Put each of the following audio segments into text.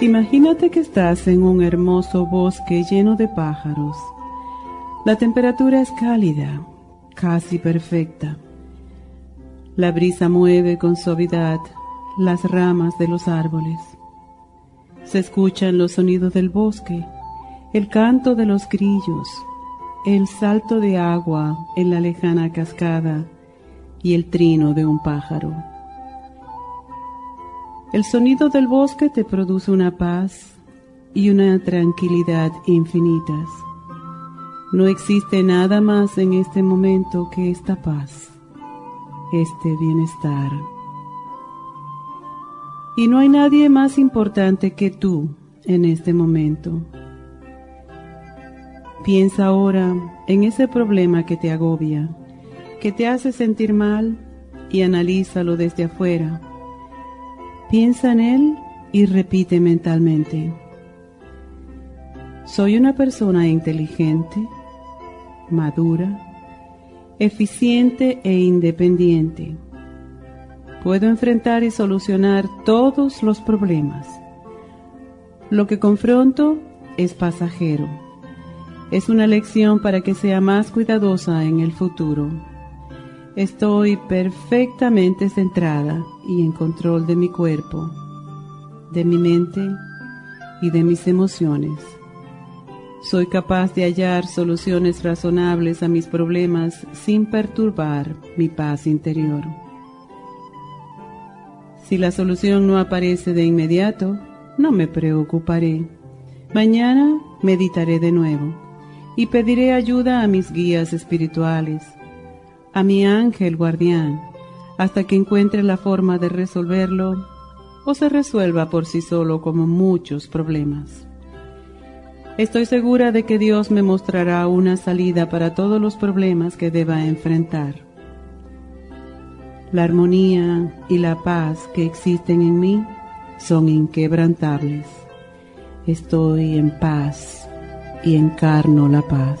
Imagínate que estás en un hermoso bosque lleno de pájaros. La temperatura es cálida, casi perfecta. La brisa mueve con suavidad las ramas de los árboles. Se escuchan los sonidos del bosque, el canto de los grillos, el salto de agua en la lejana cascada y el trino de un pájaro. El sonido del bosque te produce una paz y una tranquilidad infinitas. No existe nada más en este momento que esta paz, este bienestar. Y no hay nadie más importante que tú en este momento. Piensa ahora en ese problema que te agobia, que te hace sentir mal y analízalo desde afuera Piensa en él y repite mentalmente. Soy una persona inteligente, madura, eficiente e independiente. Puedo enfrentar y solucionar todos los problemas. Lo que confronto es pasajero. Es una lección para que sea más cuidadosa en el futuro. Estoy perfectamente centrada y en control de mi cuerpo, de mi mente y de mis emociones. Soy capaz de hallar soluciones razonables a mis problemas sin perturbar mi paz interior. Si la solución no aparece de inmediato, no me preocuparé. Mañana meditaré de nuevo y pediré ayuda a mis guías espirituales a mi ángel guardián hasta que encuentre la forma de resolverlo o se resuelva por sí solo como muchos problemas. Estoy segura de que Dios me mostrará una salida para todos los problemas que deba enfrentar. La armonía y la paz que existen en mí son inquebrantables. Estoy en paz y encarno la paz.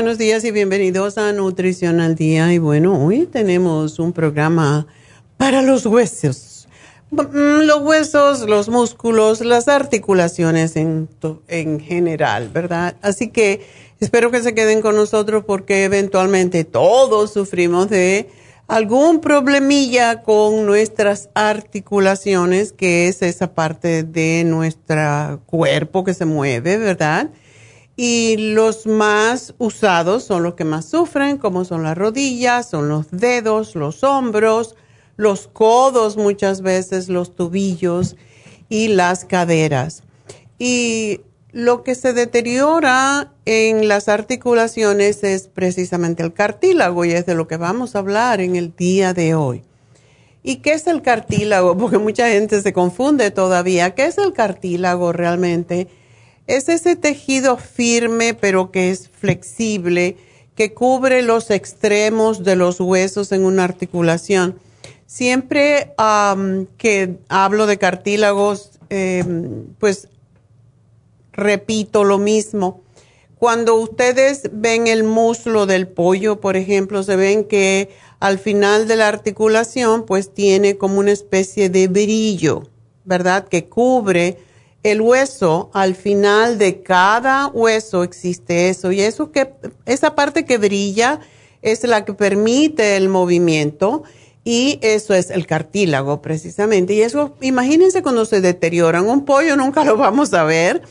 Buenos días y bienvenidos a Nutrición al Día. Y bueno, hoy tenemos un programa para los huesos. Mm, los huesos, los músculos, las articulaciones en, en general, ¿verdad? Así que espero que se queden con nosotros porque eventualmente todos sufrimos de algún problemilla con nuestras articulaciones, que es esa parte de nuestro cuerpo que se mueve, ¿verdad? Y los más usados son los que más sufren, como son las rodillas, son los dedos, los hombros, los codos muchas veces, los tubillos y las caderas. Y lo que se deteriora en las articulaciones es precisamente el cartílago y es de lo que vamos a hablar en el día de hoy. ¿Y qué es el cartílago? Porque mucha gente se confunde todavía. ¿Qué es el cartílago realmente? Es ese tejido firme pero que es flexible, que cubre los extremos de los huesos en una articulación. Siempre que hablo de cartílagos, em, pues repito lo mismo. Cuando ustedes ven el muslo del pollo, por ejemplo, se ven que al final de la articulación, pues tiene como una especie de brillo, ¿verdad? Que cubre el hueso, al final de cada hueso existe eso. Y eso que esa parte que brilla es la que permite el movimiento y eso es el cartílago precisamente. Y eso imagínense cuando se deterioran. Un pollo nunca lo vamos a ver,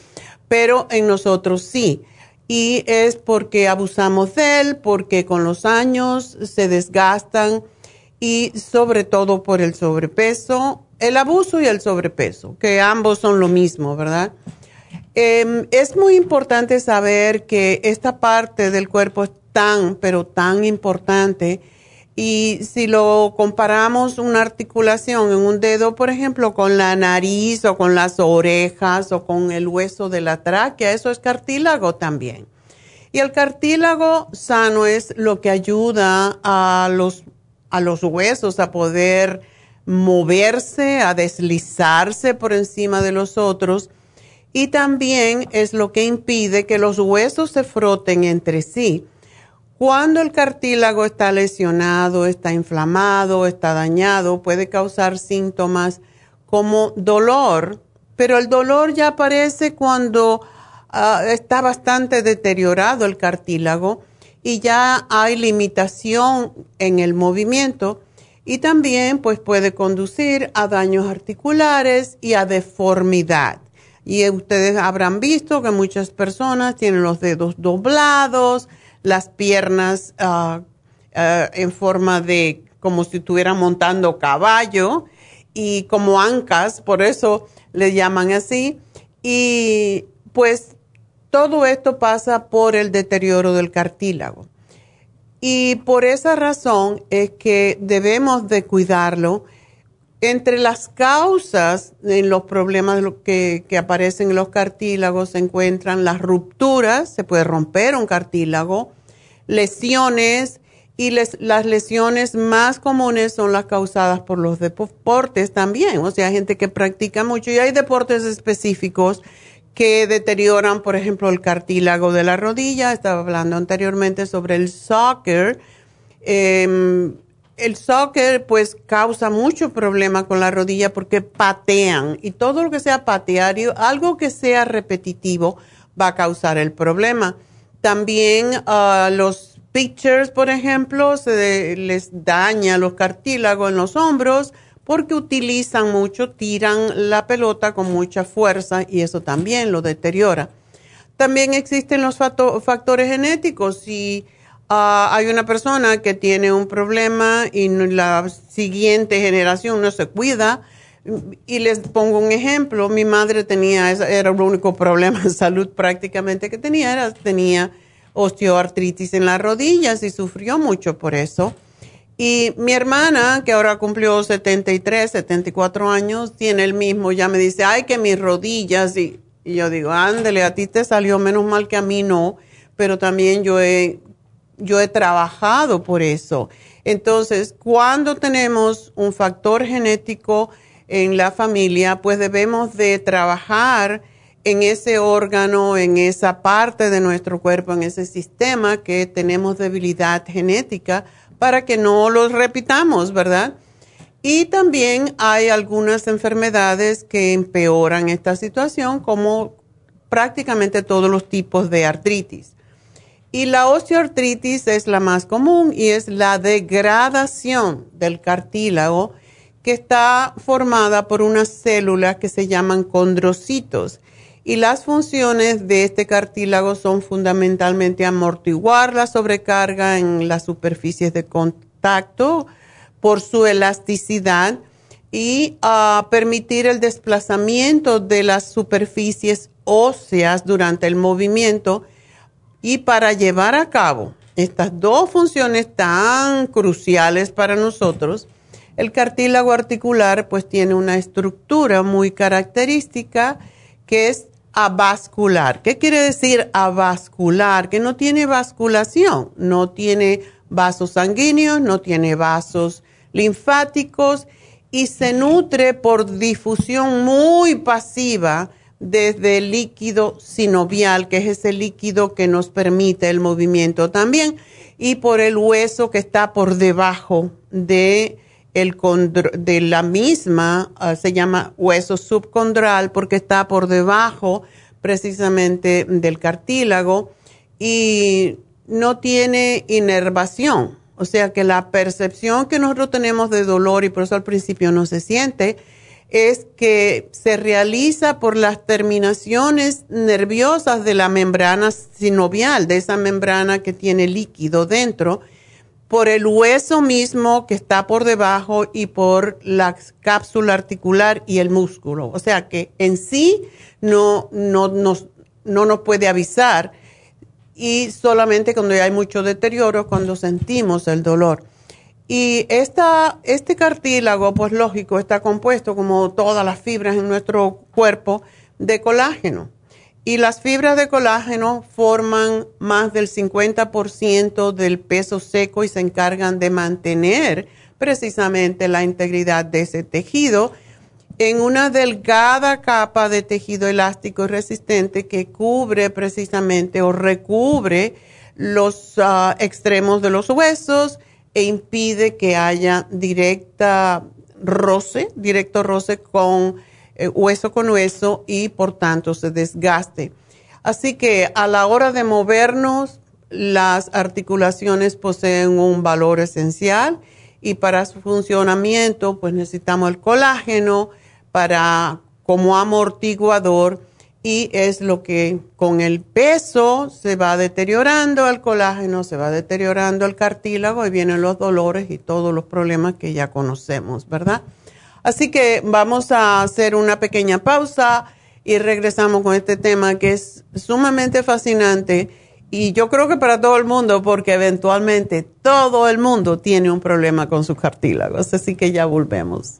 pero en nosotros sí. Y es porque abusamos de él, porque con los años se desgastan y sobre todo por el sobrepeso el abuso y el sobrepeso, que ambos son lo mismo, ¿verdad? Em, es muy importante saber que esta parte del cuerpo es tan, pero tan importante. Y si lo comparamos una articulación en un dedo, por ejemplo, con la nariz o con las orejas o con el hueso de la tráquea, eso es cartílago también. Y el cartílago sano es lo que ayuda a los, a los huesos a poder moverse, a deslizarse por encima de los otros y también es lo que impide que los huesos se froten entre sí. Cuando el cartílago está lesionado, está inflamado, está dañado, puede causar síntomas como dolor, pero el dolor ya aparece cuando ah, está bastante deteriorado el cartílago y ya hay limitación en el movimiento y también pues puede conducir a daños articulares y a deformidad. Y ustedes habrán visto que muchas personas tienen los dedos doblados, las piernas ah, ah, en forma de como si estuvieran montando caballo y como ancas, por eso le llaman así. Y pues todo esto pasa por el deterioro del cartílago. Y por esa razón es que debemos de cuidarlo. Entre las causas en los problemas que, que aparecen en los cartílagos se encuentran las rupturas, se puede romper un cartílago, lesiones y las lesiones más comunes son las causadas por los deportes también. O sea, gente que practica mucho y hay deportes específicos que deterioran, por ejemplo, el cartílago de la rodilla. Estaba hablando anteriormente sobre el soccer. Em, el soccer pues causa mucho problema con la rodilla porque patean y todo lo que sea patear, algo que sea repetitivo va a causar el problema. También uh, los pitchers, por ejemplo, se les daña los cartílagos en los hombros porque utilizan mucho, tiran la pelota con mucha fuerza y eso también lo deteriora. También existen los factores genéticos. Si ah, hay una persona que tiene un problema y la siguiente generación no se cuida, y les pongo un ejemplo, mi madre tenía, era el único problema de salud prácticamente que tenía, era, tenía osteoartritis en las rodillas y sufrió mucho por eso. Y mi hermana, que ahora cumplió 73, 74 años, tiene el mismo, ya me dice, ay, que mis rodillas, y, yo digo, ándele, a ti te salió menos mal que a mí no, pero también yo he, yo he trabajado por eso. Entonces, cuando tenemos un factor genético en la familia, pues debemos de trabajar en ese órgano, en esa parte de nuestro cuerpo, en ese sistema que tenemos debilidad genética para que no los repitamos, ¿verdad? Y también hay algunas enfermedades que empeoran esta situación, como prácticamente todos los tipos de artritis. Y la osteoartritis es la más común y es la degradación del cartílago que está formada por unas células que se llaman condrocitos. Y las funciones de este cartílago son fundamentalmente amortiguar la sobrecarga en las superficies de contacto por su elasticidad y ah, permitir el desplazamiento de las superficies óseas durante el movimiento. Y para llevar a cabo estas dos funciones tan cruciales para nosotros, el cartílago articular pues tiene una estructura muy característica que es avascular. ¿Qué quiere decir avascular? Que no tiene vasculación, no tiene vasos sanguíneos, no tiene vasos linfáticos y se nutre por difusión muy pasiva desde el líquido sinovial, que es ese líquido que nos permite el movimiento también, y por el hueso que está por debajo de, el de la misma, ah, se llama hueso subcondral, porque está por debajo precisamente del cartílago y no tiene inervación. O sea que la percepción que nosotros tenemos de dolor, y por eso al principio no se siente, es que se realiza por las terminaciones nerviosas de la membrana sinovial, de esa membrana que tiene líquido dentro, por el hueso mismo que está por debajo y por la cápsula articular y el músculo. O sea que en sí no, no, nos, no nos puede avisar y solamente cuando hay mucho deterioro, cuando sentimos el dolor. Y esta, este cartílago, pues lógico, está compuesto como todas las fibras en nuestro cuerpo de colágeno. Y las fibras de colágeno forman más del 50% del peso seco y se encargan de mantener precisamente la integridad de ese tejido. En una delgada capa de tejido elástico y resistente que cubre precisamente o recubre los ah, extremos de los huesos e impide que haya directa roce, directo roce con eh, hueso con hueso y por tanto se desgaste. Así que a la hora de movernos, las articulaciones poseen un valor esencial y para su funcionamiento pues necesitamos el colágeno para como amortiguador y es lo que con el peso se va deteriorando el colágeno, se va deteriorando el cartílago y vienen los dolores y todos los problemas que ya conocemos, ¿verdad? Así que vamos a hacer una pequeña pausa y regresamos con este tema que es sumamente fascinante y yo creo que para todo el mundo porque eventualmente todo el mundo tiene un problema con sus cartílagos, así que ya volvemos.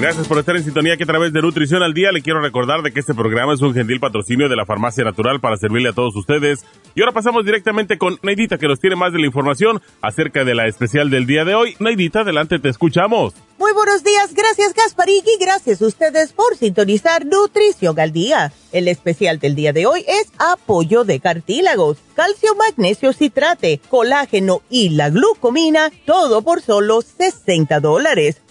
Gracias por estar en sintonía que a través de Nutrición al Día le quiero recordar de que este programa es un gentil patrocinio de la Farmacia Natural para servirle a todos ustedes. Y ahora pasamos directamente con Neidita que nos tiene más de la información acerca de la especial del día de hoy. Neidita, adelante, te escuchamos. Muy buenos días, gracias Gasparín y gracias a ustedes por sintonizar Nutrición al Día. El especial del día de hoy es apoyo de cartílagos, calcio, magnesio, citrate, colágeno y la glucomina, todo por solo 60 dólares.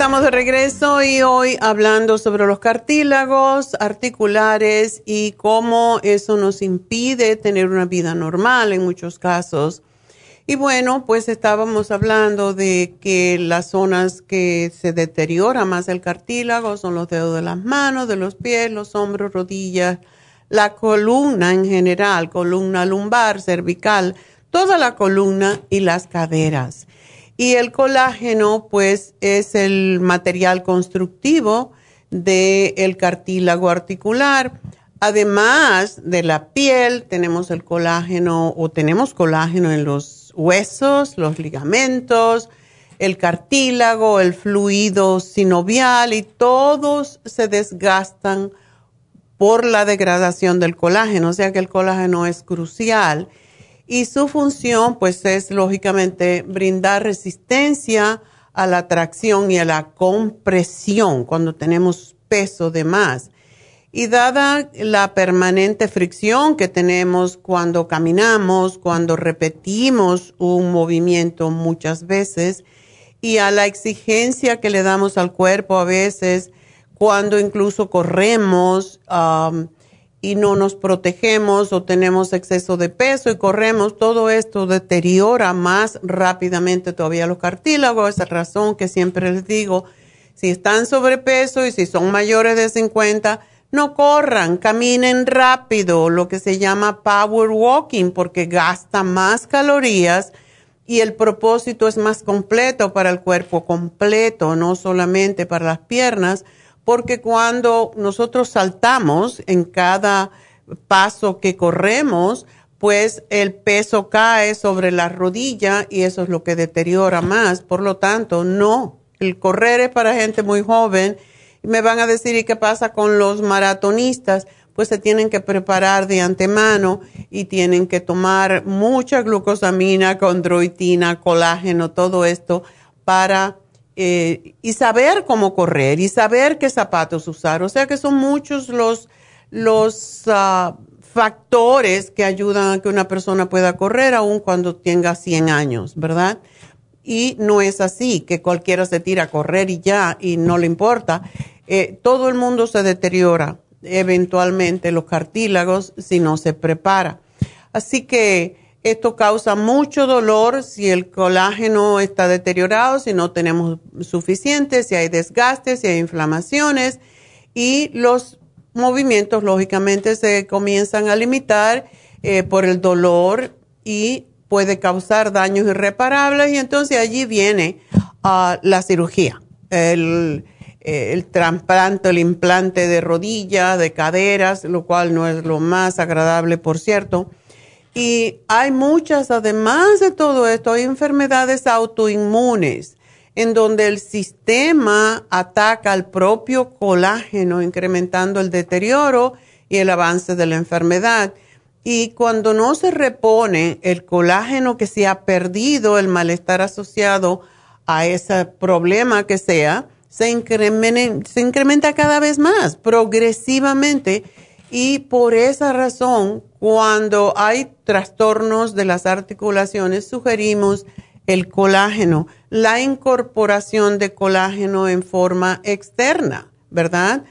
Estamos de regreso y hoy hablando sobre los cartílagos articulares y cómo eso nos impide tener una vida normal en muchos casos. Y bueno, pues estábamos hablando de que las zonas que se deteriora más el cartílago son los dedos de las manos, de los pies, los hombros, rodillas, la columna en general, columna lumbar, cervical, toda la columna y las caderas. Y el colágeno, pues, es el material constructivo del cartílago articular. Además de la piel, tenemos el colágeno o tenemos colágeno en los huesos, los ligamentos, el cartílago, el fluido sinovial y todos se desgastan por la degradación del colágeno, o sea que el colágeno es crucial y su función pues es lógicamente brindar resistencia a la tracción y a la compresión cuando tenemos peso de más. Y dada la permanente fricción que tenemos cuando caminamos, cuando repetimos un movimiento muchas veces, y a la exigencia que le damos al cuerpo a veces, cuando incluso corremos, y no nos protegemos o tenemos exceso de peso y corremos, todo esto deteriora más rápidamente todavía los cartílagos. Esa razón que siempre les digo, si están sobrepeso y si son mayores de 50, no corran, caminen rápido, lo que se llama power walking, porque gasta más calorías y el propósito es más completo para el cuerpo completo, no solamente para las piernas porque cuando nosotros saltamos en cada paso que corremos, pues el peso cae sobre la rodilla y eso es lo que deteriora más. Por lo tanto, no, el correr es para gente muy joven. Me van a decir, ¿y qué pasa con los maratonistas? Pues se tienen que preparar de antemano y tienen que tomar mucha glucosamina, condroitina, colágeno, todo esto para eh, y saber cómo correr y saber qué zapatos usar. O sea que son muchos los, los ah, factores que ayudan a que una persona pueda correr aun cuando tenga 100 años, ¿verdad? Y no es así, que cualquiera se tira a correr y ya, y no le importa. Eh, todo el mundo se deteriora eventualmente los cartílagos si no se prepara. Así que esto causa mucho dolor si el colágeno está deteriorado, si no tenemos suficiente, si hay desgaste, si hay inflamaciones. Y los movimientos lógicamente se comienzan a limitar eh, por el dolor y puede causar daños irreparables. Y entonces allí viene ah, la cirugía, el, el trasplante, el implante de rodilla, de caderas, lo cual no es lo más agradable, por cierto y hay muchas, además de todo esto, hay enfermedades autoinmunes en donde el sistema ataca al propio colágeno, incrementando el deterioro y el avance de la enfermedad. Y cuando no se repone el colágeno que se ha perdido, el malestar asociado a ese problema que sea, se incrementa, se incrementa cada vez más, progresivamente y por esa razón, cuando hay trastornos de las articulaciones, sugerimos el colágeno, la incorporación de colágeno en forma externa, ¿verdad?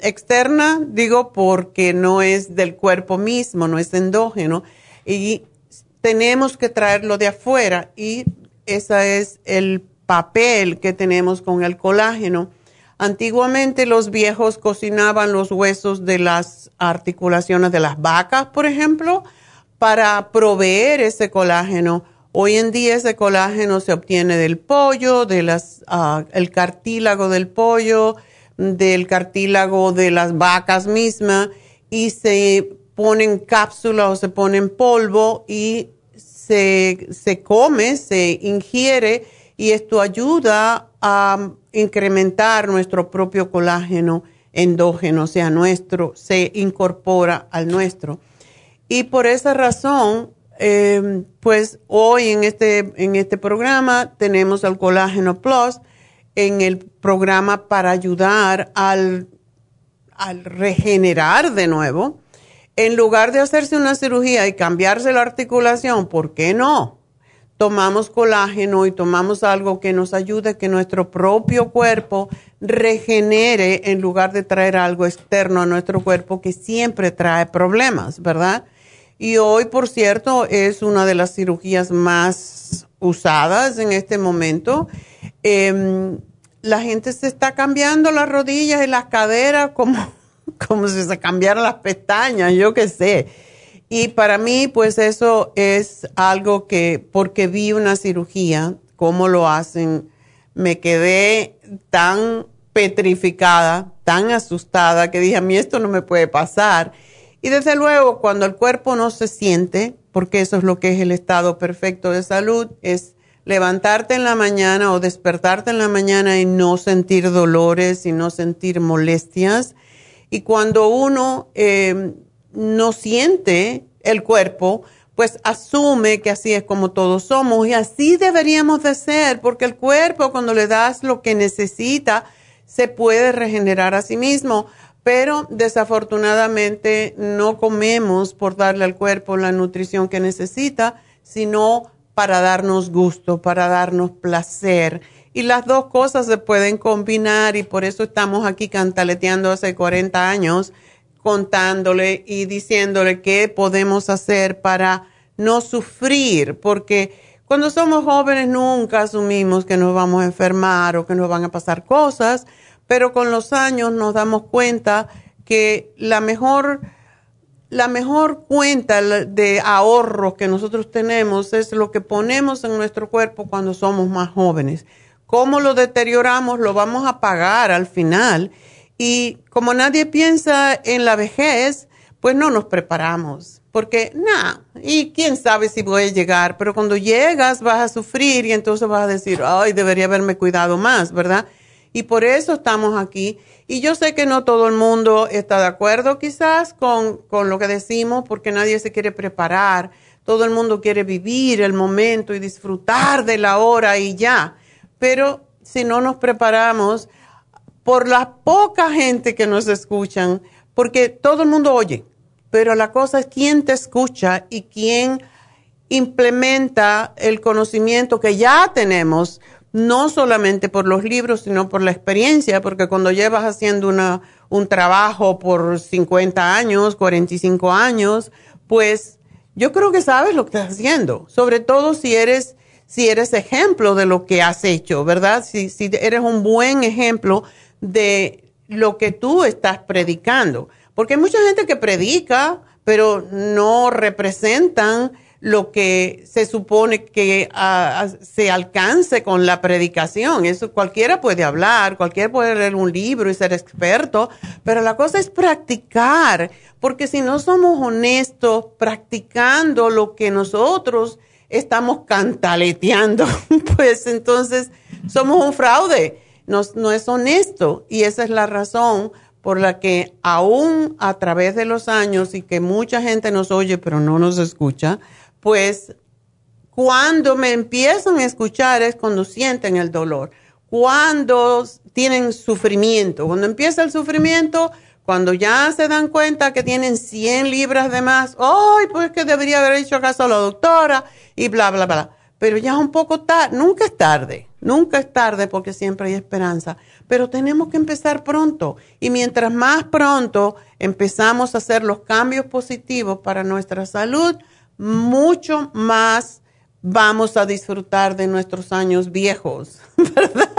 externa, digo porque no es del cuerpo mismo, no es endógeno, y tenemos que traerlo de afuera y ese es el papel que tenemos con el colágeno. Antiguamente los viejos cocinaban los huesos de las articulaciones de las vacas, por ejemplo, para proveer ese colágeno. Hoy en día ese colágeno se obtiene del pollo, del ah, cartílago del pollo, del cartílago de las vacas mismas y se pone en cápsula o se pone en polvo y se, se come, se ingiere y esto ayuda a incrementar nuestro propio colágeno endógeno, o sea, nuestro, se incorpora al nuestro. Y por esa razón, eh, pues hoy en este, en este programa tenemos el colágeno plus en el programa para ayudar al, al regenerar de nuevo. En lugar de hacerse una cirugía y cambiarse la articulación, ¿por qué no? Tomamos colágeno y tomamos algo que nos ayude a que nuestro propio cuerpo regenere en lugar de traer algo externo a nuestro cuerpo que siempre trae problemas, ¿verdad? Y hoy, por cierto, es una de las cirugías más usadas en este momento Em, la gente se está cambiando las rodillas y las caderas como, como si se cambiaran las pestañas, yo qué sé. Y para mí, pues eso es algo que, porque vi una cirugía, cómo lo hacen, me quedé tan petrificada, tan asustada, que dije, a mí esto no me puede pasar. Y desde luego, cuando el cuerpo no se siente, porque eso es lo que es el estado perfecto de salud, es levantarte en la mañana o despertarte en la mañana y no sentir dolores y no sentir molestias. Y cuando uno em, no siente el cuerpo, pues asume que así es como todos somos y así deberíamos de ser, porque el cuerpo cuando le das lo que necesita, se puede regenerar a sí mismo, pero desafortunadamente no comemos por darle al cuerpo la nutrición que necesita, sino para darnos gusto, para darnos placer. Y las dos cosas se pueden combinar y por eso estamos aquí cantaleteando hace 40 años, contándole y diciéndole qué podemos hacer para no sufrir, porque cuando somos jóvenes nunca asumimos que nos vamos a enfermar o que nos van a pasar cosas, pero con los años nos damos cuenta que la mejor la mejor cuenta de ahorro que nosotros tenemos es lo que ponemos en nuestro cuerpo cuando somos más jóvenes. Cómo lo deterioramos lo vamos a pagar al final. Y como nadie piensa en la vejez, pues no nos preparamos. Porque, nada, y quién sabe si voy a llegar, pero cuando llegas vas a sufrir y entonces vas a decir, ay, debería haberme cuidado más, ¿verdad? Y por eso estamos aquí y yo sé que no todo el mundo está de acuerdo quizás con, lo que decimos porque nadie se quiere preparar. Todo el mundo quiere vivir el momento y disfrutar de la hora y ya. Pero si no nos preparamos, por la poca gente que nos escuchan, porque todo el mundo oye, pero la cosa es quién te escucha y quién implementa el conocimiento que ya tenemos no solamente por los libros, sino por la experiencia, porque cuando llevas haciendo una, un trabajo por 50 años, 45 años, pues yo creo que sabes lo que estás haciendo, sobre todo si eres, si eres ejemplo de lo que has hecho, ¿verdad? Si, si eres un buen ejemplo de lo que tú estás predicando, porque hay mucha gente que predica, pero no representan lo que se supone que ah, se alcance con la predicación. Eso cualquiera puede hablar, cualquiera puede leer un libro y ser experto, pero la cosa es practicar, porque si no somos honestos practicando lo que nosotros estamos cantaleteando, pues entonces somos un fraude, no, no es honesto y esa es la razón por la que aún a través de los años y que mucha gente nos oye pero no nos escucha, pues cuando me empiezan a escuchar es cuando sienten el dolor, cuando tienen sufrimiento, cuando empieza el sufrimiento, cuando ya se dan cuenta que tienen 100 libras de más, ¡ay, pues que debería haber hecho caso a la doctora! Y bla, bla, bla. Pero ya es un poco tarde, nunca es tarde, nunca es tarde porque siempre hay esperanza, pero tenemos que empezar pronto y mientras más pronto empezamos a hacer los cambios positivos para nuestra salud, mucho más vamos a disfrutar de nuestros años viejos, ¿verdad?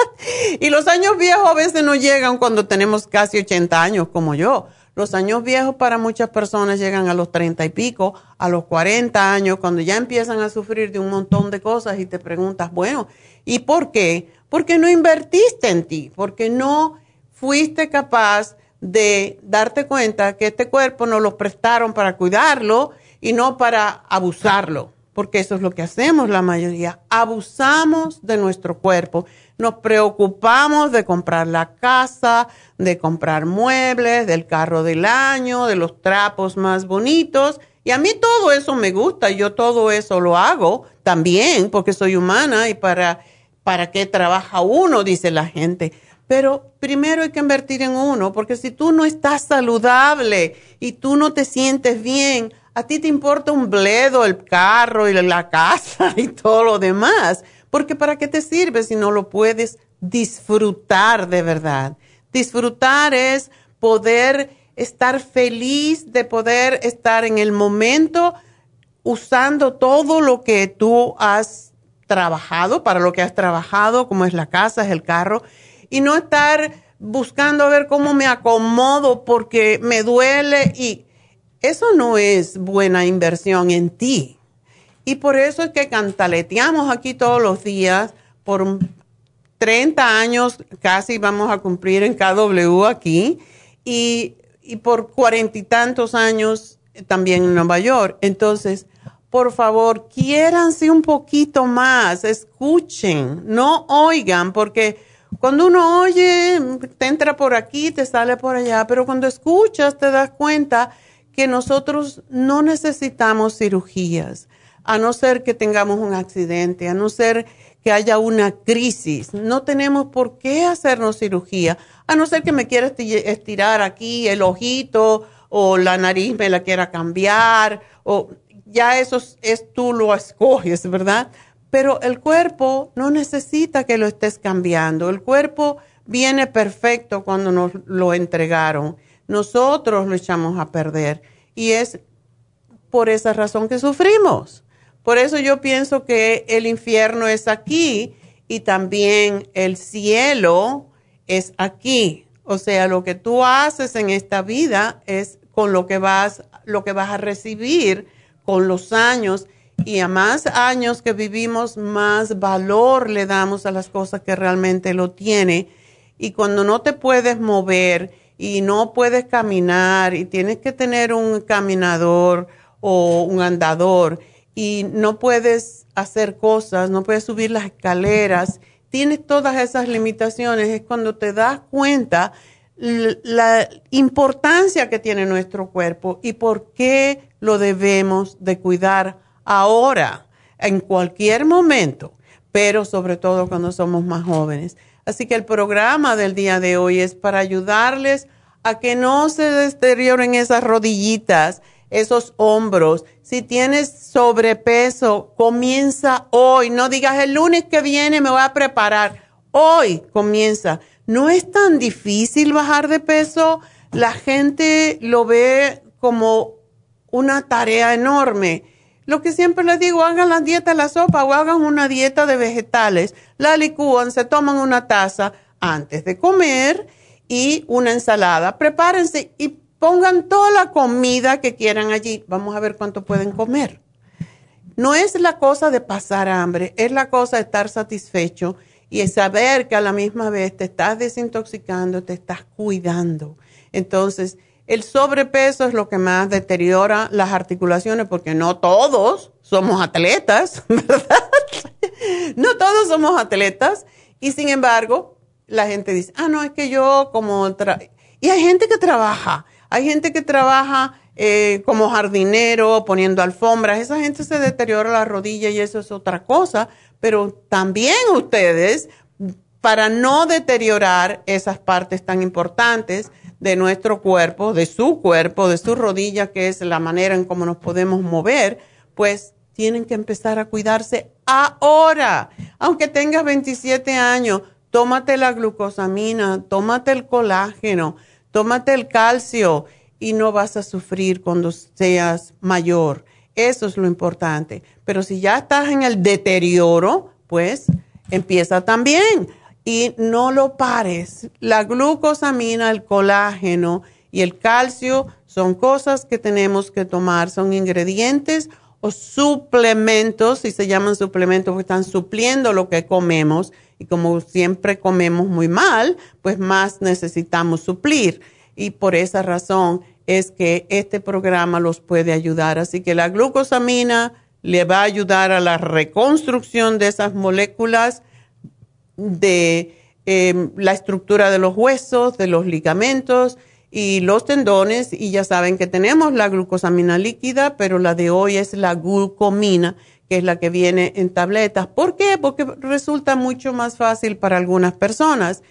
Y los años viejos a veces no llegan cuando tenemos casi 80 años como yo. Los años viejos para muchas personas llegan a los 30 y pico, a los 40 años, cuando ya empiezan a sufrir de un montón de cosas y te preguntas, bueno, ¿y por qué? Porque no invertiste en ti, porque no fuiste capaz de darte cuenta que este cuerpo nos lo prestaron para cuidarlo y no para abusarlo, porque eso es lo que hacemos la mayoría, abusamos de nuestro cuerpo nos preocupamos de comprar la casa, de comprar muebles, del carro del año, de los trapos más bonitos. Y a mí todo eso me gusta, yo todo eso lo hago también porque soy humana y para, para qué trabaja uno, dice la gente. Pero primero hay que invertir en uno, porque si tú no estás saludable y tú no te sientes bien, a ti te importa un bledo el carro y la casa y todo lo demás. Porque ¿para qué te sirve si no lo puedes disfrutar de verdad? Disfrutar es poder estar feliz de poder estar en el momento usando todo lo que tú has trabajado, para lo que has trabajado, como es la casa, es el carro, y no estar buscando a ver cómo me acomodo porque me duele y eso no es buena inversión en ti. Y por eso es que cantaleteamos aquí todos los días por 30 años, casi vamos a cumplir en KW aquí, y, por cuarenta y tantos años también en Nueva York. Entonces, por favor, quiéranse un poquito más, escuchen, no oigan, porque cuando uno oye, te entra por aquí, te sale por allá, pero cuando escuchas te das cuenta que nosotros no necesitamos cirugías a no ser que tengamos un accidente, a no ser que haya una crisis. No tenemos por qué hacernos cirugía, a no ser que me quiera estirar aquí el ojito o la nariz me la quiera cambiar, o ya eso es, tú lo escoges, ¿verdad? Pero el cuerpo no necesita que lo estés cambiando. El cuerpo viene perfecto cuando nos lo entregaron. Nosotros lo echamos a perder y es por esa razón que sufrimos. Por eso yo pienso que el infierno es aquí y también el cielo es aquí. O sea, lo que tú haces en esta vida es con lo que vas, lo que vas a recibir con los años. Y a más años que vivimos, más valor le damos a las cosas que realmente lo tiene. Y cuando no te puedes mover y no puedes caminar y tienes que tener un caminador o un andador, y no puedes hacer cosas, no puedes subir las escaleras, tienes todas esas limitaciones, es cuando te das cuenta la importancia que tiene nuestro cuerpo y por qué lo debemos de cuidar ahora, en cualquier momento, pero sobre todo cuando somos más jóvenes. Así que el programa del día de hoy es para ayudarles a que no se deterioren esas rodillitas, esos hombros. Si tienes sobrepeso, comienza hoy. No digas el lunes que viene me voy a preparar. Hoy comienza. No es tan difícil bajar de peso. La gente lo ve como una tarea enorme. Lo que siempre les digo, hagan la dieta de la sopa o hagan una dieta de vegetales. La licúan, se toman una taza antes de comer y una ensalada. Prepárense y Pongan toda la comida que quieran allí. Vamos a ver cuánto pueden comer. No es la cosa de pasar hambre, es la cosa de estar satisfecho y saber que a la misma vez te estás desintoxicando, te estás cuidando. Entonces, el sobrepeso es lo que más deteriora las articulaciones porque no todos somos atletas, ¿verdad? no todos somos atletas y sin embargo, la gente dice, ah, no, es que yo como... y hay gente que trabaja hay gente que trabaja eh, como jardinero, poniendo alfombras, esa gente se deteriora la rodilla y eso es otra cosa, pero también ustedes, para no deteriorar esas partes tan importantes de nuestro cuerpo, de su cuerpo, de su rodilla, que es la manera en cómo nos podemos mover, pues tienen que empezar a cuidarse ahora. Aunque tengas 27 años, tómate la glucosamina, tómate el colágeno, tómate el calcio y no vas a sufrir cuando seas mayor. Eso es lo importante. Pero si ya estás en el deterioro, pues empieza también y no lo pares. La glucosamina, el colágeno y el calcio son cosas que tenemos que tomar, son ingredientes o suplementos, si se llaman suplementos, están supliendo lo que comemos y como siempre comemos muy mal, pues más necesitamos suplir. Y por esa razón es que este programa los puede ayudar. Así que la glucosamina le va a ayudar a la reconstrucción de esas moléculas de em, la estructura de los huesos, de los ligamentos y los tendones. Y ya saben que tenemos la glucosamina líquida, pero la de hoy es la glucomina, que es la que viene en tabletas. ¿Por qué? Porque resulta mucho más fácil para algunas personas.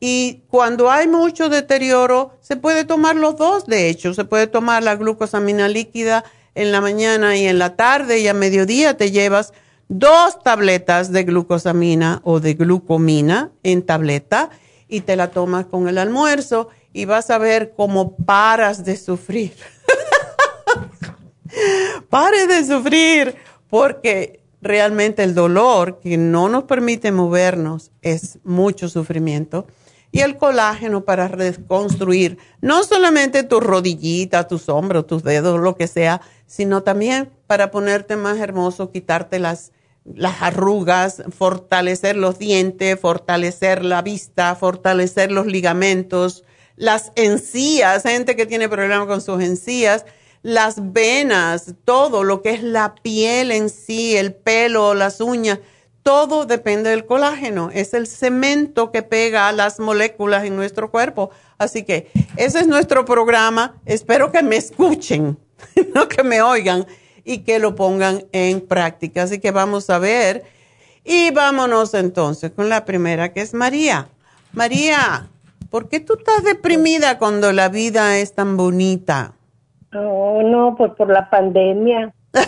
Y cuando hay mucho deterioro, se puede tomar los dos, de hecho, se puede tomar la glucosamina líquida en la mañana y en la tarde y a mediodía te llevas dos tabletas de glucosamina o de glucomina en tableta y te la tomas con el almuerzo y vas a ver cómo paras de sufrir. Pare de sufrir porque realmente el dolor que no nos permite movernos es mucho sufrimiento. Y el colágeno para reconstruir no solamente tus rodillitas, tus hombros, tus dedos, lo que sea, sino también para ponerte más hermoso, quitarte las las arrugas, fortalecer los dientes, fortalecer la vista, fortalecer los ligamentos, las encías, gente que tiene problemas con sus encías, las venas, todo lo que es la piel en sí, el pelo, las uñas, todo depende del colágeno. Es el cemento que pega las moléculas en nuestro cuerpo. Así que ese es nuestro programa. Espero que me escuchen, no que me oigan y que lo pongan en práctica. Así que vamos a ver. Y vámonos entonces con la primera, que es María. María, ¿por qué tú estás deprimida cuando la vida es tan bonita? No, no, pues por la pandemia.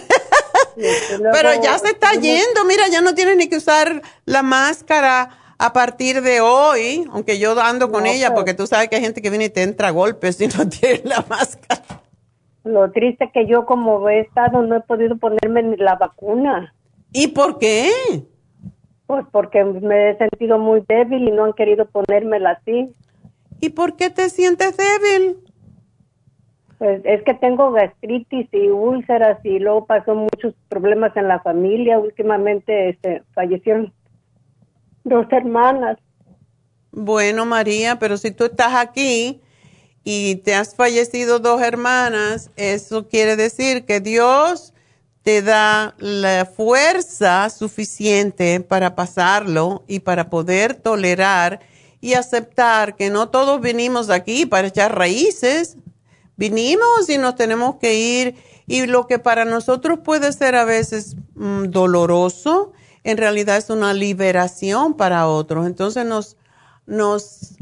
Pero ya se está yendo, mira, ya no tienes ni que usar la máscara a partir de hoy, aunque yo ando con ella, pues. porque tú sabes que hay gente que viene y te entra a golpes si no tiene la máscara. Lo triste que yo como he estado no he podido ponerme ni la vacuna. ¿Y por qué? Pues porque me he sentido muy débil y no han querido ponérmela así. ¿Y por qué te sientes débil? Pues es que tengo gastritis y úlceras y luego pasó muchos problemas en la familia. Últimamente este, fallecieron dos hermanas. Bueno, María, pero si tú estás aquí y te has fallecido dos hermanas, eso quiere decir que Dios te da la fuerza suficiente para pasarlo y para poder tolerar y aceptar que no todos venimos aquí para echar raíces. Vinimos y nos tenemos que ir y lo que para nosotros puede ser a veces mm, doloroso, en realidad es una liberación para otros. Entonces nos, nos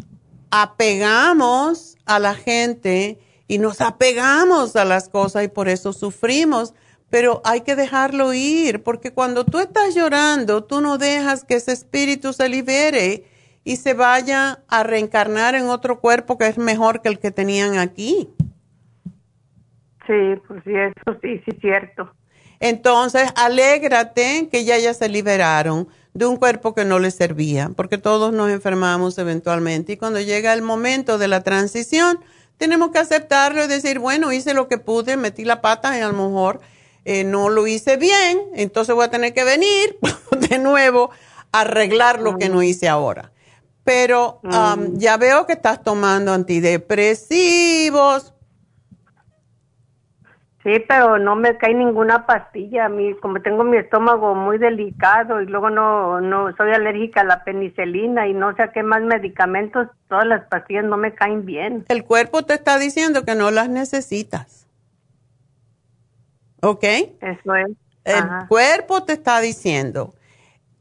apegamos a la gente y nos apegamos a las cosas y por eso sufrimos, pero hay que dejarlo ir, porque cuando tú estás llorando, tú no dejas que ese espíritu se libere y se vaya a reencarnar en otro cuerpo que es mejor que el que tenían aquí. Sí, pues sí, eso sí, sí, cierto. Entonces, alégrate que ya ya se liberaron de un cuerpo que no les servía, porque todos nos enfermamos eventualmente y cuando llega el momento de la transición, tenemos que aceptarlo y decir, bueno, hice lo que pude, metí la pata y a lo mejor eh, no lo hice bien, entonces voy a tener que venir de nuevo a arreglar lo que no hice ahora. Pero um, ya veo que estás tomando antidepresivos, Sí, pero no me cae ninguna pastilla. A mí, como tengo mi estómago muy delicado y luego no, no soy alérgica a la penicilina y no sé a qué más medicamentos, todas las pastillas no me caen bien. El cuerpo te está diciendo que no las necesitas. ¿Ok? Eso es. El cuerpo te está diciendo,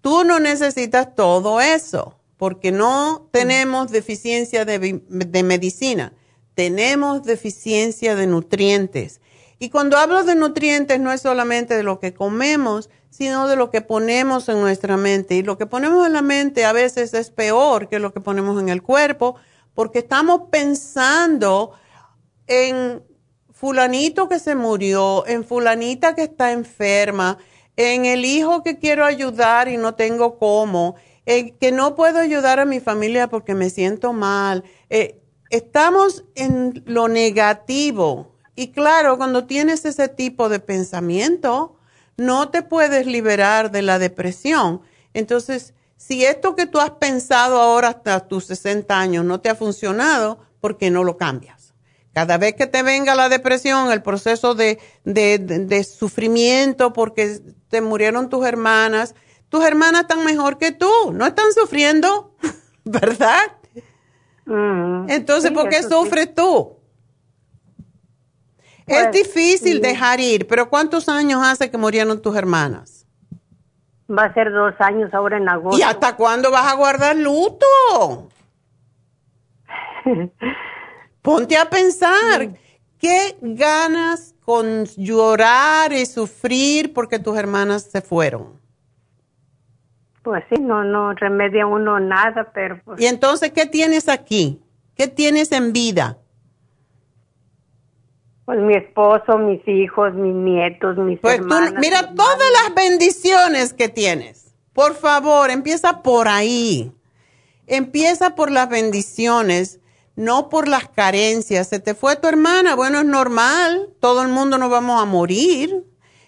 tú no necesitas todo eso porque no tenemos deficiencia de, de medicina, tenemos deficiencia de nutrientes Y cuando hablo de nutrientes no es solamente de lo que comemos, sino de lo que ponemos en nuestra mente. Y lo que ponemos en la mente a veces es peor que lo que ponemos en el cuerpo, porque estamos pensando en fulanito que se murió, en fulanita que está enferma, en el hijo que quiero ayudar y no tengo cómo, en que no puedo ayudar a mi familia porque me siento mal. Eh, estamos en lo negativo. Y claro, cuando tienes ese tipo de pensamiento, no te puedes liberar de la depresión. Entonces, si esto que tú has pensado ahora hasta tus 60 años no te ha funcionado, ¿por qué no lo cambias? Cada vez que te venga la depresión, el proceso de, de, sufrimiento porque te murieron tus hermanas, tus hermanas están mejor que tú, no están sufriendo, ¿verdad? Mm, Entonces, ¿por qué sufres tú? Es pues, difícil dejar ir, pero ¿cuántos años hace que murieron tus hermanas? Va a ser dos años ahora en agosto. ¿Y hasta cuándo vas a guardar luto? Ponte a pensar, ¿qué ganas con llorar y sufrir porque tus hermanas se fueron? Pues sí, no, no remedia uno nada, pero... Pues ¿Y entonces qué tienes aquí? ¿Qué tienes en vida? Pues mi esposo, mis hijos, mis nietos, mis pues hermanas. mira todas las bendiciones que tienes. Por favor, empieza por ahí. Empieza por las bendiciones, no por las carencias. Se te fue tu hermana, bueno, es normal. Todo el mundo nos vamos a morir.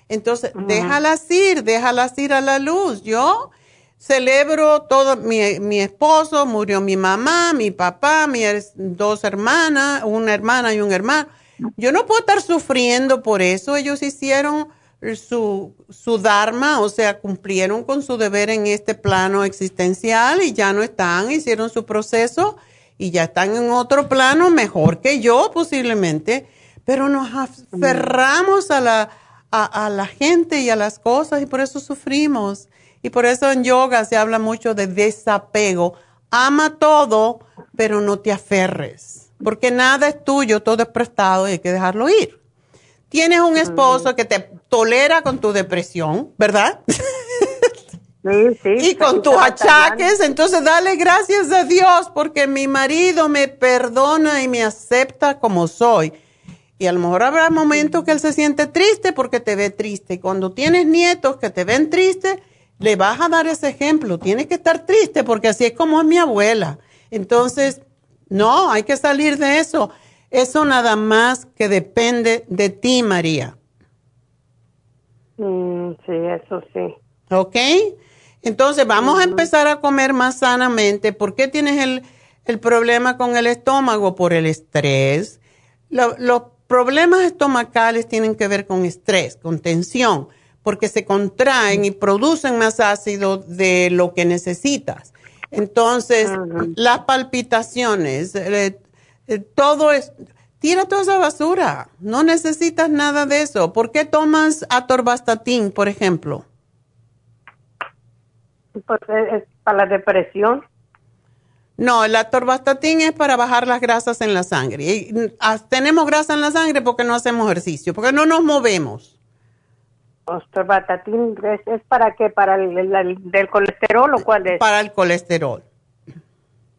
Entonces, déjalas ir, déjalas ir a la luz. Yo celebro todo, mi, mi, esposo, murió mi mamá, mi papá, mis dos hermanas, una hermana y un hermano yo no puedo estar sufriendo por eso. Ellos hicieron su, su dharma, o sea, cumplieron con su deber en este plano existencial y ya no están, hicieron su proceso y ya están en otro plano mejor que yo posiblemente, pero nos aferramos a la, a, a la gente y a las cosas y por eso sufrimos. Y por eso en yoga se habla mucho de desapego. Ama todo, pero no te aferres porque nada es tuyo, todo es prestado y hay que dejarlo ir. Tienes un esposo que te tolera con tu depresión, ¿verdad? Sí, sí. y con tus achaques, entonces dale gracias a Dios porque mi marido me perdona y me acepta como soy. Y a lo mejor habrá momentos que él se siente triste porque te ve triste. Y cuando tienes nietos que te ven triste, le vas a dar ese ejemplo. Tienes que estar triste porque así es como es mi abuela. Entonces, no, hay que salir de eso. Eso nada más que depende de ti, María. Mm, sí, eso sí. ¿Ok? Entonces vamos a empezar a comer más sanamente. ¿Por qué tienes el, el problema con el estómago? Por el estrés. los problemas estomacales tienen que ver con estrés, con tensión, porque se contraen y producen más ácido de lo que necesitas. Entonces, las palpitaciones, eh, eh, todo es, tira toda esa basura, no necesitas nada de eso. ¿Por qué tomas atorvastatin, por ejemplo? Pues es para la depresión. No, el atorvastatin es para bajar las grasas en la sangre. Y, mm, tenemos grasa en la sangre porque no hacemos ejercicio, porque no nos movemos. Batatín ¿es, es para qué? ¿Para el, del colesterol o cuál es? Para el colesterol.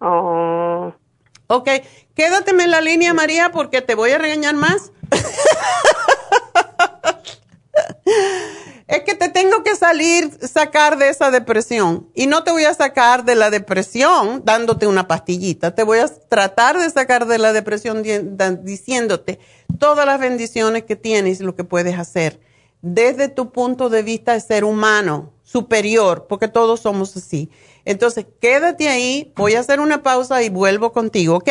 Oh. Ok, quédateme en la línea, María, porque te voy a regañar más. es que te tengo que salir, sacar de esa depresión. Y no te voy a sacar de la depresión dándote una pastillita. Te voy a tratar de sacar de la depresión diciéndote todas las bendiciones que tienes y lo que puedes hacer desde tu punto de vista de ser humano superior, porque todos somos así. Entonces, quédate ahí, voy a hacer una pausa y vuelvo contigo, ¿ok?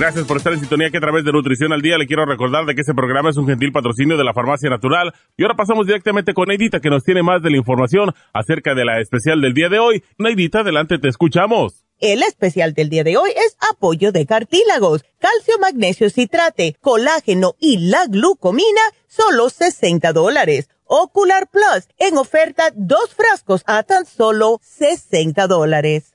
Gracias por estar en sintonía que a través de Nutrición al Día le quiero recordar de que este programa es un gentil patrocinio de la Farmacia Natural. Y ahora pasamos directamente con Neidita que nos tiene más de la información acerca de la especial del día de hoy. Neidita, adelante, te escuchamos. El especial del día de hoy es apoyo de cartílagos, calcio, magnesio, citrate, colágeno y la glucomina, solo 60 dólares. Ocular Plus, en oferta dos frascos a tan solo 60 dólares.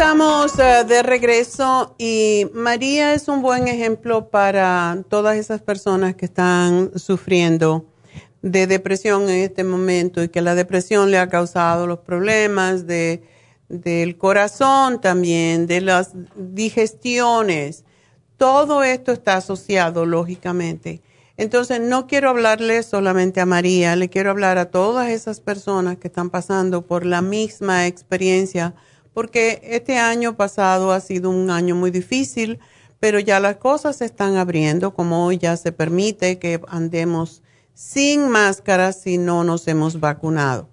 Estamos eh, de regreso y María es un buen ejemplo para todas esas personas que están sufriendo de depresión en este momento y que la depresión le ha causado los problemas de, del corazón también, de las digestiones. Todo esto está asociado, lógicamente. Entonces, no quiero hablarle solamente a María, le quiero hablar a todas esas personas que están pasando por la misma experiencia porque este año pasado ha sido un año muy difícil, pero ya las cosas se están abriendo, como hoy ya se permite que andemos sin máscaras si no nos hemos vacunado.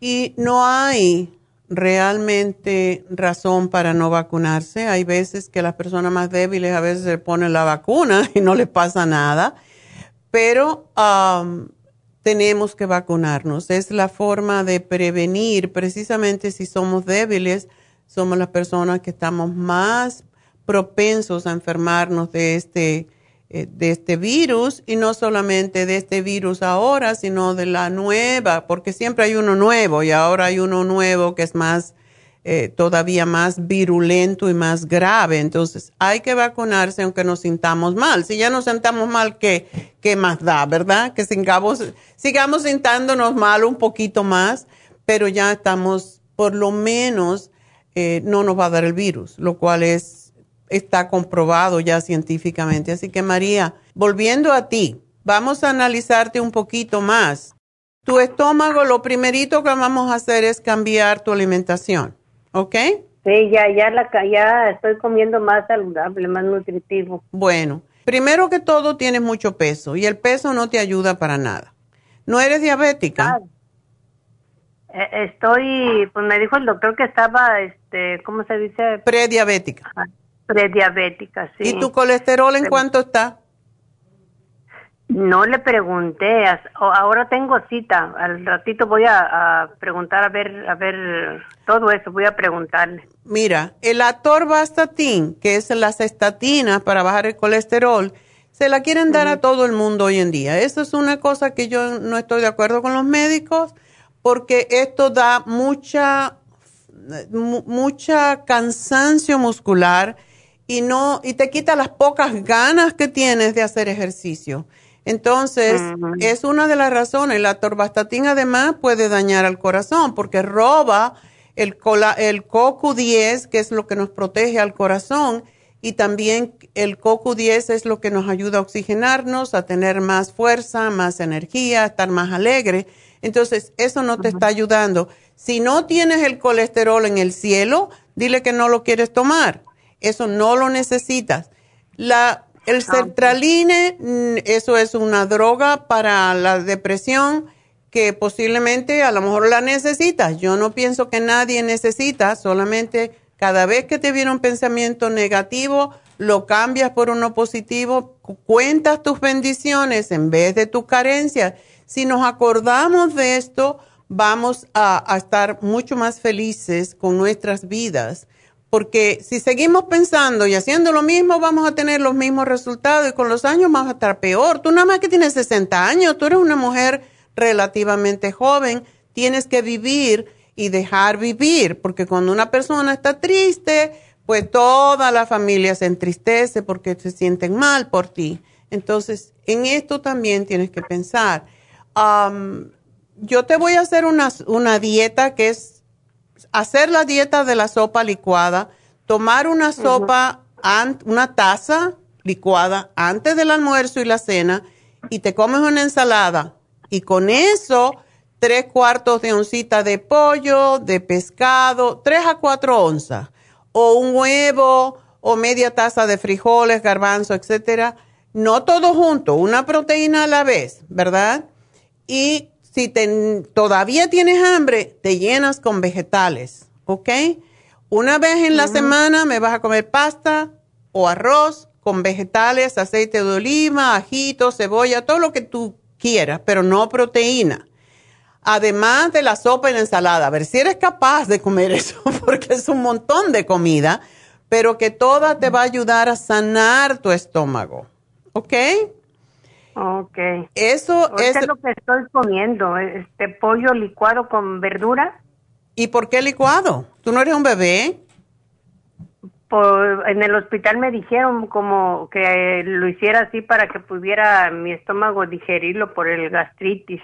Y no hay realmente razón para no vacunarse. Hay veces que las personas más débiles a veces se ponen la vacuna y no les pasa nada, pero tenemos que vacunarnos. Es la forma de prevenir, precisamente si somos débiles, somos las personas que estamos más propensos a enfermarnos de este, eh, de este virus y no solamente de este virus ahora, sino de la nueva, porque siempre hay uno nuevo y ahora hay uno nuevo que es más eh, todavía más virulento y más grave. Entonces, hay que vacunarse aunque nos sintamos mal. Si ya nos sentamos mal, ¿qué, qué más da, verdad? Que sigamos, sigamos sintiéndonos mal un poquito más, pero ya estamos, por lo menos, eh, no nos va a dar el virus, lo cual es, está comprobado ya científicamente. Así que, María, volviendo a ti, vamos a analizarte un poquito más. Tu estómago, lo primerito que vamos a hacer es cambiar tu alimentación. ¿Ok? Sí, ya, ya, la, ya estoy comiendo más saludable, más nutritivo. Bueno, primero que todo tienes mucho peso y el peso no te ayuda para nada. ¿No eres diabética? Eh, estoy, pues me dijo el doctor que estaba, este, ¿cómo se dice? Prediabética. Prediabética, sí. ¿Y tu colesterol en cuánto está? No le pregunté, ahora tengo cita, al ratito voy a, preguntar a ver, a ver todo eso, voy a preguntarle. Mira, el atorvastatin, que es las estatinas para bajar el colesterol, se la quieren dar a todo el mundo hoy en día. Eso es una cosa que yo no estoy de acuerdo con los médicos, porque esto da mucha, mucha cansancio muscular y no, y te quita las pocas ganas que tienes de hacer ejercicio. Entonces, es una de las razones. La torvastatina además puede dañar al corazón porque roba el, el CoQ10, que es lo que nos protege al corazón, y también el CoQ10 es lo que nos ayuda a oxigenarnos, a tener más fuerza, más energía, a estar más alegre. Entonces, eso no te está ayudando. Si no tienes el colesterol en el cielo, dile que no lo quieres tomar. Eso no lo necesitas. La el sertraline, mm, eso es una droga para la depresión que posiblemente a lo mejor la necesitas. Yo no pienso que nadie necesita, solamente cada vez que te viene un pensamiento negativo, lo cambias por uno positivo, cuentas tus bendiciones en vez de tus carencias. Si nos acordamos de esto, vamos a, a estar mucho más felices con nuestras vidas porque si seguimos pensando y haciendo lo mismo, vamos a tener los mismos resultados y con los años vamos a estar peor. Tú nada más que tienes 60 años, tú eres una mujer relativamente joven, tienes que vivir y dejar vivir, porque cuando una persona está triste, pues toda la familia se entristece porque se sienten mal por ti. Entonces, en esto también tienes que pensar. yo te voy a hacer una, una dieta que es hacer la dieta de la sopa licuada, tomar una sopa, una taza licuada antes del almuerzo y la cena y te comes una ensalada y con eso tres cuartos de oncita de pollo, de pescado, tres a cuatro onzas o un huevo o media taza de frijoles, garbanzo, etcétera. No todo junto, una proteína a la vez, ¿verdad? Y si todavía tienes hambre, te llenas con vegetales, ¿ok? Una vez en la semana me vas a comer pasta o arroz con vegetales, aceite de oliva, ajito, cebolla, todo lo que tú quieras, pero no proteína. Además de la sopa y la ensalada, a ver si eres capaz de comer eso, porque es un montón de comida, pero que toda te va a ayudar a sanar tu estómago, ¿ok? Ok. Eso es lo que estoy comiendo, este pollo licuado con verdura. ¿Y por qué licuado? ¿Tú no eres un bebé? Por, en el hospital me dijeron como que lo hiciera así para que pudiera mi estómago digerirlo por el gastritis.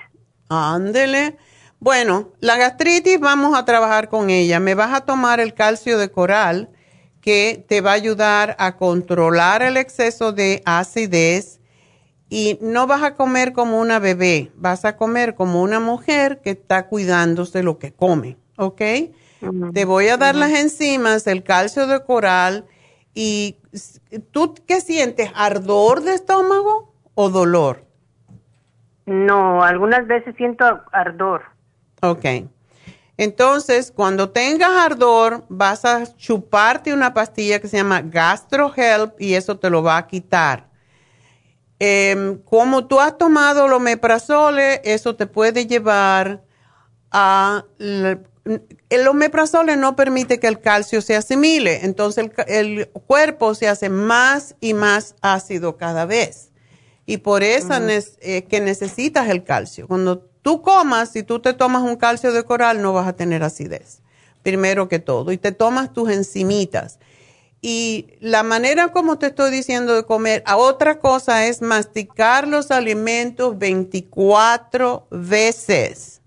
Ándele. Bueno, la gastritis vamos a trabajar con ella. Me vas a tomar el calcio de coral que te va a ayudar a controlar el exceso de acidez y no vas a comer como una bebé, vas a comer como una mujer que está cuidándose lo que come, ¿ok? Te voy a dar las enzimas, el calcio de coral y ¿tú qué sientes? ¿Ardor de estómago o dolor? No, algunas veces siento ardor. Ok. Entonces, cuando tengas ardor, vas a chuparte una pastilla que se llama GastroHelp y eso te lo va a quitar. Em, como tú has tomado los meprazoles, eso te puede llevar a... El omeprazole no permite que el calcio se asimile, entonces el, cuerpo se hace más y más ácido cada vez. Y por eso es eh, que necesitas el calcio. Cuando tú comas, si tú te tomas un calcio de coral, no vas a tener acidez, primero que todo. Y te tomas tus enzimitas. Y la manera como te estoy diciendo de comer, a otra cosa es masticar los alimentos 24 veces.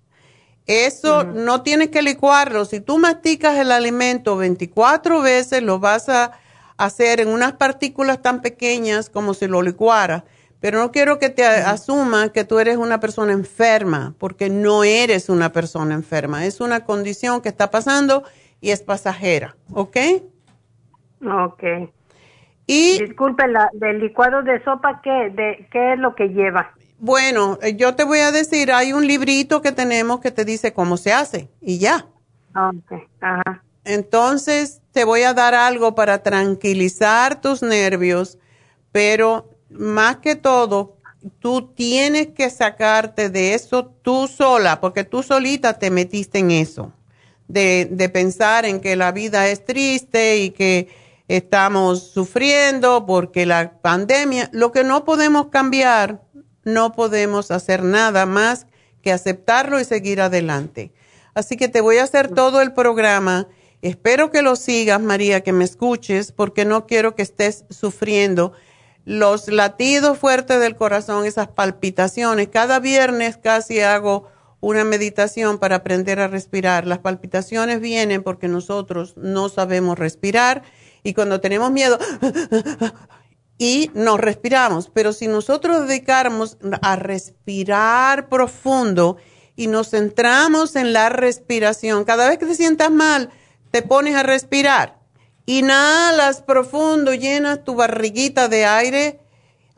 Eso no tienes que licuarlo. Si tú masticas el alimento 24 veces, lo vas a hacer en unas partículas tan pequeñas como si lo licuara. Pero no quiero que te asumas que tú eres una persona enferma, porque no eres una persona enferma. Es una condición que está pasando y es pasajera, ¿ok? Ok. Y Disculpe, la, del licuado de sopa, ¿qué, de, ¿qué es lo que lleva? bueno, eh, yo te voy a decir, hay un librito que tenemos que te dice cómo se hace y ya. Ok, ajá. Entonces, te voy a dar algo para tranquilizar tus nervios, pero más que todo, tú tienes que sacarte de eso tú sola, porque tú solita te metiste en eso, de, de pensar en que la vida es triste y que estamos sufriendo porque la pandemia, lo que no podemos cambiar, no podemos hacer nada más que aceptarlo y seguir adelante. Así que te voy a hacer todo el programa. Espero que lo sigas, María, que me escuches, porque no quiero que estés sufriendo los latidos fuertes del corazón, esas palpitaciones. Cada viernes casi hago una meditación para aprender a respirar. Las palpitaciones vienen porque nosotros no sabemos respirar y cuando tenemos miedo y nos respiramos. Pero si nosotros dedicáramos a respirar profundo y nos centramos en la respiración, cada vez que te sientas mal, te pones a respirar. Inhalas profundo, llenas tu barriguita de aire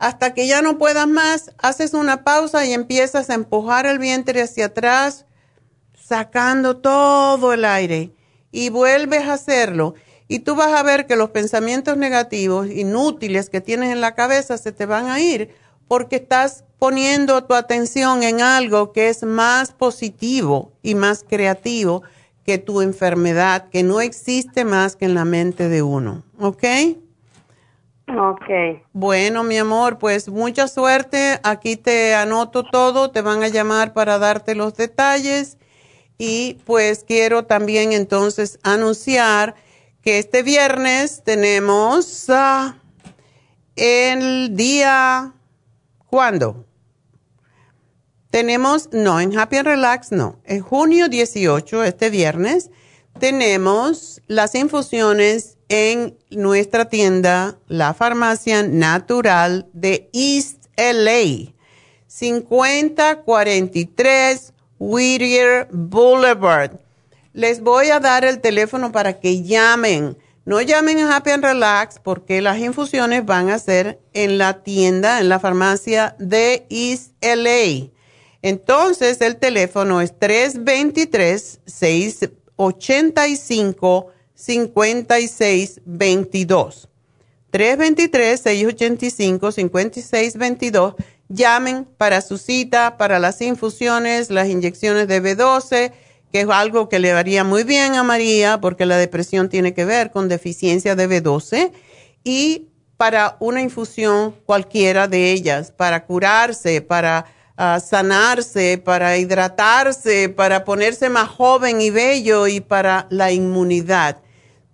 hasta que ya no puedas más, haces una pausa y empiezas a empujar el vientre hacia atrás, sacando todo el aire y vuelves a hacerlo. Y tú vas a ver que los pensamientos negativos, inútiles que tienes en la cabeza, se te van a ir porque estás poniendo tu atención en algo que es más positivo y más creativo que tu enfermedad, que no existe más que en la mente de uno. ¿Ok? Ok. Bueno, mi amor, pues mucha suerte. Aquí te anoto todo, te van a llamar para darte los detalles. Y pues quiero también entonces anunciar que este viernes tenemos el día, ¿cuándo? Tenemos, no, en Happy and Relax no, en junio 18, este viernes, tenemos las infusiones en nuestra tienda, la farmacia natural de East LA, 5043 Whittier Boulevard. Les voy a dar el teléfono para que llamen. No llamen a Happy and Relax porque las infusiones van a ser en la tienda, en la farmacia de East LA. Entonces el teléfono es 323-685-5622. 323-685-5622. Llamen para su cita, para las infusiones, las inyecciones de B12, que es algo que le haría muy bien a María, porque la depresión tiene que ver con deficiencia de B12, y para una infusión cualquiera de ellas, para curarse, para sanarse, para hidratarse, para ponerse más joven y bello y para la inmunidad.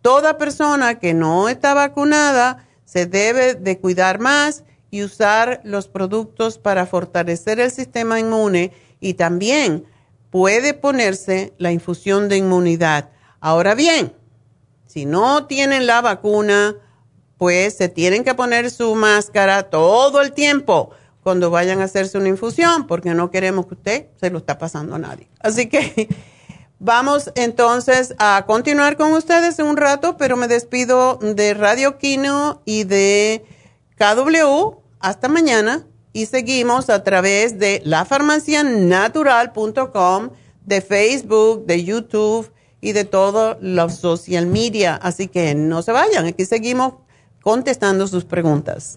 Toda persona que no está vacunada se debe de cuidar más y usar los productos para fortalecer el sistema inmune y también puede ponerse la infusión de inmunidad. Ahora bien, si no tienen la vacuna, pues se tienen que poner su máscara todo el tiempo cuando vayan a hacerse una infusión, porque no queremos que usted se lo está pasando a nadie. Así que vamos entonces a continuar con ustedes en un rato, pero me despido de Radio Quino y de KW. Hasta mañana y seguimos a través de lafarmacianatural.com, de Facebook, de YouTube y de todos los social media. Así que no se vayan, aquí seguimos contestando sus preguntas.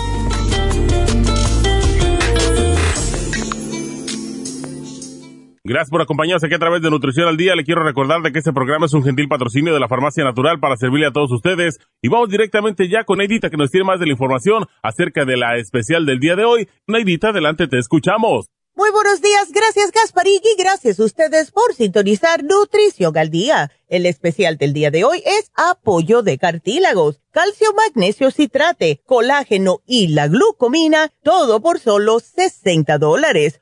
Gracias por acompañarnos aquí a través de Nutrición al Día. Le quiero recordar de que este programa es un gentil patrocinio de la Farmacia Natural para servirle a todos ustedes. Y vamos directamente ya con Neidita que nos tiene más de la información acerca de la especial del día de hoy. Neidita, adelante, te escuchamos. Muy buenos días, gracias Gasparín y gracias a ustedes por sintonizar Nutrición al Día. El especial del día de hoy es apoyo de cartílagos, calcio, magnesio, citrate, colágeno y la glucomina, todo por solo 60 dólares.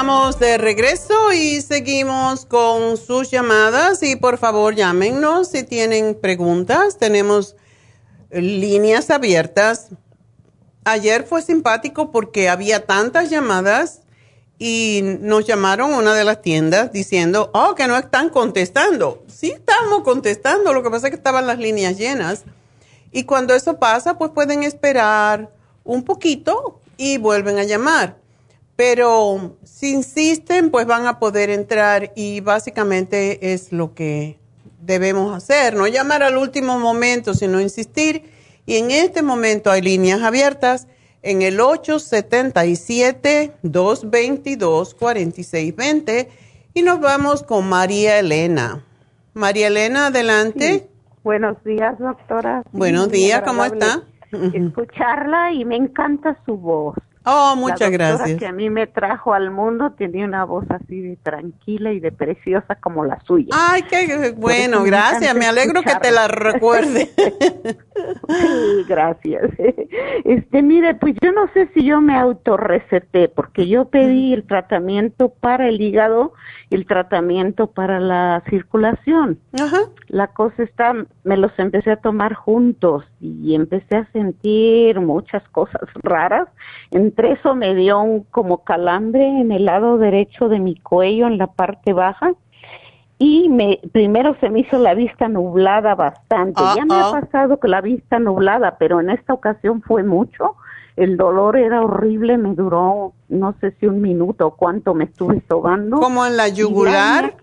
Estamos de regreso y seguimos con sus llamadas y por favor llámenos si tienen preguntas. Tenemos líneas abiertas. Ayer fue simpático porque había tantas llamadas y nos llamaron una de las tiendas diciendo, oh, que no están contestando. Sí estamos contestando, lo que pasa es que estaban las líneas llenas. Y cuando eso pasa, pues pueden esperar un poquito y vuelven a llamar pero si insisten, pues van a poder entrar y básicamente es lo que debemos hacer, no llamar al último momento, sino insistir. Y en este momento hay líneas abiertas en el 877-222-4620 y nos vamos con María Elena. María Elena, adelante. Buenos días, doctora. Buenos días, ¿cómo está? Escucharla y me encanta su voz. Oh, muchas la gracias. que a mí me trajo al mundo tenía una voz así de tranquila y de preciosa como la suya. Ay, qué bueno, gracias. Me, alegro que te la recuerde. sí, gracias. Este, mire, pues yo no sé si yo me autorreceté porque yo pedí el tratamiento para el hígado el tratamiento para la circulación. La cosa está, me los empecé a tomar juntos y empecé a sentir muchas cosas raras. Entre eso me dio un como calambre en el lado derecho de mi cuello, en la parte baja. Y me, primero se me hizo la vista nublada bastante. ya me ha pasado que la vista nublada, pero en esta ocasión fue mucho el dolor era horrible, me duró no sé si un minuto o cuánto me estuve sobando. ¿Como en la yugular?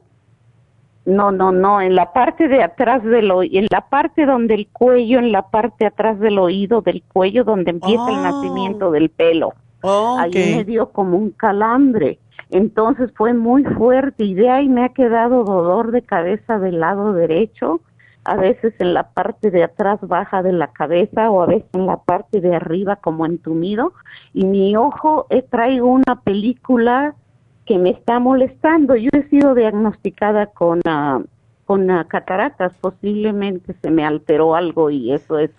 No, no, no, en la parte de atrás del oído, en la parte donde el cuello, en la parte atrás del oído del cuello, donde empieza el oh. nacimiento del pelo. Ahí me dio como un calambre. Entonces fue muy fuerte y de ahí me ha quedado dolor de cabeza del lado derecho a veces en la parte de atrás baja de la cabeza o a veces en la parte de arriba como entumido. Y mi ojo eh, traigo una película que me está molestando. Yo he sido diagnosticada con uh, con uh, cataratas, posiblemente se me alteró algo y eso es,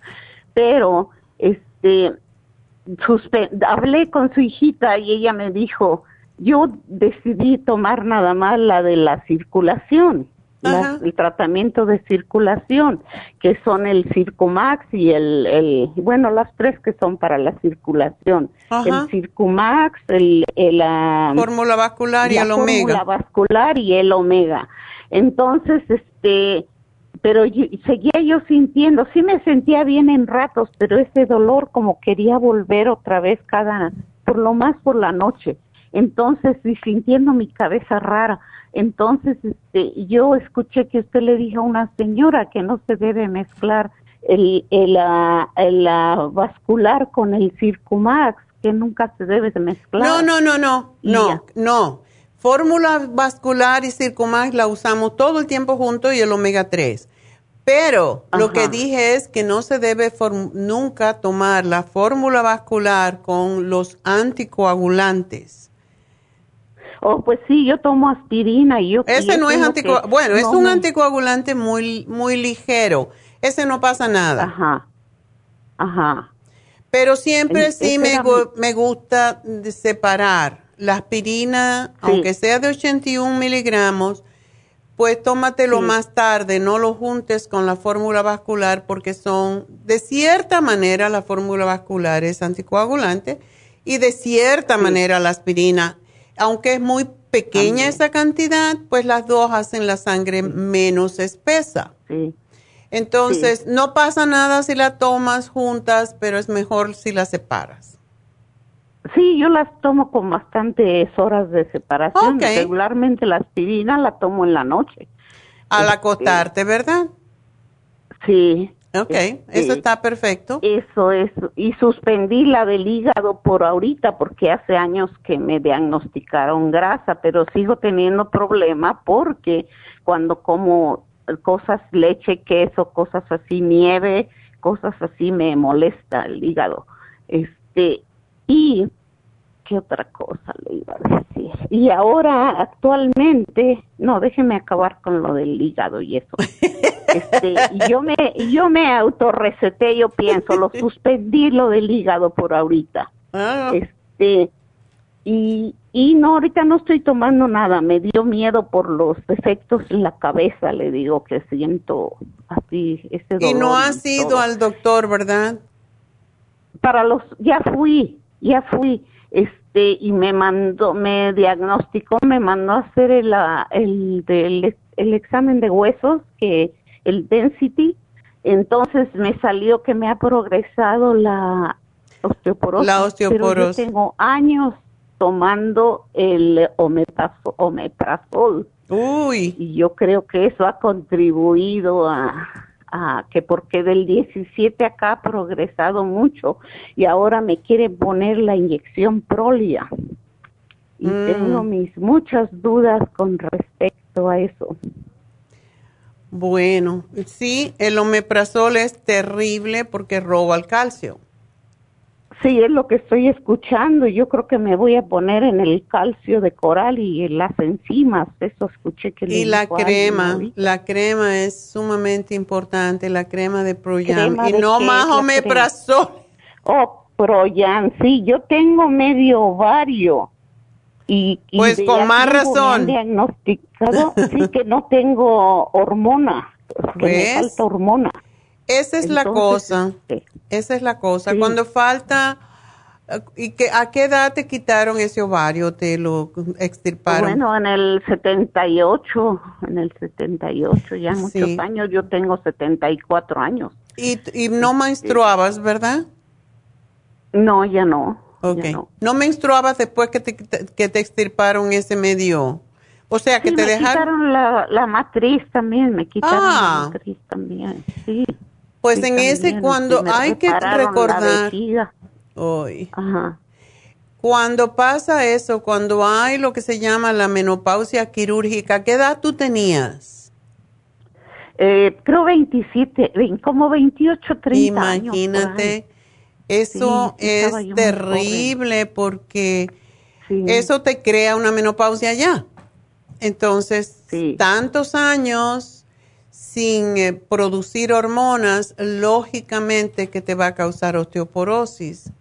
pero este hablé con su hijita y ella me dijo, yo decidí tomar nada más la de la circulación el tratamiento de circulación, que son el Circumax y el, el, bueno, las tres que son para la circulación. El Circumax, el, el fórmula vascular y el omega. Fórmula vascular y el omega. Entonces, este, pero seguía yo sintiendo, sí me sentía bien en ratos, pero ese dolor como quería volver otra vez cada, por lo más por la noche. Entonces, y sintiendo mi cabeza rara. Entonces, este, yo escuché que usted le dijo a una señora que no se debe mezclar el, el, la, vascular con el Circumax, que nunca se debe mezclar. No, no, no, no, no, no. Fórmula vascular y Circumax la usamos todo el tiempo juntos y el omega 3. Pero lo que dije es que no se debe nunca tomar la fórmula vascular con los anticoagulantes. Oh, pues sí, yo tomo aspirina y yo... Ese no es anticoagulante. Bueno, es un anticoagulante muy, muy ligero. Ese no pasa nada. Ajá. Ajá. Pero siempre sí me, me gusta separar la aspirina, aunque sea de 81 miligramos, pues tómatelo más tarde, no lo juntes con la fórmula vascular porque son, de cierta manera, la fórmula vascular es anticoagulante y de cierta manera la aspirina, aunque es muy pequeña esa cantidad, pues las dos hacen la sangre menos espesa. Entonces, no pasa nada si la tomas juntas, pero es mejor si las separas. Sí, yo las tomo con bastantes horas de separación. Regularmente la aspirina la tomo en la noche. Al este, acostarte, ¿verdad? Sí. Ok, este, eso está perfecto. Eso es. Y suspendí la del hígado por ahorita porque hace años que me diagnosticaron grasa, pero sigo teniendo problema porque cuando como cosas, leche, queso, cosas así, nieve, cosas así, me molesta el hígado. Este, y ¿qué otra cosa le iba a decir? Y ahora, actualmente, no, déjeme acabar con lo del hígado y eso. Este, yo me, yo me autorreceté, yo pienso, lo suspendí lo del hígado por ahorita. Ah. Este, y, y no, ahorita no estoy tomando nada, me dio miedo por los efectos en la cabeza, le digo que siento así, ese dolor. Y no has ido al doctor, ¿verdad? Para los, ya fui, ya fui este y me mandó me diagnosticó me mandó a hacer el, el, el, examen de huesos que el density. Entonces me salió que me ha progresado la osteoporosis la osteoporosis. pero yo tengo años tomando el omeprazol. Uy. Y yo creo que eso ha contribuido a Ah, que porque del 17 acá ha progresado mucho y ahora me quiere poner la inyección Prolia. Y mm. tengo mis muchas dudas con respecto a eso. Bueno, sí, el omeprazol es terrible porque roba el calcio. Sí, es lo que estoy escuchando. Yo creo que me voy a poner en el calcio de coral y en las enzimas. Eso escuché que. Y la crema, la crema es sumamente importante, la crema de Proyan. y no más omeprazol. Oh, Proyan, sí, yo tengo medio ovario. Y, pues con más razón. diagnosticado, sí, que no tengo hormona, que me falta hormona. Esa es la cosa. Esa es la cosa. Cuando falta, ¿y que, a qué edad te quitaron ese ovario? ¿Te lo extirparon? Bueno, en el 78, en el 78, ya muchos años. Yo tengo 74 años. ¿Y, y no menstruabas, verdad? No, ya no. Ok. no. menstruabas después que te, que te extirparon ese medio? O sea, que te dejaron... me quitaron la, la, matriz también, me quitaron la ah. matriz también, sí. Pues en ese cuando hay que recordar hoy. Cuando pasa eso, cuando hay lo que se llama la menopausia quirúrgica, ¿qué edad tú tenías? Eh, creo 27, como 28, 30 Imagínate, eso es terrible porque eso te crea una menopausia ya. Entonces, tantos años sin eh, producir hormonas, lógicamente que te va a causar osteoporosis.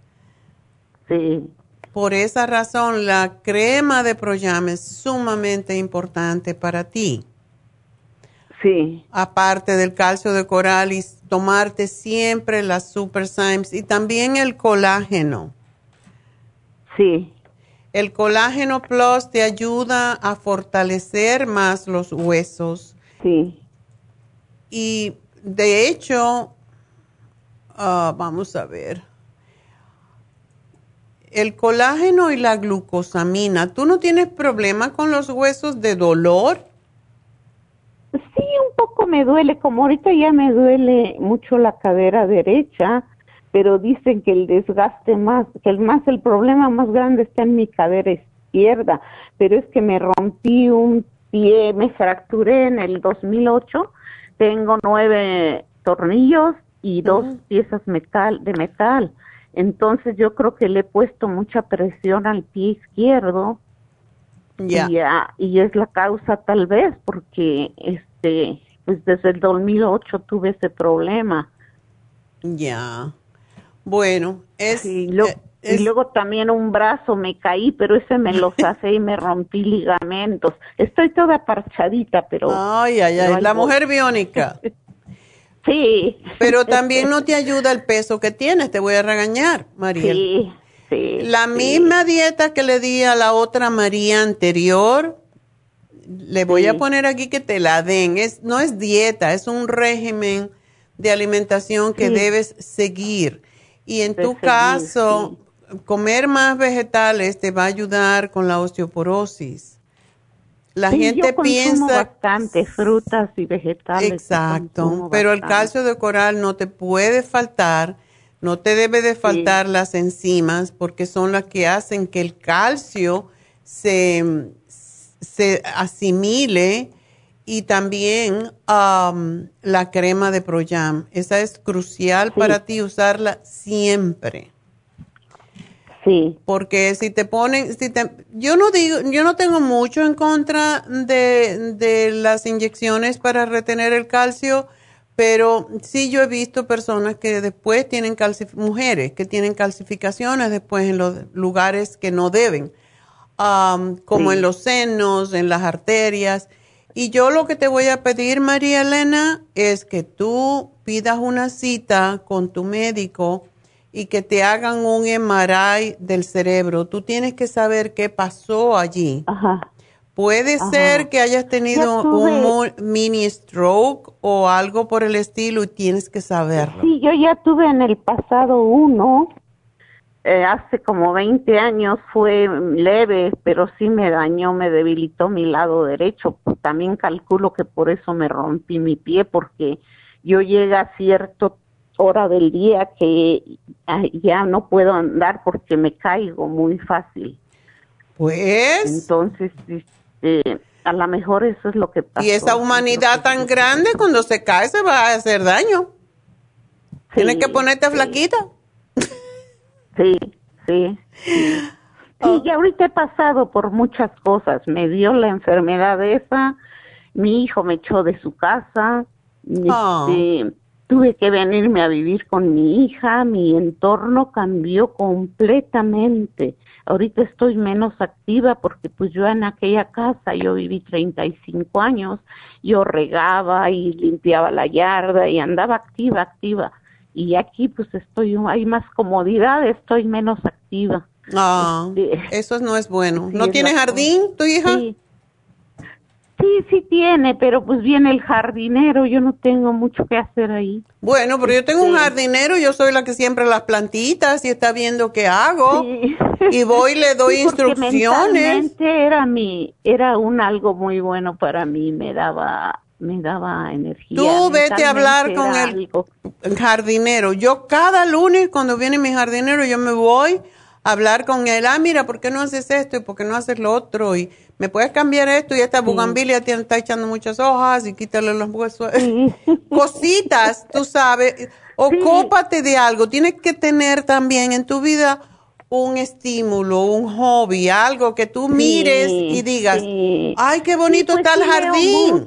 Sí. Por esa razón, la crema de Proyam es sumamente importante para ti. Sí. Aparte del calcio de coral y tomarte siempre las Super Symes y también el colágeno. Sí. El colágeno plus te ayuda a fortalecer más los huesos. Sí y de hecho, ah, vamos a ver, el colágeno y la glucosamina, ¿tú no tienes problema con los huesos de dolor? Sí, un poco me duele, como ahorita ya me duele mucho la cadera derecha, pero dicen que el desgaste más, que el más el problema más grande está en mi cadera izquierda, pero es que me rompí un pie, me fracturé en el 2008, tengo nueve tornillos y dos piezas metal de metal entonces yo creo que le he puesto mucha presión al pie izquierdo. Y, y es la causa tal vez porque este pues desde el 2008 tuve ese problema. Ya. Bueno, es y, y luego también un brazo me caí, pero ese me lo hace y me rompí ligamentos. Estoy toda parchadita, pero Ay, ay, ay, la mujer biónica. Sí. Pero también no te ayuda el peso que tienes, te voy a regañar, María. Sí, sí. La misma dieta que le di a la otra María anterior, le voy a poner aquí que te la den. Es, no es dieta, es un régimen de alimentación que debes seguir. Y en tu caso, comer más vegetales te va a ayudar con la osteoporosis. La gente yo piensa bastante frutas y vegetales. Exacto, pero el calcio de coral no te puede faltar, no te debe de faltar las enzimas porque son las que hacen que el calcio se, se asimile y también la crema de Proyam. Esa es crucial para ti usarla siempre. Porque si te ponen, si te, yo no digo, yo no tengo mucho en contra de, de las inyecciones para retener el calcio, pero sí yo he visto personas que después tienen mujeres que tienen calcificaciones después en los lugares que no deben, como en los senos, en las arterias. Y yo lo que te voy a pedir, María Elena, es que tú pidas una cita con tu médico y que te hagan un MRI del cerebro, tú tienes que saber qué pasó allí. Ajá. Puede ser que hayas tenido un mini stroke o algo por el estilo y tienes que saberlo. Sí, yo ya tuve en el pasado uno, eh, hace como 20 años, fue leve, pero sí me dañó, me debilitó mi lado derecho. También calculo que por eso me rompí mi pie, porque yo llegué a cierto hora del día que ya no puedo andar porque me caigo muy fácil. Pues. Entonces, este, a lo mejor eso es lo que pasa. Y esa humanidad tan grande, cuando se cae, se va a hacer daño. Tienes que ponerte flaquita. Sí, sí. Sí, oh. y ahorita he pasado por muchas cosas. Me dio la enfermedad esa, mi hijo me echó de su casa, oh. este, tuve que venirme a vivir con mi hija, mi entorno cambió completamente. Ahorita estoy menos activa porque pues yo en aquella casa, yo viví 35 años, yo regaba y limpiaba la yarda y andaba activa, activa. Y aquí pues estoy, hay más comodidad, estoy menos activa. Ah, eso no es bueno. ¿No tiene jardín tu hija? Sí. Sí, sí tiene, pero pues viene el jardinero, yo no tengo mucho que hacer ahí. Bueno, pero yo tengo un jardinero, yo soy la que siembra las plantitas y está viendo qué hago. Y voy y le doy instrucciones. era mi, era un algo muy bueno para mí, me daba me daba energía. Tú vete a hablar con el, el jardinero. Yo cada lunes cuando viene mi jardinero yo me voy a hablar con él. Ah, mira, ¿por qué no haces esto y por qué no haces lo otro? Y ¿me puedes cambiar esto? Y esta bugambilia tiene, está echando muchas hojas y quítale los huesos. Cositas, tú sabes. Ocúpate de algo. Tienes que tener también en tu vida un estímulo, un hobby, algo que tú mires y digas, ay, qué bonito pues está el jardín.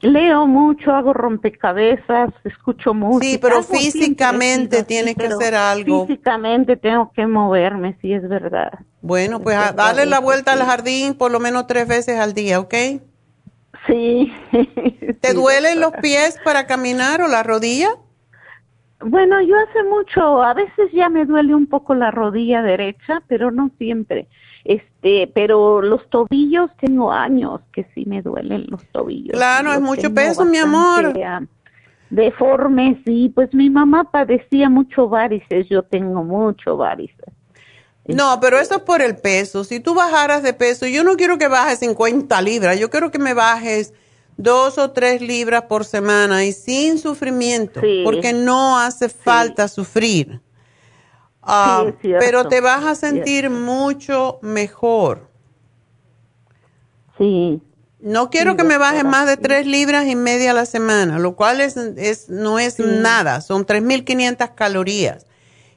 Leo mucho, hago rompecabezas, escucho mucho. Sí, pero físicamente tienes que hacer algo. Físicamente tengo que moverme, sí, es verdad. Bueno, pues dale la vuelta al jardín por lo menos tres veces al día, ¿ok? Sí. ¿Te duelen los pies para caminar o la rodilla? Bueno, yo hace mucho, a veces ya me duele un poco la rodilla derecha, pero no siempre. Este, pero los tobillos tengo años que sí me duelen los tobillos. Claro, es mucho peso, mi amor. Deformes, sí, pues mi mamá padecía mucho varices, yo tengo mucho varices. No, pero eso es por el peso. Si tú bajaras de peso, yo no quiero que bajes 50 libras, yo quiero que me bajes dos o tres libras por semana y sin sufrimiento, porque no hace falta sufrir. Ah, pero te vas a sentir mucho mejor. Sí. No quiero que me bajes más de tres libras y media a la semana, lo cual es, es no es nada, son 3.500 calorías.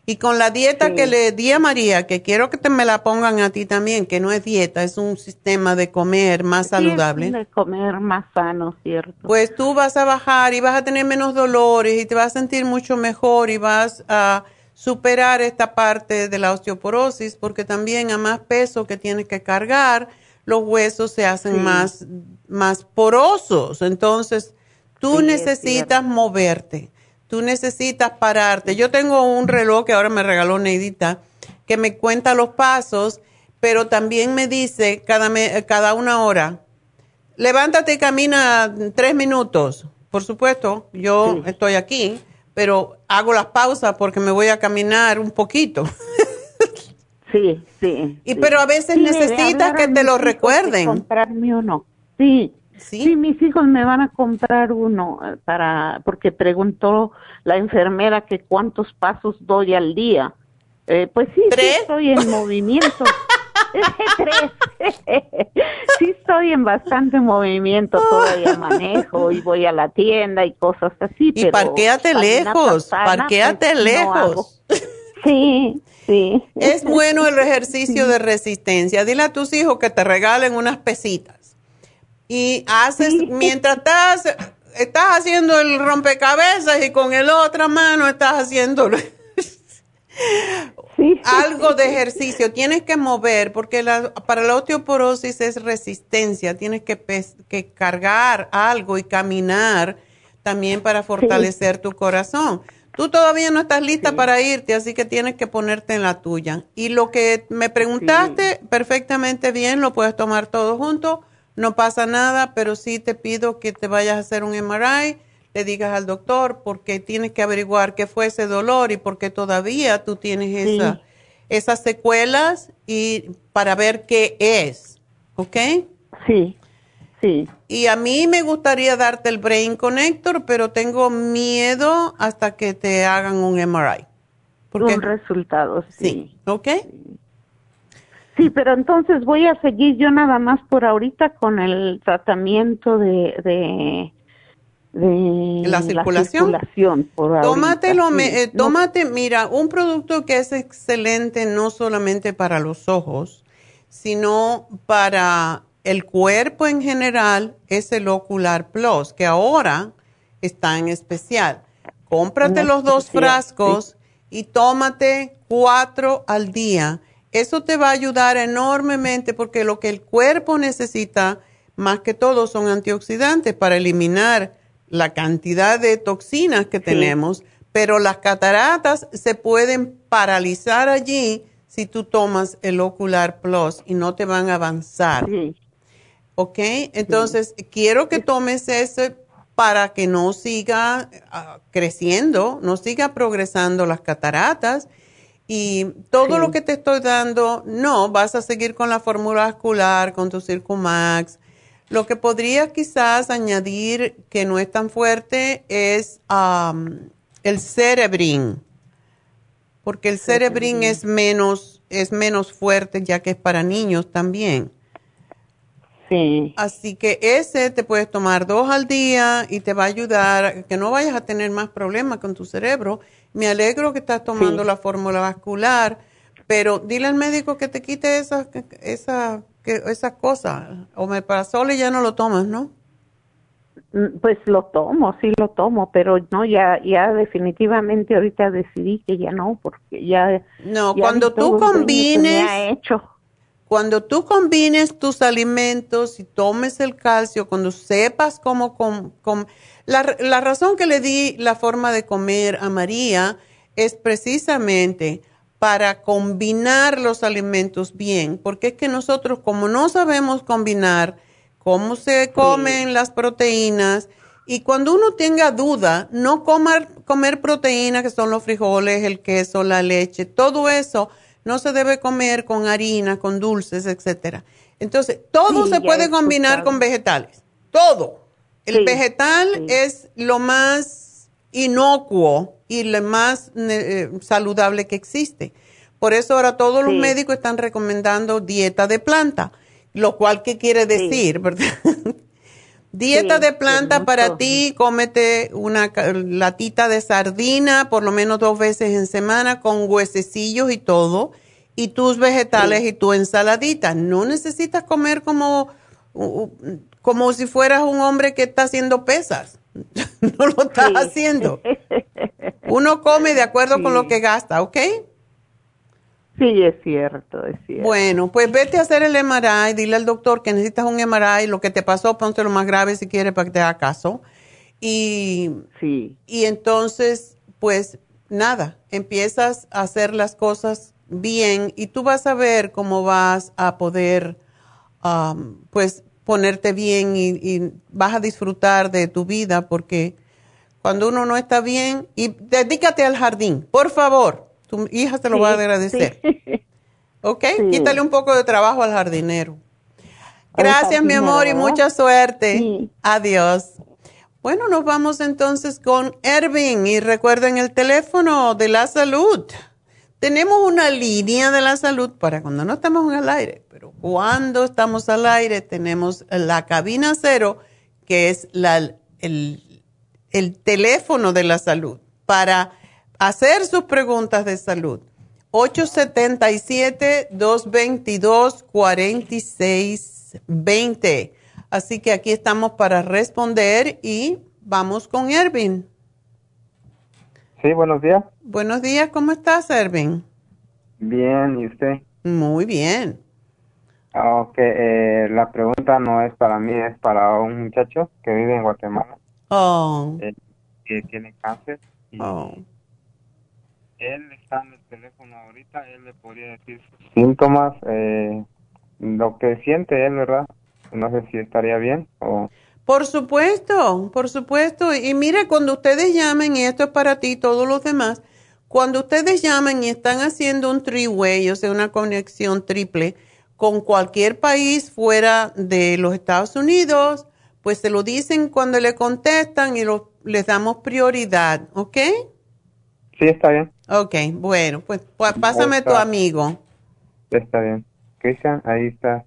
Y con la dieta que le di a María, que quiero que te me la pongan a ti también, que no es dieta, es un sistema de comer más saludable. de comer más sano, ¿cierto? Pues tú vas a bajar y vas a tener menos dolores y te vas a sentir mucho mejor y vas a superar esta parte de la osteoporosis porque también a más peso que tienes que cargar, los huesos se hacen más, más porosos. Entonces, tú necesitas moverte tú necesitas pararte. Yo tengo un reloj que ahora me regaló Neidita que me cuenta los pasos, pero también me dice cada, cada una hora, levántate y camina tres minutos. Por supuesto, yo estoy aquí, pero hago las pausas porque me voy a caminar un poquito. sí, sí. Y pero a veces necesitas que te lo recuerden. Comprarme uno. Sí, ¿Sí? mis hijos me van a comprar uno eh, para porque preguntó la enfermera que cuántos pasos doy al día. Eh, pues sí, sí estoy en movimiento. Tres. sí estoy en bastante movimiento, todavía manejo y voy a la tienda y cosas así. Y parquéate lejos, parquéate pues, lejos. sí, sí. Es bueno el ejercicio de resistencia. Dile a tus hijos que te regalen unas pesitas y haces, mientras estás, estás haciendo el rompecabezas y con el otra mano estás algo de ejercicio. Tienes que mover, porque la, para la osteoporosis es resistencia. Tienes que, que cargar algo y caminar también para fortalecer tu corazón. Tú todavía no estás lista para irte, así que tienes que ponerte en la tuya. Y lo que me preguntaste, perfectamente bien, lo puedes tomar todo junto no pasa nada, pero sí te pido que te vayas a hacer un MRI, le digas al doctor porque tienes que averiguar qué fue ese dolor y por qué todavía tú tienes esas secuelas y para ver qué es, ¿ok? Sí, sí. Y a mí me gustaría darte el Brain Connector, pero tengo miedo hasta que te hagan un MRI. Porque, un resultado, sí. sí. ¿Ok? Sí, pero entonces voy a seguir yo nada más por ahorita con el tratamiento de, de, la circulación. tómatelo, eh, tómate, mira, un producto que es excelente no solamente para los ojos, sino para el cuerpo en general, es el Ocular Plus, que ahora está en especial. Cómprate los dos frascos y tómate cuatro al día eso te va a ayudar enormemente porque lo que el cuerpo necesita más que todo son antioxidantes para eliminar la cantidad de toxinas que tenemos, pero las cataratas se pueden paralizar allí si tú tomas el Ocular Plus y no te van a avanzar. ¿Ok? Entonces, quiero que tomes ese para que no siga ah, creciendo, no siga progresando las cataratas y todo lo que te estoy dando, no, vas a seguir con la fórmula vascular, con tu Circumax. Lo que podría quizás añadir que no es tan fuerte es el Cerebrin, porque el Cerebrin es menos, es menos fuerte ya que es para niños también. Sí. Así que ese te puedes tomar dos al día y te va a ayudar a que no vayas a tener más problemas con tu cerebro me alegro que estás tomando la fórmula vascular, pero dile al médico que te quite esas esa, esa cosas. Omeprazole ya no lo tomas, ¿no? Mm, pues lo tomo, sí lo tomo, pero no, ya, ya definitivamente ahorita decidí que ya no, porque ya... No, cuando tú combines... hecho. Cuando tú combines tus alimentos y tomes el calcio, cuando sepas cómo... Com, la, razón que le di la forma de comer a María es precisamente para combinar los alimentos bien, porque es que nosotros como no sabemos combinar cómo se comen las proteínas, y cuando uno tenga duda, no comer, comer proteínas, que son los frijoles, el queso, la leche, todo eso no se debe comer con harina, con dulces, etcétera. Entonces, todo se puede combinar con vegetales, todo. El vegetal es lo más inocuo y lo más eh, saludable que existe. Por eso ahora todos los médicos están recomendando dieta de planta, lo cual, ¿qué quiere decir? ¿verdad? dieta de planta para ti, cómete una latita de sardina por lo menos dos veces en semana con huesecillos y todo, y tus vegetales y tu ensaladita. No necesitas comer como, como si fueras un hombre que está haciendo pesas. no lo estás haciendo. Uno come de acuerdo con lo que gasta, ¿ok? Sí, es cierto, es cierto. Bueno, pues vete a hacer el MRI, dile al doctor que necesitas un MRI, lo que te pasó, ponte lo más grave si quieres para que te haga caso. Y, sí. y entonces, pues nada, empiezas a hacer las cosas bien y tú vas a ver cómo vas a poder, um, pues, ponerte bien y, y, vas a disfrutar de tu vida porque cuando uno no está bien, y dedícate al jardín, por favor tu hija te lo va a agradecer. ¿Ok? Quítale un poco de trabajo al jardinero. Gracias, mi amor, y mucha suerte. Adiós. Bueno, nos vamos entonces con Ervin y recuerden el teléfono de la salud. Tenemos una línea de la salud para cuando no estamos al aire, pero cuando estamos al aire tenemos la cabina cero, que es la, el, el teléfono de la salud para hacer sus preguntas de salud. 877-222-4620. Así que aquí estamos para responder y vamos con Ervin. Sí, buenos días. Buenos días, ¿cómo estás, Ervin? Bien, ¿y usted? Muy bien. Ok, eh, la pregunta no es para mí, es para un muchacho que vive en Guatemala. Oh. Que tiene cáncer. oh él está en el teléfono ahorita, él le podría decir síntomas, eh, lo que siente él, ¿verdad? No sé si estaría bien o... Por supuesto, por supuesto. Y mire, cuando ustedes llamen, y esto es para ti y todos los demás, cuando ustedes llamen y están haciendo un three-way, o sea, una conexión triple, con cualquier país fuera de los Estados Unidos, pues se lo dicen cuando le contestan y lo, les damos prioridad, ¿ok? Sí, está bien. Ok, bueno, pues, pues pásame tu amigo. Está bien. Cristian, ahí está.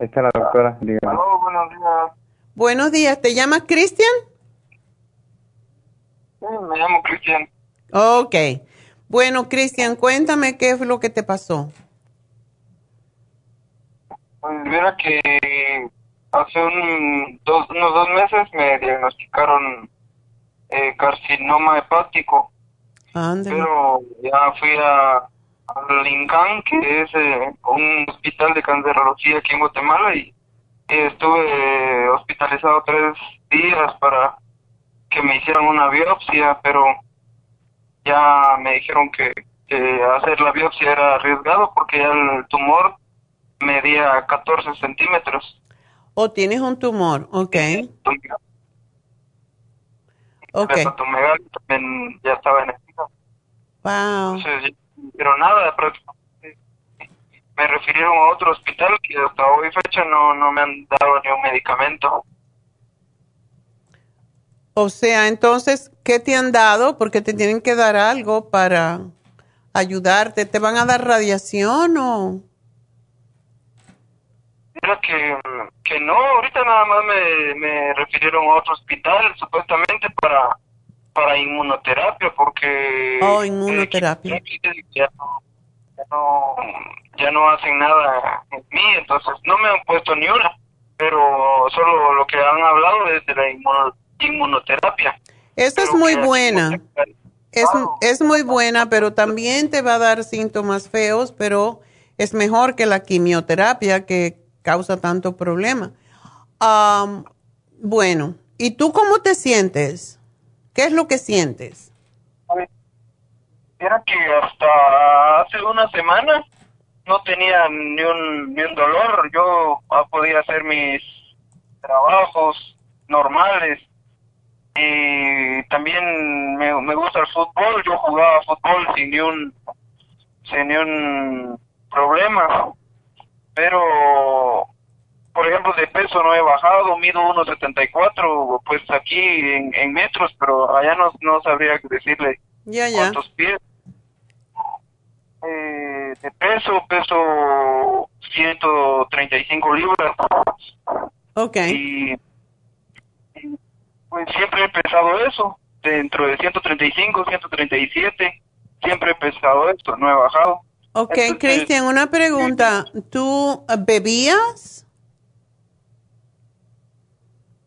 Ahí está la doctora. Dígame. buenos días. Buenos días. ¿Te llamas Cristian? Sí, me llamo Cristian. Ok. Bueno, Cristian, cuéntame qué es lo que te pasó. Pues mira que hace un, dos, unos dos meses me diagnosticaron eh, carcinoma hepático. Pero ya fui a, al INCAN, que es eh, un hospital de cancerología aquí en Guatemala, y estuve hospitalizado tres días para que me hicieran una biopsia, pero ya me dijeron que, hacer la biopsia era arriesgado porque ya el tumor medía 14 centímetros. ¿O tienes un tumor? Ok. Ok. también ya estaba en Wow. pero nada, me refirieron a otro hospital que hasta hoy fecha no, no me han dado ni un medicamento. O sea, entonces, ¿qué te han dado? Porque te tienen que dar algo para ayudarte. ¿Te van a dar radiación o...? Era que, que no, ahorita nada más me, me refirieron a otro hospital, supuestamente para para inmunoterapia porque oh inmunoterapia. ya, no, ya, no, hacen nada en mí entonces no me han puesto ni una pero solo lo que han hablado es de la inmunoterapia. Esa es muy buena. es, es muy buena pero también te va a dar síntomas feos pero es mejor que la quimioterapia que causa tanto problema bueno y tú cómo te sientes ¿Qué es lo que sientes? era que hasta hace una semana no tenía ni un, ni un dolor. Yo podía hacer mis trabajos normales. Y también me, me gusta el fútbol. Yo jugaba fútbol sin ni un, sin ni un problema. Pero por ejemplo, de peso no he bajado, mido 1,74, pues aquí en, en, metros, pero allá no, no sabría decirle ya, ya. cuántos pies. Eh, de peso, peso 135 libras. Ok. Y, pues siempre he pesado eso, dentro de 135, 137, siempre he pesado esto, no he bajado. Ok, Cristian, una pregunta. ¿Tú bebías?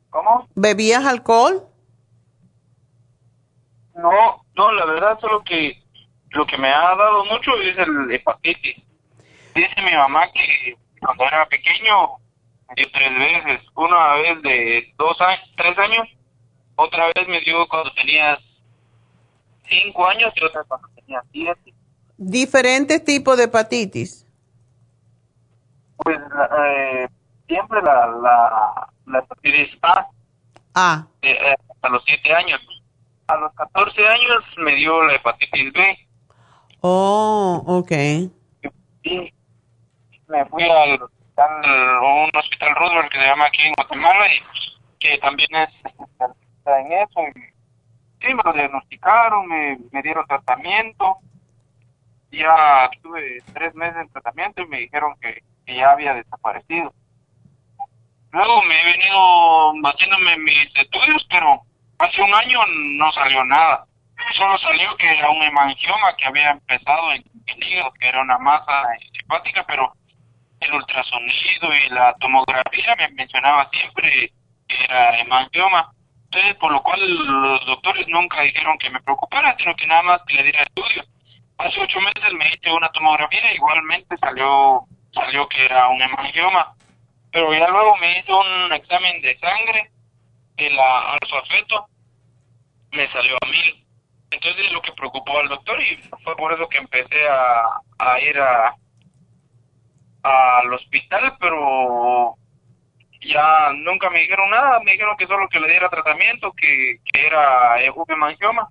¿Cómo? ¿Bebías alcohol? No, no, la verdad solo que lo que me ha dado mucho es el hepatitis. Dice mi mamá que cuando era pequeño me dio tres veces, una vez de dos años, tres años, otra vez me dio cuando tenía cinco años y otra cuando tenía siete. ¿Diferentes tipos de hepatitis? Pues eh, siempre la, la, la hepatitis A. A. Eh, eh, a los 7 años. A los 14 años me dio la hepatitis B. Oh, ok. Y me fui al hospital, un hospital Roosevelt que se llama aquí en Guatemala y que también es especialista en eso. Y, sí, me lo diagnosticaron, me, me dieron tratamiento. Ya tuve tres meses en tratamiento y me dijeron que, ya había desaparecido. Luego me he venido batiéndome mis estudios, pero hace un año no salió nada. Solo salió que era un hemangioma que había empezado en el hígado, que era una masa hepática, pero el ultrasonido y la tomografía me mencionaba siempre que era hemangioma. Entonces, por lo cual los doctores nunca dijeron que me preocupara, sino que nada más que le diera estudio. Hace ocho meses me hice una tomografía, igualmente salió salió que era un hemangioma. Pero ya luego me hizo un examen de sangre el alfafeto me salió a mil entonces lo que preocupó al doctor y fue por eso que empecé a, a ir a al hospital pero ya nunca me dijeron nada. Me dijeron que solo que le diera tratamiento que, que era hemangioma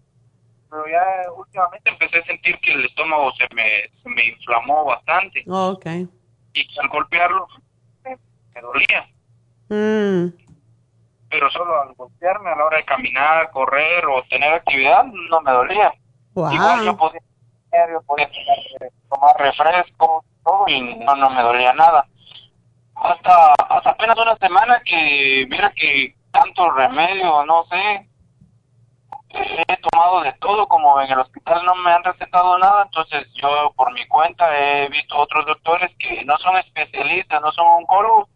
pero ya últimamente empecé a sentir que el estómago se me, se me inflamó bastante okay. y al golpearlo me dolía. Mm. Pero solo al golpearme a la hora de caminar, correr o tener actividad, no me dolía. Igual yo podía, yo podía tomar refresco, todo, y no, no me dolía nada. Hasta, hasta apenas una semana que, mira que tanto remedio, no sé, he tomado de todo, como en el hospital no me han recetado nada, entonces yo por mi cuenta he visto otros doctores que no son especialistas, no son oncólogos,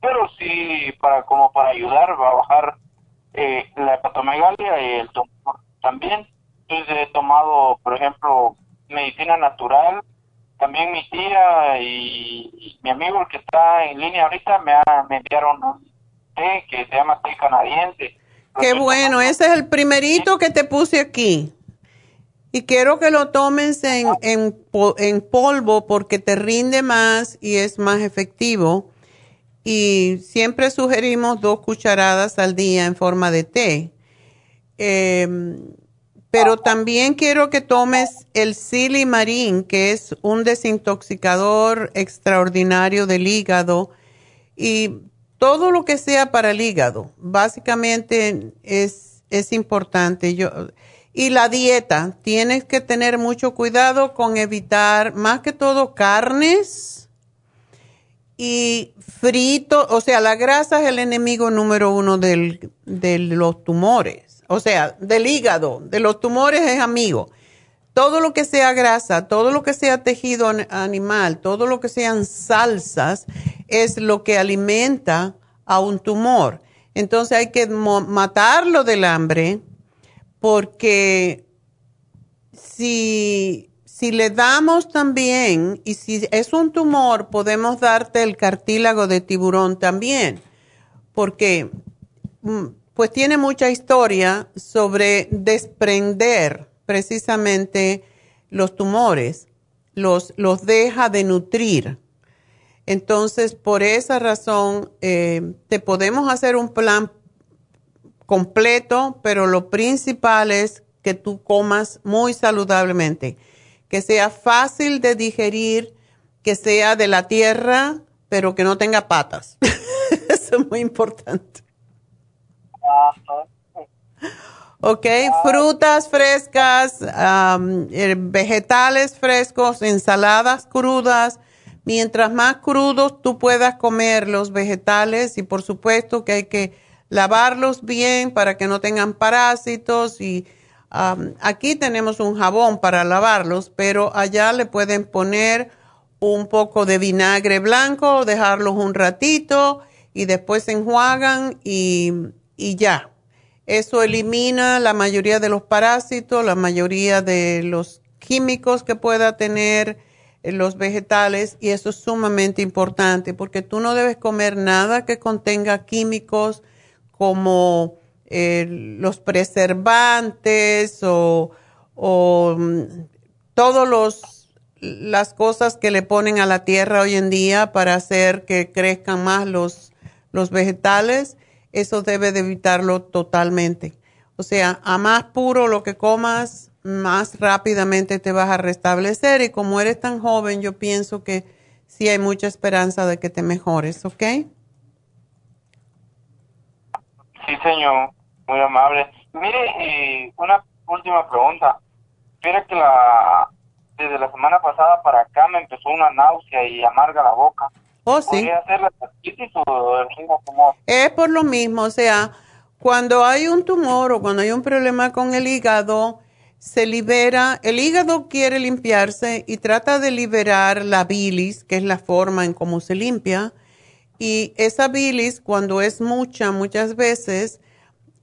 pero sí para como para ayudar a bajar eh, la hepatomegalia y el tumor también. Entonces he tomado, por ejemplo, medicina natural. También mi tía y, mi amigo el que está en línea ahorita me, me enviaron un té que se llama té canadiense. Qué bueno, ese es el primerito que te puse aquí. Y quiero que lo tomes en, en, en polvo porque te rinde más y es más efectivo y siempre sugerimos dos cucharadas al día en forma de té. Em, pero también quiero que tomes el silimarín, que es un desintoxicador extraordinario del hígado y todo lo que sea para el hígado. Básicamente es, es importante. Yo, y la dieta, tienes que tener mucho cuidado con evitar más que todo carnes y frito, o sea, la grasa es el enemigo número uno del, de los tumores, o sea, del hígado, de los tumores es amigo. Todo lo que sea grasa, todo lo que sea tejido animal, todo lo que sean salsas, es lo que alimenta a un tumor. Entonces hay que matarlo del hambre porque si si le damos también, y si es un tumor, podemos darte el cartílago de tiburón también, porque mm, pues tiene mucha historia sobre desprender precisamente los tumores, los, los deja de nutrir. Entonces, por esa razón, eh, te podemos hacer un plan completo, pero lo principal es que tú comas muy saludablemente, que sea fácil de digerir, que sea de la tierra, pero que no tenga patas. Eso es muy importante. Ok, frutas frescas, eh, vegetales frescos, ensaladas crudas. Mientras más crudos tú puedas comer los vegetales y por supuesto que hay que lavarlos bien para que no tengan parásitos y aquí tenemos un jabón para lavarlos, pero allá le pueden poner un poco de vinagre blanco, dejarlos un ratito y después se enjuagan y, y ya. Eso elimina la mayoría de los parásitos, la mayoría de los químicos que pueda tener los vegetales y eso es sumamente importante porque tú no debes comer nada que contenga químicos como eh, los preservantes o, o mm, todos los las cosas que le ponen a la tierra hoy en día para hacer que crezcan más los, los vegetales, eso debe de evitarlo totalmente. O sea, a más puro lo que comas, más rápidamente te vas a restablecer y como eres tan joven, yo pienso que sí hay mucha esperanza de que te mejores, ¿ok? Sí, señor, muy amable. Mire, una última pregunta. Mire que la, desde la semana pasada para acá me empezó una náusea y amarga la boca. Oh, sí. hacer la o el tumor? Es por lo mismo, o sea, cuando hay un tumor o cuando hay un problema con el hígado, se libera, el hígado quiere limpiarse y trata de liberar la bilis, que es la forma en cómo se limpia, y esa bilis, cuando es mucha, muchas veces,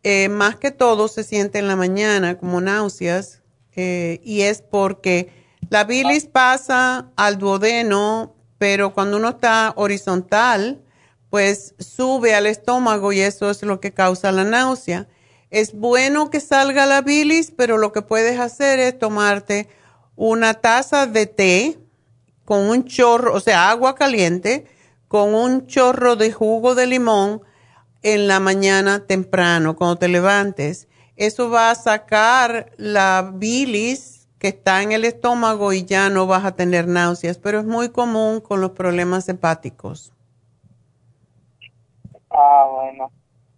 eh, más que todo se siente en la mañana como náuseas, eh, y es porque la bilis pasa al duodeno, pero cuando uno está horizontal, pues sube al estómago y eso es lo que causa la náusea. Es bueno que salga la bilis, pero lo que puedes hacer es tomarte una taza de té con un chorro, o sea, agua caliente, con un chorro de jugo de limón en la mañana temprano, cuando te levantes. Eso va a sacar la bilis que está en el estómago y ya no vas a tener náuseas, pero es muy común con los problemas hepáticos. Ah, bueno.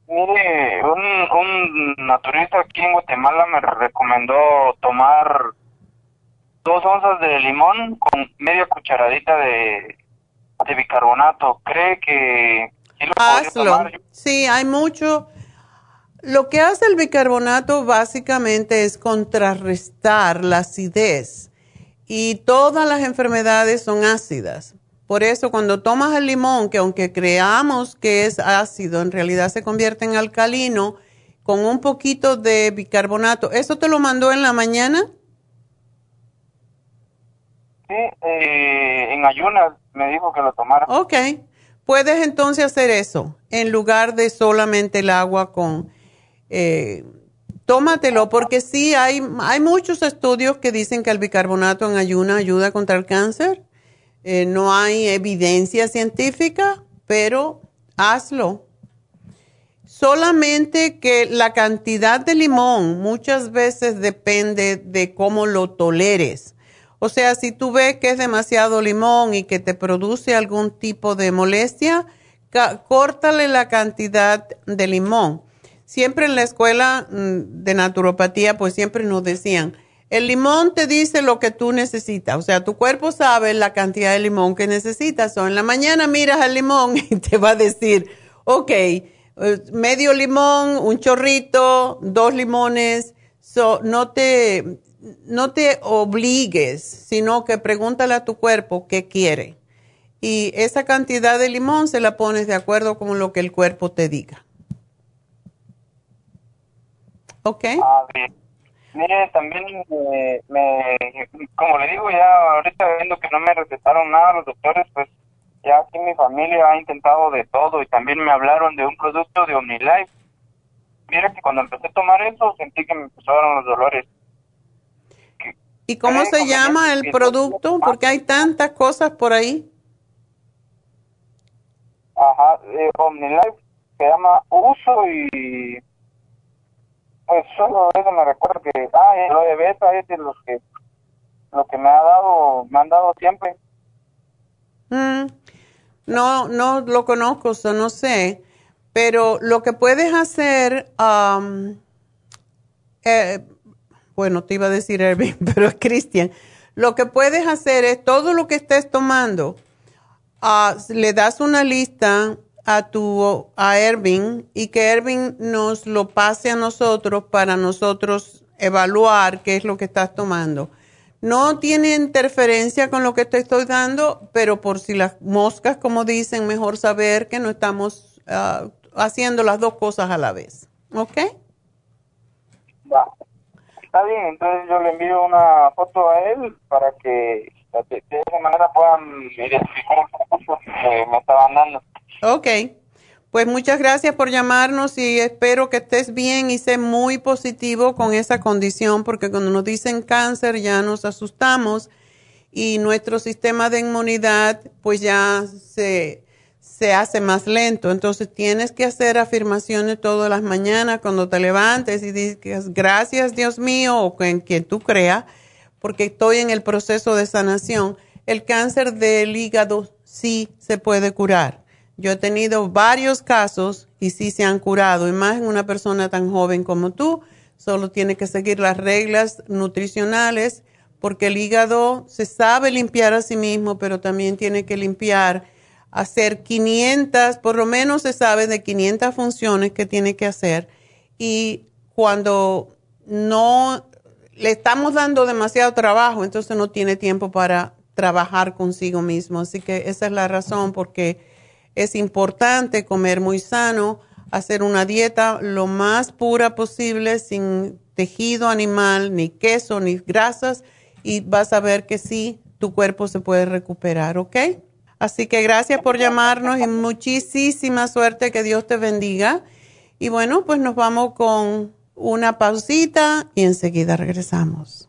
Mire, un, un naturista aquí en Guatemala me recomendó tomar dos onzas de limón con media cucharadita de de bicarbonato, ¿cree que Hazlo. Sí, hay mucho. Lo que hace el bicarbonato básicamente es contrarrestar la acidez y todas las enfermedades son ácidas. Por eso cuando tomas el limón, que aunque creamos que es ácido, en realidad se convierte en alcalino, con un poquito de bicarbonato, ¿eso te lo mandó en la mañana? Sí, eh, en ayunas me dijo que lo tomara. Ok, puedes entonces hacer eso en lugar de solamente el agua con... Eh, tómatelo porque sí hay, hay muchos estudios que dicen que el bicarbonato en ayuna ayuda contra el cáncer. Eh, no hay evidencia científica, pero hazlo. Solamente que la cantidad de limón muchas veces depende de cómo lo toleres. O sea, si tú ves que es demasiado limón y que te produce algún tipo de molestia, córtale la cantidad de limón. Siempre en la escuela mm, de naturopatía, pues siempre nos decían, el limón te dice lo que tú necesitas. O sea, tu cuerpo sabe la cantidad de limón que necesitas. O en la mañana miras al limón y te va a decir, ok, eh, medio limón, un chorrito, dos limones. So, no te, no te obligues, sino que pregúntale a tu cuerpo qué quiere. Y esa cantidad de limón se la pones de acuerdo con lo que el cuerpo te diga. ¿Ok? Ah, bien. Mire, también me, como le digo ya, ahorita viendo que no me recetaron nada los doctores, pues ya aquí mi familia ha intentado de todo y también me hablaron de un producto de OmniLife. Mire que cuando empecé a tomar eso sentí que me empezaron los dolores ¿Y cómo se llama el producto? Porque hay tantas cosas por ahí. Ajá, eh, OmniLife se llama Uso y pues solo eso me recuerdo que, ah, lo de beta es de los que, lo que me ha dado, me han dado siempre. Mm, no, no lo conozco, no sé, pero lo que puedes hacer, eh, bueno, te iba a decir Erwin, pero es Cristian. Lo que puedes hacer es todo lo que estés tomando, ah, le das una lista a tu a Ervin y que Ervin nos lo pase a nosotros para nosotros evaluar qué es lo que estás tomando. No tiene interferencia con lo que te estoy dando, pero por si las moscas, como dicen, mejor saber que no estamos ah, haciendo las dos cosas a la vez. ¿Ok? Va. Está bien, entonces yo le envío una foto a él para que de, esa manera puedan identificar el que me estaban dando. Ok. Pues muchas gracias por llamarnos y espero que estés bien y sé muy positivo con esa condición porque cuando nos dicen cáncer ya nos asustamos y nuestro sistema de inmunidad pues ya se, se hace más lento. Entonces tienes que hacer afirmaciones todas las mañanas cuando te levantes y digas gracias Dios mío o en quien tú creas, porque estoy en el proceso de sanación. El cáncer del hígado sí se puede curar. Yo he tenido varios casos y sí se han curado, y más en una persona tan joven como tú. Solo tiene que seguir las reglas nutricionales porque el hígado se sabe limpiar a sí mismo, pero también tiene que limpiar hacer 500, por lo menos se sabe de 500 funciones que tiene que hacer y cuando no le estamos dando demasiado trabajo, entonces no tiene tiempo para trabajar consigo mismo. Así que esa es la razón porque es importante comer muy sano, hacer una dieta lo más pura posible, sin tejido animal, ni queso, ni grasas, y vas a ver que sí, tu cuerpo se puede recuperar, ¿ok? Así que gracias por llamarnos y muchísima suerte, que Dios te bendiga. Y bueno, pues nos vamos con una pausita y enseguida regresamos.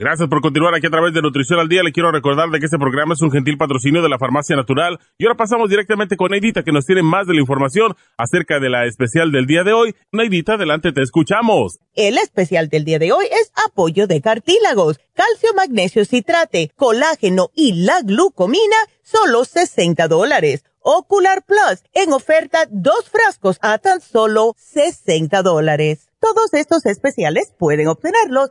Gracias por continuar aquí a través de Nutrición al Día. Le quiero recordar de que este programa es un gentil patrocinio de la Farmacia Natural. Y ahora pasamos directamente con Neidita, que nos tiene más de la información acerca de la especial del día de hoy. Neidita, adelante, te escuchamos. El especial del día de hoy es apoyo de cartílagos, calcio, magnesio, citrate, colágeno y la glucomina, solo 60 dólares. Ocular Plus, en oferta, dos frascos a tan solo 60 dólares. Todos estos especiales pueden obtenerlos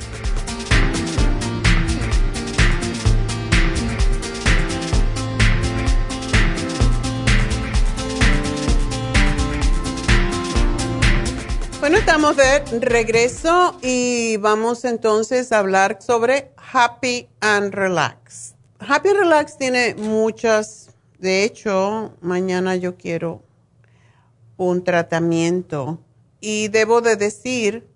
Estamos de regreso y vamos entonces a hablar sobre Happy and Relax. Happy and Relax tiene muchas, de hecho, mañana yo quiero un tratamiento y debo de decir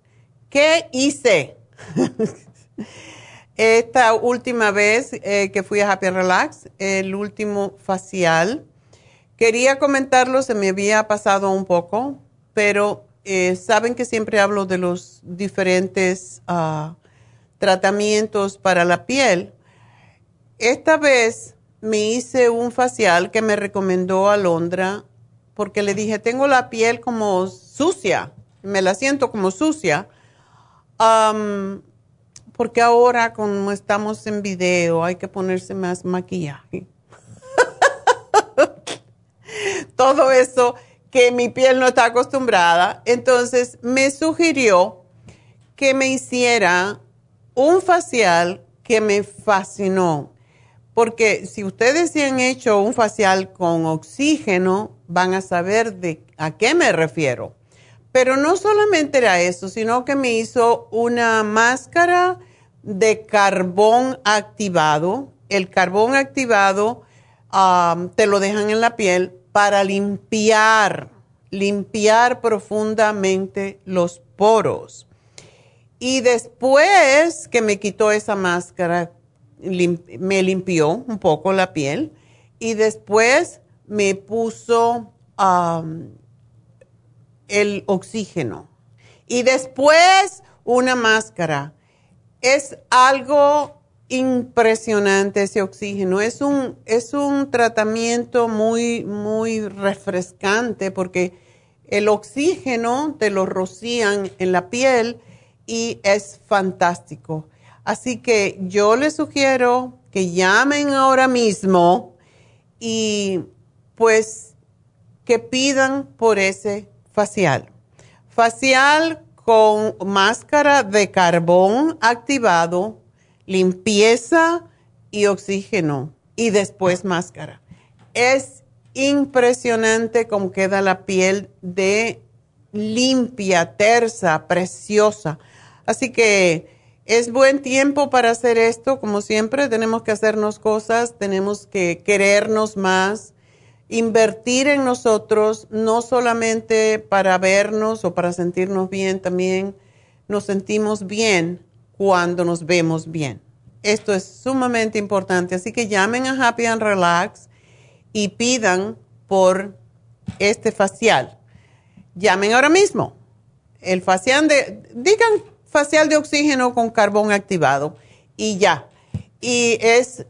¿qué hice esta última vez eh, que fui a Happy and Relax, el último facial. Quería comentarlo, se me había pasado un poco, pero eh, saben que siempre hablo de los diferentes ah, tratamientos para la piel. Esta vez me hice un facial que me recomendó Alondra porque le dije, tengo la piel como sucia, me la siento como sucia. porque ahora como estamos en video hay que ponerse más maquillaje. Todo eso que mi piel no está acostumbrada. Entonces me sugirió que me hiciera un facial que me fascinó. Porque si ustedes se han hecho un facial con oxígeno, van a saber de a qué me refiero. Pero no solamente era eso, sino que me hizo una máscara de carbón activado. El carbón activado ah, te lo dejan en la piel para limpiar, limpiar profundamente los poros. Y después que me quitó esa máscara, me limpió un poco la piel y después me puso el oxígeno y después una máscara. Es algo impresionante ese oxígeno. Es un, es un tratamiento muy, muy refrescante porque el oxígeno te lo rocían en la piel y es fantástico. Así que yo les sugiero que llamen ahora mismo y pues que pidan por ese facial. Facial con máscara de carbón activado limpieza y oxígeno y después máscara. Es impresionante cómo queda la piel de limpia, tersa, preciosa. Así que es buen tiempo para hacer esto. Como siempre, tenemos que hacernos cosas, tenemos que querernos más, invertir en nosotros, no solamente para vernos o para sentirnos bien, también nos sentimos bien cuando nos vemos bien. Esto es sumamente importante. Así que llamen a Happy and Relax y pidan por este facial. Llamen ahora mismo. El facial de, digan facial de oxígeno con carbón activado y ya. Y es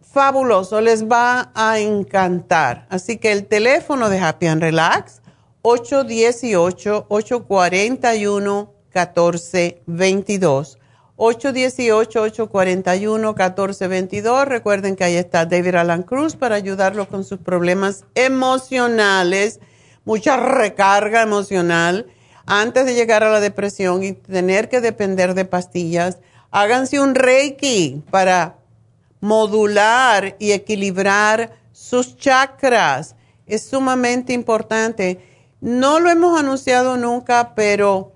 fabuloso, les va a encantar. Así que el teléfono de Happy and Relax, 818-841-1422. 818-841-1422. Recuerden que ahí está David Alan Cruz para ayudarlos con sus problemas emocionales, mucha recarga emocional antes de llegar a la depresión y tener que depender de pastillas. Háganse un reiki para modular y equilibrar sus chakras. Es sumamente importante. No lo hemos anunciado nunca, pero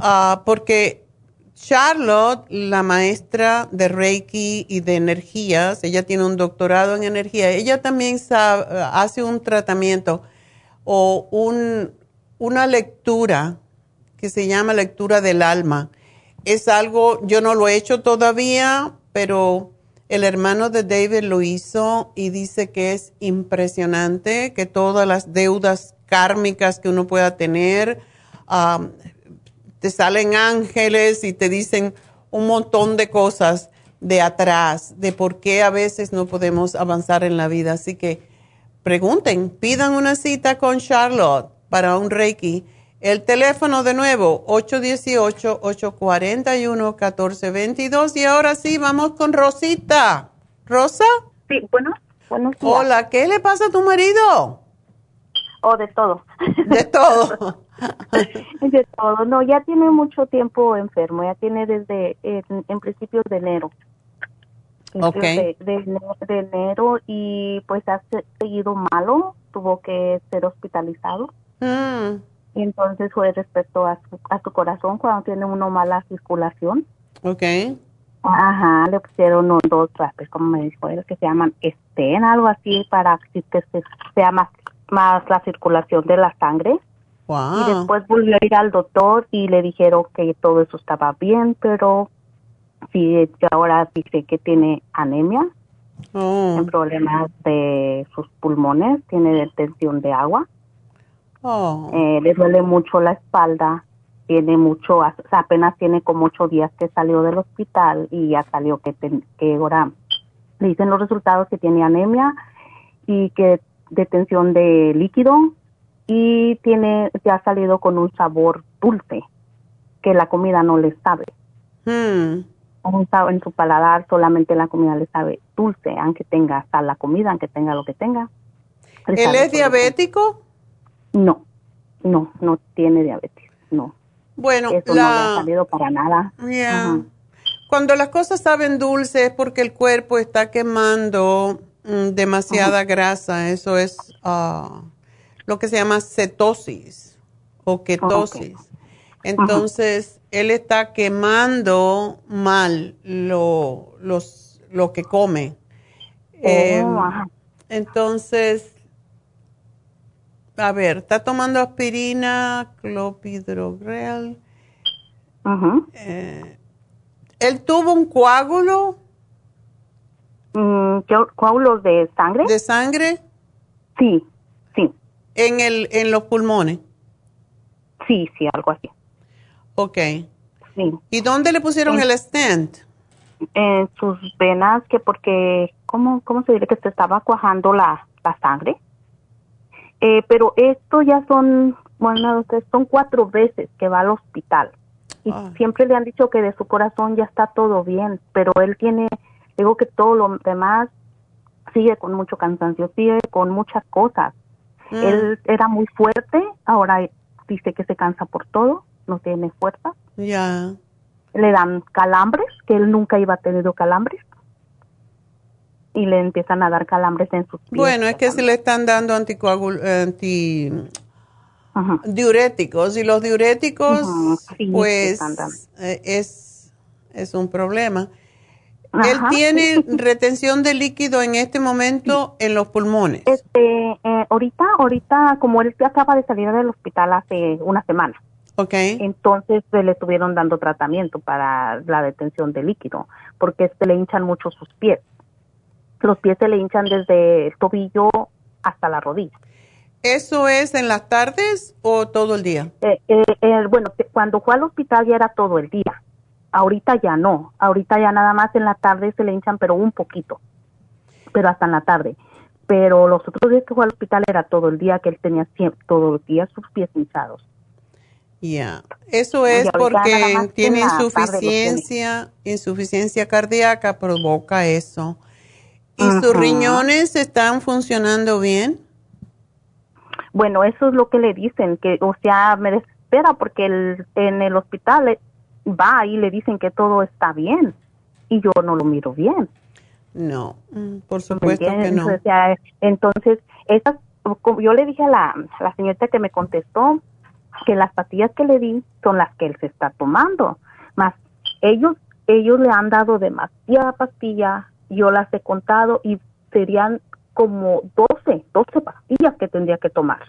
ah, porque Charlotte, la maestra de Reiki y de energías, ella tiene un doctorado en energía, ella también hace un tratamiento o una lectura que se llama lectura del alma. Es algo, yo no lo he hecho todavía, pero el hermano de David lo hizo y dice que es impresionante, que todas las deudas kármicas que uno pueda tener, te salen ángeles y te dicen un montón de cosas de atrás, de por qué a veces no podemos avanzar en la vida. Así que pregunten, pidan una cita con Charlotte para un Reiki. El teléfono de nuevo, 818-841-1422. Y ahora sí, vamos con Rosita. ¿Rosa? Sí, bueno, buenos Hola, ¿qué le pasa a tu marido? O de todo. De todo. de todo. No, ya tiene mucho tiempo enfermo, ya tiene desde en, principios de enero. Okay. De, enero y pues ha seguido malo, tuvo que ser hospitalizado. Mm. Entonces fue respecto a su, a su corazón cuando tiene uno mala circulación. Ok. Ajá, le pusieron dos trapes, como me dijo él, que se llaman estén, algo así, para que se, sea más, más la circulación de la sangre. Y después volvió a ir al doctor y le dijeron que todo eso estaba bien, pero sí, ahora dice que tiene anemia, oh. problemas de sus pulmones, tiene detención de agua, oh. eh, le duele mucho la espalda, tiene mucho, apenas tiene como ocho días que salió del hospital y ya salió que, que ahora le dicen los resultados que tiene anemia y que detención de líquido y tiene ya ha salido con un sabor dulce que la comida no le sabe. Hmm. En su paladar solamente la comida le sabe dulce, aunque tenga sal la comida, aunque tenga lo que tenga. ¿Él es diabético? No, no, no tiene diabetes, no. Bueno, Eso no le ha salido para nada. Cuando las cosas saben dulce es porque el cuerpo está quemando mm, demasiada grasa, eso es... Uh, lo que se llama cetosis o ketosis. Entonces, él está quemando mal lo, los, lo que come. Oh, em, entonces, a ver, está tomando aspirina, clopidogrel. Eh, ¿Él tuvo un coágulo? Mm, ¿Coágulos de sangre? ¿De sangre? Sí en, el, en los pulmones. Sí, sí, algo así. Ok. Sí. ¿Y dónde le pusieron el stent? En sus venas, que porque, ¿cómo, cómo se dice? Que se estaba cuajando la, la sangre. Eh, pero esto ya son, bueno, son cuatro veces que va al hospital. Y ah. siempre le han dicho que de su corazón ya está todo bien, pero él tiene, digo que todo lo demás sigue con mucho cansancio, sigue con muchas cosas. Mm. Él era muy fuerte, ahora dice que se cansa por todo, no tiene fuerza. Ya. Le dan calambres, que él nunca iba a tener calambres. Y le empiezan a dar calambres en sus pies. Bueno, es que se le están dando anticoagul anti diuréticos y los diuréticos pues eh, es es un problema. Él tiene retención de líquido en este momento en los pulmones. Este, eh, ahorita, ahorita, como él acaba de salir del hospital hace una semana. Entonces le estuvieron dando tratamiento para la detención de líquido, porque se le hinchan mucho sus pies. Los pies se le hinchan desde el tobillo hasta la rodilla. ¿Eso es en las tardes o todo el día? Eh, eh, bueno, cuando fue al hospital ya era todo el día Ahorita ya no, ahorita ya nada más en la tarde se le hinchan, pero un poquito, pero hasta en la tarde. Pero los otros días que fue al hospital era todo el día que él tenía siempre, todos los días sus pies hinchados. Ya, eso es porque tiene insuficiencia, insuficiencia cardíaca provoca eso. ¿Y sus riñones están funcionando bien? Bueno, eso es lo que le dicen, que, o sea, me desespera porque el, en el hospital va y le dicen que todo está bien y yo no lo miro bien. No, mm, por supuesto que no. entonces, esas, yo le dije a la, a la señorita que me contestó que las pastillas que le di son las que él se está tomando, más ellos ellos le han dado demasiada pastilla, yo las he contado y serían como 12, 12 pastillas que tendría que tomar.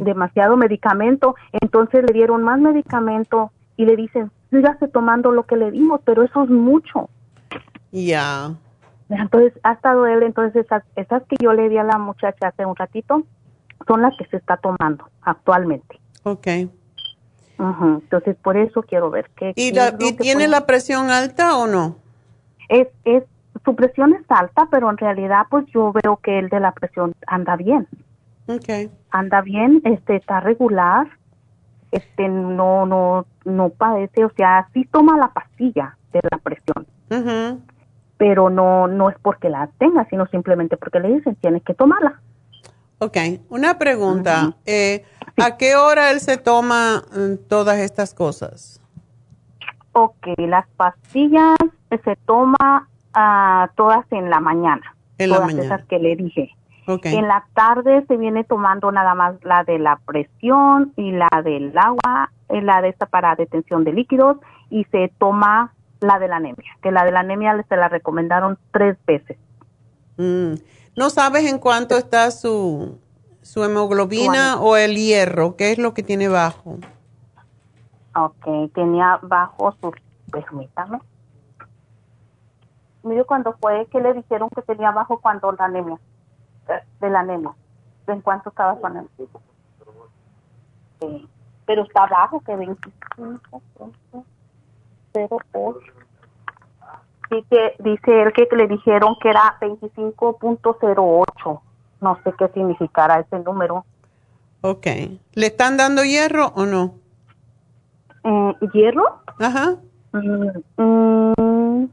Demasiado medicamento, entonces le dieron más medicamento y le dicen, sígase tomando lo que le dimos, pero eso es mucho. Ya. Entonces, ha estado él, entonces esas, esas que yo le di a la muchacha hace un ratito, son las que se está tomando actualmente. Ok. Entonces, por eso quiero ver qué. ¿Y, ¿y tiene la presión alta o no? Es, es, su presión es alta, pero en realidad, pues yo veo que el de la presión anda bien. Okay. Anda bien, este, está regular, este, no, no, no padece, o sea, sí toma la pastilla de la presión, pero no, no es porque la tenga, sino simplemente porque le dicen tienes que tomarla. Ok, una pregunta. Eh, ¿A qué hora él se toma mm, todas estas cosas? Ok, las pastillas se toma uh, todas en la mañana. En todas la mañana. esas que le dije. En la tarde se viene tomando nada más la de la presión y la del agua, eh, la de esta para detención de líquidos y se toma la de la anemia, que la de la anemia se la recomendaron tres veces. Mm. ¿No sabes en cuánto está su, su hemoglobina o el hierro? ¿Qué es lo que tiene bajo? Ok, tenía bajo su, permítame. Mire cuando fue que le dijeron que tenía bajo cuando la anemia, de la anemia. ¿En cuánto estaba su anemia? Sí. Pero está bajo que 25, 08. Dice, dice él que le dijeron que era 25.08. No sé qué significará ese número. Ok. ¿Le están dando hierro o no? Eh, ¿Hierro? Ajá. Mm, mm,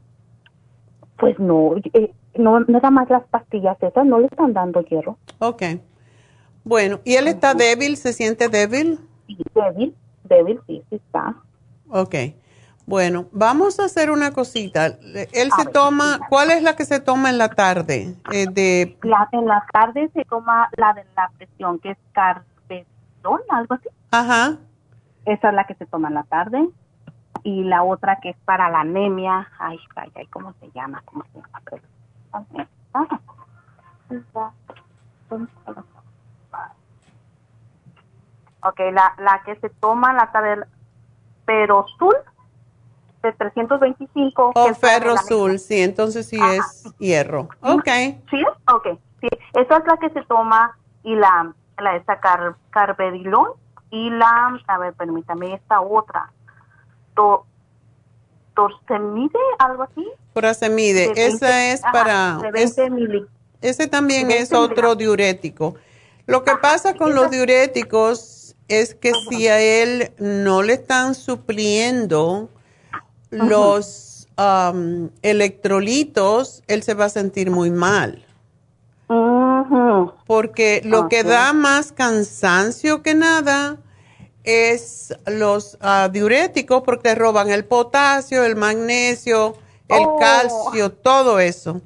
pues no, eh, no, nada más las pastillas esas no le están dando hierro. Ok. Bueno, ¿y él está débil? ¿Se siente débil? Sí, débil, débil, sí, sí está. Ok. Bueno, vamos a hacer una cosita. Él se toma, ¿cuál es la que se toma en la tarde? Eh, de... La, en la tarde se toma la de la presión, que es carvedón, algo así. Ajá. Esa es la que se toma en la tarde. Y la otra que es para la anemia, ay, ay, ay, ¿cómo se llama? ¿Cómo se llama? Ok, la, la que se toma la tarde, pero azul de 325. O ferro azul, sí, entonces sí es hierro. Ok. ¿Sí? Ok, sí. Esa es la que se toma y la, la esta car, carbedilón y la, a ver, permítame, esta otra. To, torsemide, algo así. Prosemide, esa es para... ese también es otro diurético. Lo que pasa con los diuréticos es que si a él no le están supliendo los um, electrolitos, él se va a sentir muy mal. Porque lo que da más cansancio que nada es los uh, diuréticos porque roban el potasio, el magnesio, el oh. calcio, todo eso.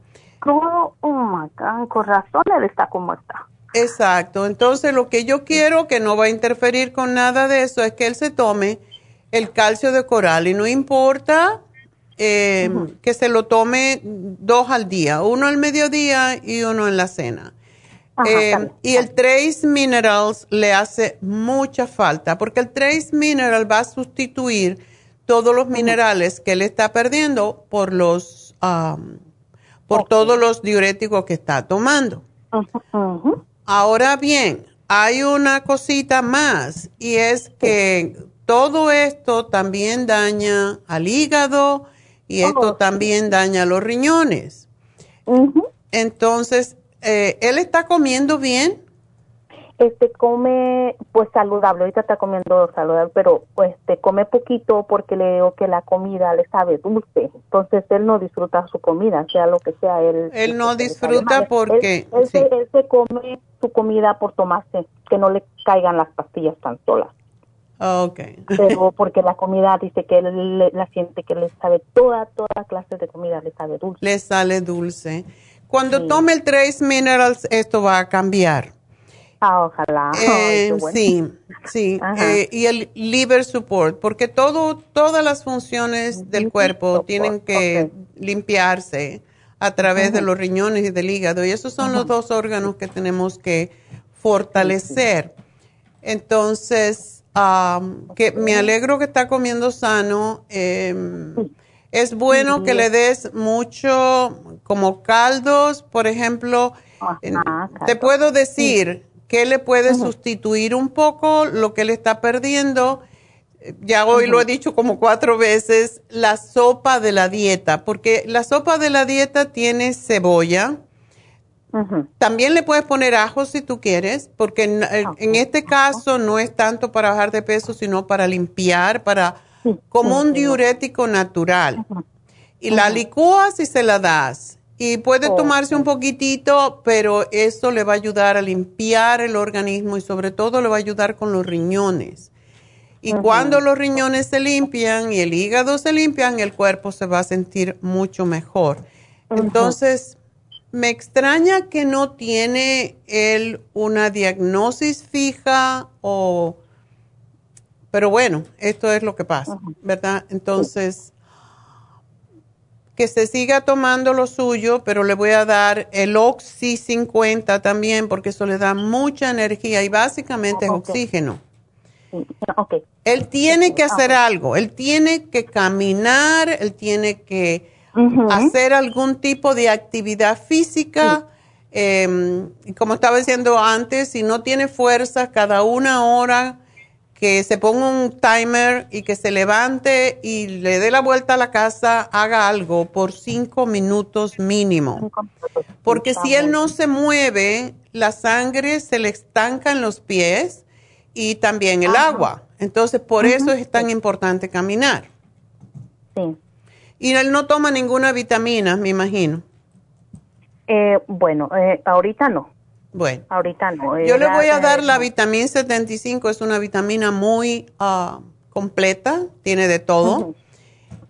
Oh, my God, con razón él está como está. Exacto, entonces lo que yo quiero que no va a interferir con nada de eso es que él se tome el calcio de coral y no importa eh, que se lo tome dos al día, uno al mediodía y uno en la cena. Eh, y el Trace Minerals le hace mucha falta porque el Trace Mineral va a sustituir todos los minerales que él está perdiendo por los por todos los diuréticos que está tomando. Ahora bien, hay una cosita más y es que todo esto también daña al hígado y esto también daña los riñones. Entonces, eh, ¿él está comiendo bien? Este come pues saludable, ahorita está comiendo saludable, pero pues este come poquito porque le digo que la comida le sabe dulce, entonces él no disfruta su comida, sea lo que sea él. Él no disfruta porque él, se, come su comida por tomarse, que no le caigan las pastillas tan solas. Ok. Pero porque la comida dice que él la siente que le sabe toda, toda clase de comida, le sabe dulce. Le sale dulce. Cuando tome el Trace Minerals, esto va a cambiar. Ah, ojalá. Eh, sí, sí. Eh, y el liver support, porque todo, todas las funciones del cuerpo tienen que limpiarse a través de los riñones y del hígado. Y esos son los dos órganos que tenemos que fortalecer. Entonces, que me alegro que está comiendo sano. Em, es bueno que le des mucho, como caldos, por ejemplo. te puedo decir que le puede sustituir un poco lo que le está perdiendo. Ya hoy lo he dicho como cuatro veces, la sopa de la dieta, porque la sopa de la dieta tiene cebolla, también le puedes poner ajo si tú quieres, porque en, este caso no es tanto para bajar de peso, sino para limpiar, para como un diurético natural. Y la licúas y se la das. Y puede tomarse un poquitito, pero eso le va a ayudar a limpiar el organismo y sobre todo le va a ayudar con los riñones. Y cuando los riñones se limpian y el hígado se limpian, el cuerpo se va a sentir mucho mejor. Entonces, me extraña que no tiene él una diagnosis fija o... Pero bueno, esto es lo que pasa, ¿verdad? Entonces, que se siga tomando lo suyo, pero le voy a dar el Oxy 50 también, porque eso le da mucha energía y básicamente es oxígeno. Él tiene que hacer algo, él tiene que caminar, él tiene que hacer algún tipo de actividad física. Em, como estaba diciendo antes, si no tiene fuerza, cada una hora que se ponga un timer y que se levante y le dé la vuelta a la casa, haga algo por cinco minutos mínimo. Porque si él no se mueve, la sangre se le estanca en los pies y también el agua. Entonces, por eso es tan importante caminar. Sí. Y él no toma ninguna vitamina, me imagino. Eh, bueno, eh, ahorita no. Bueno. Ahorita no. Yo le voy a dar la vitamina 75, es una vitamina muy ah, completa, tiene de todo.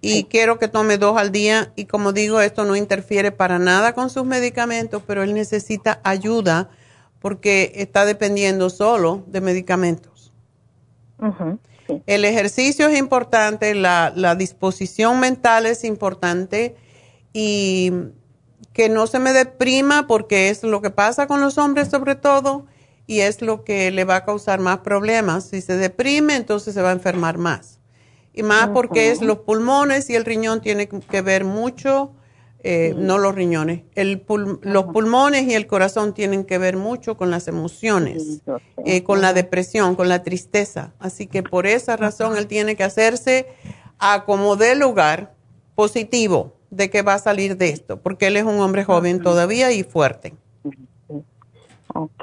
Y quiero que tome dos al día. Y como digo, esto no interfiere para nada con sus medicamentos, pero él necesita ayuda porque está dependiendo solo de medicamentos. El ejercicio es importante, la, la, disposición mental es importante y que no se me deprima porque es lo que pasa con los hombres sobre todo y es lo que le va a causar más problemas. Si se deprime, entonces se va a enfermar más. Y más porque es los pulmones y el riñón tiene que ver mucho eh, no los riñones. El los pulmones y el corazón tienen que ver mucho con las emociones, eh, con la depresión, con la tristeza. Así que por esa razón él tiene que hacerse a como de lugar positivo de que va a salir de esto, porque él es un hombre joven todavía y fuerte. Ok.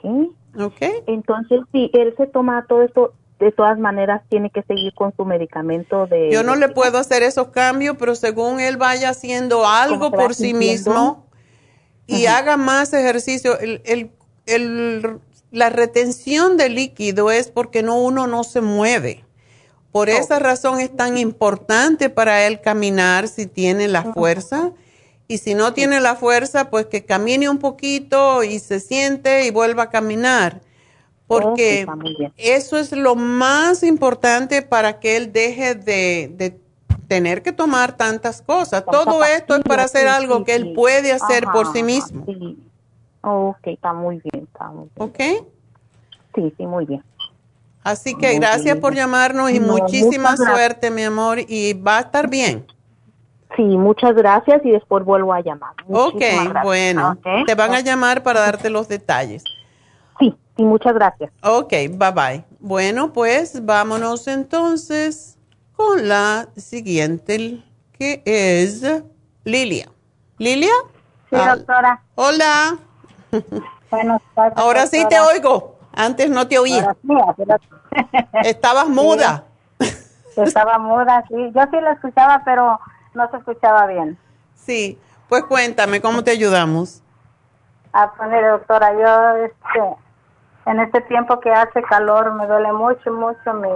Ok. Entonces, si él se toma todo esto de todas maneras tiene que seguir con su medicamento de... Yo no le puedo hacer esos cambios, pero según él vaya haciendo algo por sí mismo y haga más ejercicio, el, el, la retención de líquido es porque no uno no se mueve. Por esa razón es tan importante para él caminar si tiene la fuerza. Y si no tiene la fuerza, pues que camine un poquito y se siente y vuelva a caminar porque eso es lo más importante para que él deje de, tener que tomar tantas cosas. Todo esto es para hacer algo que él puede hacer por sí mismo. ok, está muy bien, está muy bien. ¿Ok? Sí, sí, muy bien. Así que gracias por llamarnos y muchísima suerte, mi amor, y va a estar bien. Sí, muchas gracias y después vuelvo a llamar. ok, bueno, te van a llamar para darte los detalles. Y muchas gracias. Ok, bye bye. Bueno, pues vámonos entonces con la siguiente, que es Lilia. ¿Lilia? Sí, ah, doctora. Hola. Bueno, Ahora sí te oigo. Antes no te oía. Estabas muda. Estaba muda, sí. Yo sí la escuchaba, pero no se escuchaba bien. Sí. Pues cuéntame, ¿cómo te ayudamos? Ah, pues doctora, yo este, en este tiempo que hace calor me duele mucho, mucho mi,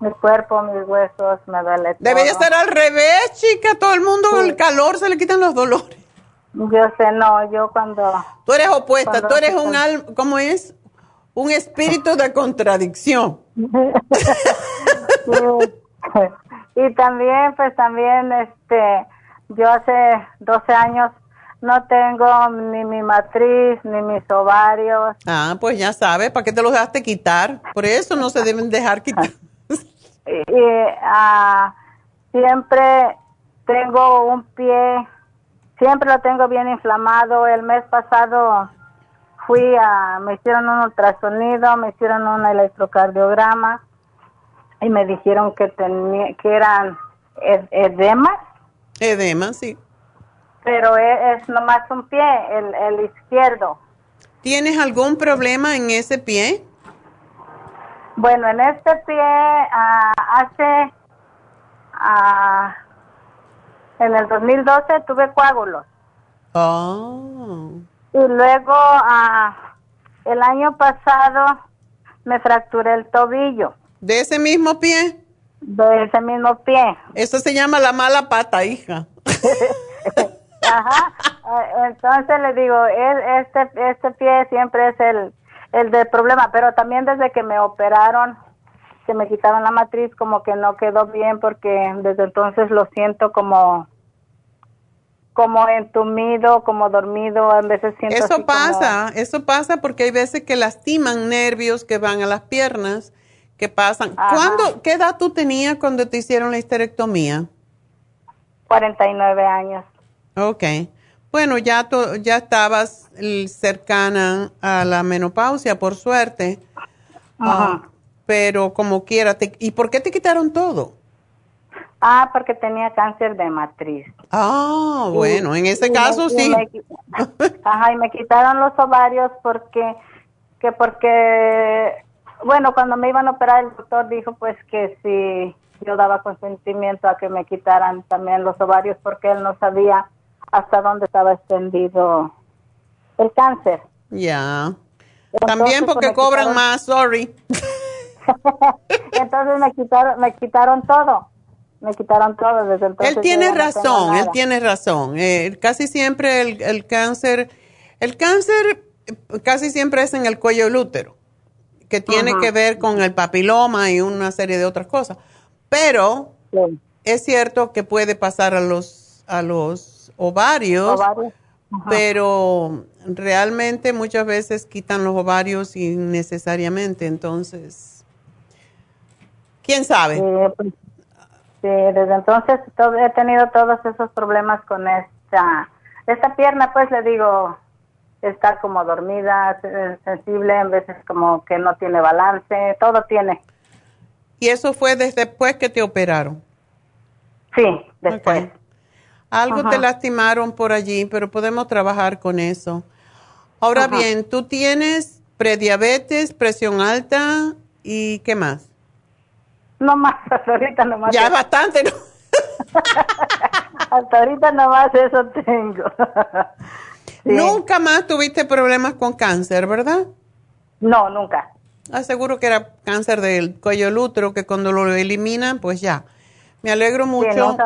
mi cuerpo, mis huesos, me duele todo. Debería estar al revés, chica. Todo el mundo con el calor se le quitan los dolores. Yo sé, no, yo cuando... Tú eres opuesta, tú eres un alma, ¿cómo es? Un espíritu de contradicción. y también, pues también, este, yo hace 12 años no tengo ni mi matriz, ni mis ovarios. Ah, pues ya sabes, ¿para qué te los dejaste quitar? Por eso no se deben dejar quitar. y, ah, siempre tengo un pie, siempre lo tengo bien inflamado. El mes pasado fui a, me hicieron un ultrasonido, me hicieron un electrocardiograma y me dijeron que tenía, que eran edemas. Edema, sí pero es, nomás un pie, el, izquierdo. ¿Tienes algún problema en ese pie? Bueno, en este pie ah, hace, uh, en el 2012 tuve coágulos. Oh. Y luego uh, el año pasado me fracturé el tobillo. ¿De ese mismo pie? De ese mismo pie. Eso se llama la mala pata, hija. Ajá, Ah, entonces le digo, este, este pie siempre es el, el del problema, pero también desde que me operaron, que me quitaron la matriz, como que no quedó bien porque desde entonces lo siento como como entumido, como dormido, a veces siento Eso pasa, eso pasa porque hay veces que lastiman nervios que van a las piernas, que pasan. ¿Cuándo, qué edad tú tenías cuando te hicieron la histerectomía? 49 años. Ok. Bueno, ya, ya estabas cercana a la menopausia, por suerte. Ajá. Ah, pero como quiera, ¿y por qué te quitaron todo? Ah, porque tenía cáncer de matriz. Ah, bueno, en ese caso sí. ajá, y me quitaron los ovarios porque, que porque, bueno, cuando me iban a operar el doctor dijo pues que si yo daba consentimiento a que me quitaran también los ovarios porque él no sabía hasta dónde estaba extendido el cáncer. Ya. También porque pues, cobran más, sorry. entonces me quitaron, me quitaron todo me quitaron todo desde entonces. Él tiene razón, él tiene razón. Eh, casi siempre el, el, cáncer, el cáncer casi siempre es en el cuello del útero, que tiene que ver con el papiloma y una serie de otras cosas. Pero es cierto que puede pasar a los, a los ovarios, pero realmente muchas veces quitan los ovarios innecesariamente, entonces, ¿quién sabe? Eh, pues, Sí, desde entonces he tenido todos esos problemas con esta, esta pierna, pues le digo, está como dormida, sensible, en veces como que no tiene balance, todo tiene. ¿Y eso fue desde después que te operaron? Sí, después. Algo te lastimaron por allí, pero podemos trabajar con eso. Ahora bien, tú tienes prediabetes, presión alta y qué más? No más, hasta ahorita nomás. Ya es bastante, ¿no? hasta ahorita nomás eso tengo. Nunca más tuviste problemas con cáncer, ¿verdad? No, nunca. Aseguro que era cáncer del cuello del útero, que cuando lo eliminan, pues ya. Me alegro mucho.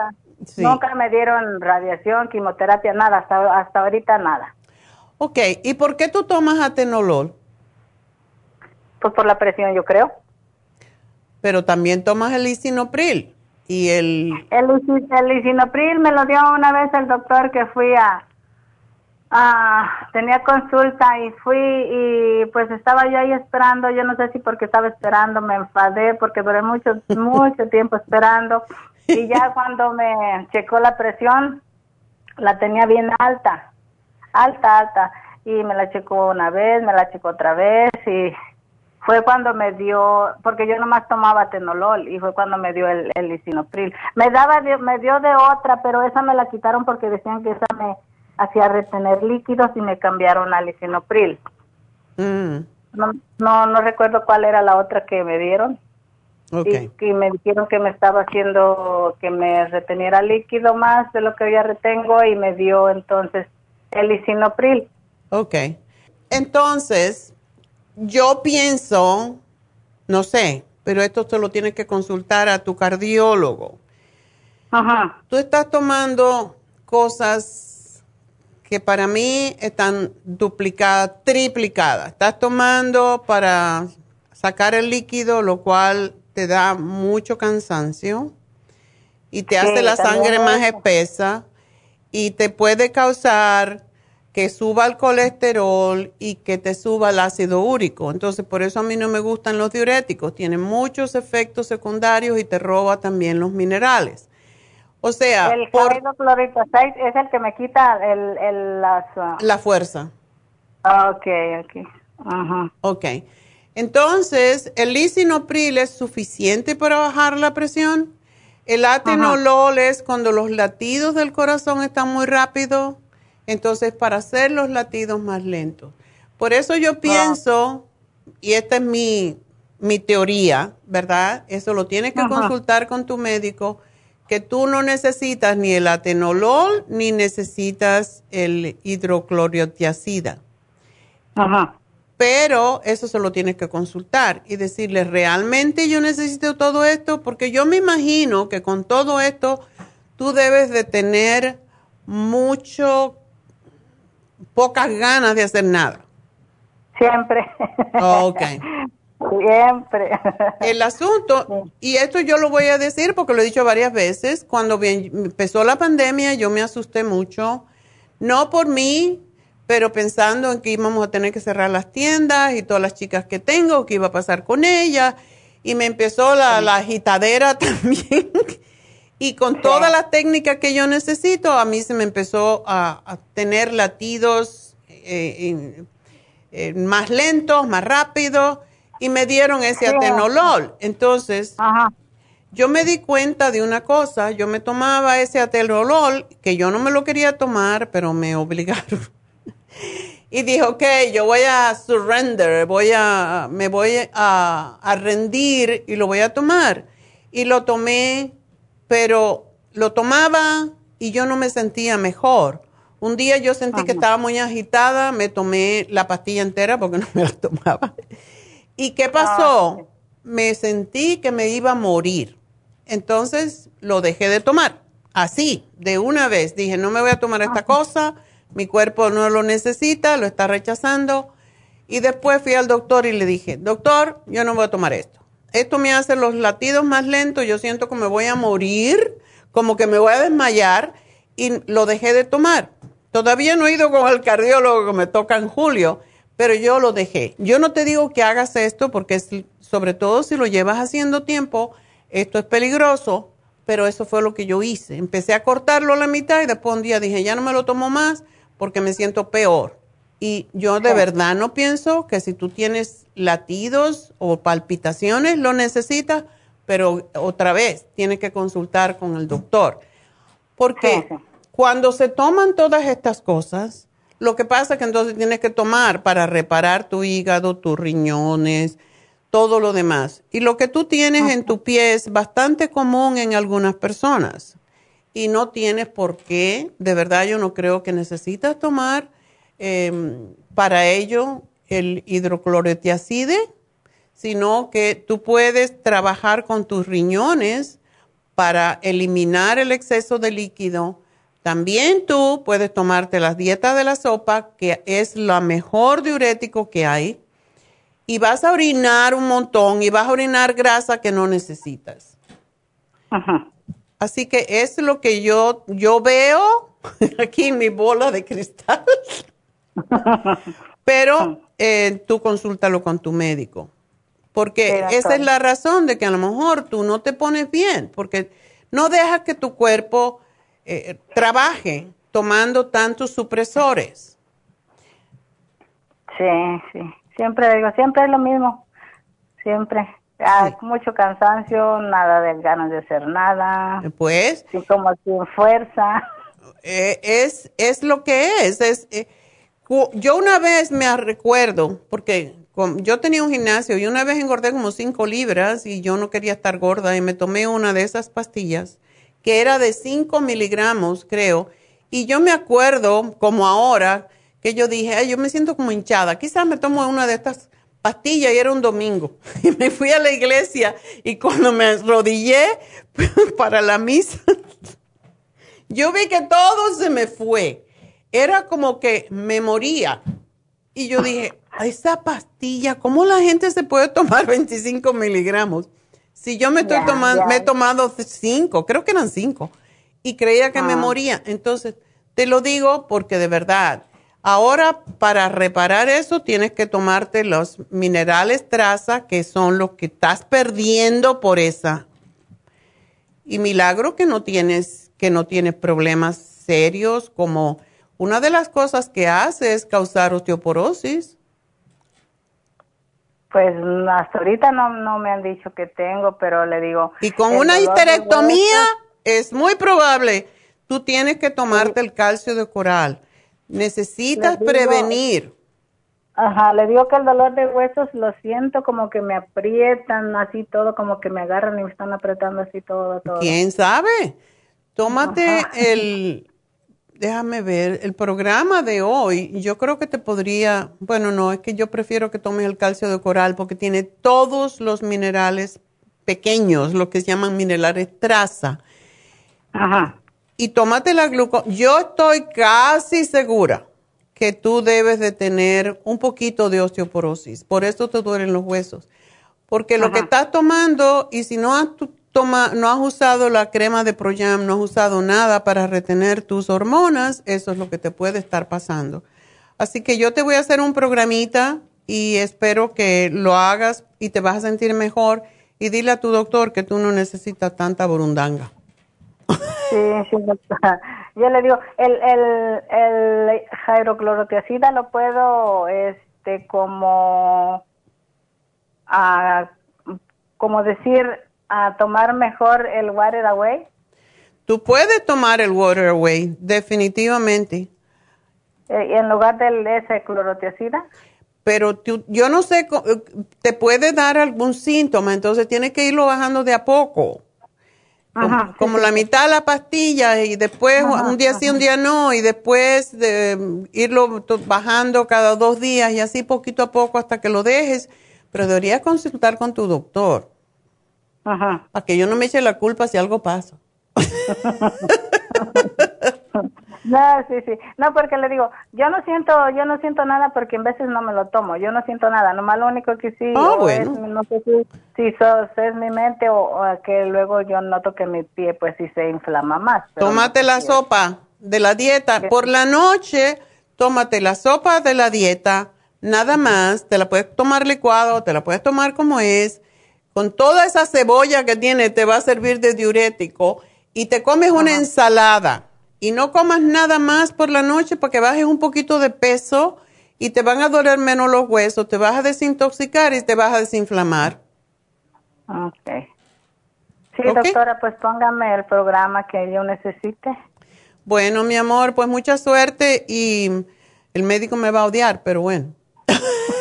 nunca, me dieron radiación, quimioterapia, nada, hasta, hasta ahorita nada. Ok, ¿y por qué tú tomas atenolol? Pues por la presión, yo creo pero también tomas el lisinopril y el... El, lisinopril me lo dio una vez el doctor que fui a, tenía consulta y fui y pues estaba yo ahí esperando, yo no sé si porque estaba esperando me enfadé porque duré mucho, mucho tiempo esperando y ya cuando me checó la presión la tenía bien alta, alta, alta y me la checó una vez, me la checó otra vez y fue cuando me dio, porque yo nomás tomaba tenolol y fue cuando me dio el, el lisinopril. Me daba, me dio de otra, pero esa me la quitaron porque decían que esa me hacía retener líquidos y me cambiaron al lisinopril. Mm. No, no, no recuerdo cuál era la otra que me dieron. Okay. Y, me dijeron que me estaba haciendo que me reteniera líquido más de lo que ya retengo y me dio entonces el lisinopril. Ok. Entonces, yo pienso, no sé, pero esto se lo tienes que consultar a tu cardiólogo. Ajá. Tú estás tomando cosas que para mí están duplicadas, triplicadas. Estás tomando para sacar el líquido, lo cual te da mucho cansancio y te hace la sangre más espesa y te puede causar que suba el colesterol y que te suba el ácido úrico. Entonces, por eso a mí no me gustan los diuréticos. Tienen muchos efectos secundarios y te roba también los minerales. O sea, el por, es el que me quita el, el uh, la fuerza. Ah, ok, ok. Ajá. Ok. Entonces, el lisinopril es suficiente para bajar la presión. El atenolol es cuando los latidos del corazón están muy rápidos entonces, para hacer los latidos más lentos. Por eso yo pienso, y esta es mi, mi teoría, ¿verdad? Eso lo tienes que consultar con tu médico, que tú no necesitas ni el atenolol ni necesitas el hidroclorotiazida. Ajá. Pero eso se lo tienes que consultar y decirle, ¿realmente yo necesito todo esto? Porque yo me imagino que con todo esto tú debes de tener mucho pocas ganas de hacer nada. Siempre. Ok. Siempre. El asunto, y esto yo lo voy a decir porque lo he dicho varias veces, cuando empezó la pandemia yo me asusté mucho, no por mí, pero pensando en que íbamos a tener que cerrar las tiendas y todas las chicas que tengo, qué iba a pasar con ellas, y me empezó la, agitadera también. Y con todas las técnicas que yo necesito, a mí se me empezó a, tener latidos eh, eh, más lentos, más rápidos y me dieron ese atenolol. Entonces, yo me di cuenta de una cosa, yo me tomaba ese atenolol, que yo no me lo quería tomar, pero me obligaron. y dije, ok, yo voy a surrender, voy a, me voy a, a rendir y lo voy a tomar. Y lo tomé, pero lo tomaba y yo no me sentía mejor. Un día yo sentí que estaba muy agitada, me tomé la pastilla entera porque no me la tomaba. ¿Y qué pasó? Ah, me sentí que me iba a morir. Entonces lo dejé de tomar. Así, de una vez. Dije, no me voy a tomar esta cosa, mi cuerpo no lo necesita, lo está rechazando. Y después fui al doctor y le dije, doctor, yo no voy a tomar esto. Esto me hace los latidos más lentos, yo siento que me voy a morir, como que me voy a desmayar y lo dejé de tomar. Todavía no he ido con el cardiólogo que me toca en julio pero yo lo dejé. Yo no te digo que hagas esto porque sobre todo si lo llevas haciendo tiempo, esto es peligroso, pero eso fue lo que yo hice. Empecé a cortarlo a la mitad y después un día dije, ya no me lo tomo más porque me siento peor. Y yo de verdad no pienso que si tú tienes latidos o palpitaciones lo necesitas, pero otra vez tienes que consultar con el doctor. Porque cuando se toman todas estas cosas, lo que pasa es que entonces tienes que tomar para reparar tu hígado, tus riñones, todo lo demás. Y lo que tú tienes en tu pie es bastante común en algunas personas. Y no tienes por qué, de verdad yo no creo que necesitas tomar em, para ello el hidroclorotiazide, sino que tú puedes trabajar con tus riñones para eliminar el exceso de líquido también tú puedes tomarte las dietas de la sopa, que es la mejor diurético que hay, y vas a orinar un montón y vas a orinar grasa que no necesitas. Ajá. Así que es lo que yo, yo veo aquí en mi bola de cristal. Pero eh, tú consúltalo con tu médico. Porque esa es la razón de que a lo mejor tú no te pones bien, porque no dejas que tu cuerpo eh, trabaje tomando tantos supresores. Sí, sí, siempre digo, siempre es lo mismo, siempre. Hay mucho cansancio, nada de ganas de hacer nada. Pues. Sí, como sin fuerza. Eh, es, es lo que es. es eh, yo una vez me recuerdo, porque yo tenía un gimnasio y una vez engordé como 5 libras y yo no quería estar gorda y me tomé una de esas pastillas que era de 5 miligramos, creo. Y yo me acuerdo, como ahora, que yo dije, Ay, yo me siento como hinchada, quizás me tomo una de estas pastillas y era un domingo. Y me fui a la iglesia y cuando me arrodillé para la misa, yo vi que todo se me fue. Era como que me moría. Y yo dije, esa pastilla, ¿cómo la gente se puede tomar 25 miligramos? Si yo me estoy tomando, me he tomado cinco, creo que eran cinco, y creía que me ah. moría. Entonces, te lo digo porque de verdad, ahora para reparar eso tienes que tomarte los minerales traza, que son los que estás perdiendo por esa. Y milagro que no tienes, que no tienes problemas serios como una de las cosas que hace es causar osteoporosis. Pues hasta ahorita no, no me han dicho que tengo, pero le digo... Y con una histerectomía es muy probable. Tú tienes que tomarte el calcio de coral. Necesitas prevenir. Ajá, le digo que el dolor de huesos lo siento como que me aprietan así todo, como que me agarran y me están apretando así todo, todo. ¿Quién sabe? Tómate el déjame ver, el programa de hoy, yo creo que te podría, bueno, no, es que yo prefiero que tomes el calcio de coral porque tiene todos los minerales pequeños, lo que se llaman minerales traza. Ajá. Y tómate la glucosa. Yo estoy casi segura que que tú debes de tener un poquito de osteoporosis. Por eso te duelen los huesos. Porque lo que estás tomando, y si no has, toma, no has usado la crema de Proyam, no has usado nada para retener tus hormonas, eso es lo que te puede estar pasando. Así que yo te voy a hacer un programita y espero que lo hagas y te vas a sentir mejor. Y dile a tu doctor que tú no necesitas tanta burundanga. Sí, sí, Yo le digo, el, el, el hidroclorotiazida lo puedo, este, como, a, como decir, a tomar mejor el water away. Tú puedes tomar el water away, definitivamente. Eh, ¿En lugar del ese clorotiazida? Pero yo no sé, te puede dar algún síntoma, entonces tienes que irlo bajando de a poco como, la mitad de la pastilla y después un día sí, un día no, y después de irlo bajando cada dos días y así poquito a poco hasta que lo dejes. Pero deberías consultar con tu doctor. Ajá. Para que yo no me eche la culpa si algo pasa. No, sí, sí. No, porque le digo, yo no siento, yo no siento nada porque en veces no me lo tomo. Yo no siento nada. Nomás lo único que sí, ah, bueno. no sé si, si es mi mente o, que luego yo noto que mi pie pues sí se inflama más. Tómate la sopa de la dieta. Por la noche, tómate la sopa de la dieta, nada más. Te la puedes tomar licuado, te la puedes tomar como es. Con toda esa cebolla que tiene, te va a servir de diurético. Y te comes una ensalada y no comas nada más por la noche para que bajes un poquito de peso y te van a doler menos los huesos, te vas a desintoxicar y te vas a desinflamar. Ok. Sí, doctora, pues póngame el programa que yo necesite. Bueno, mi amor, pues mucha suerte y el médico me va a odiar, pero bueno.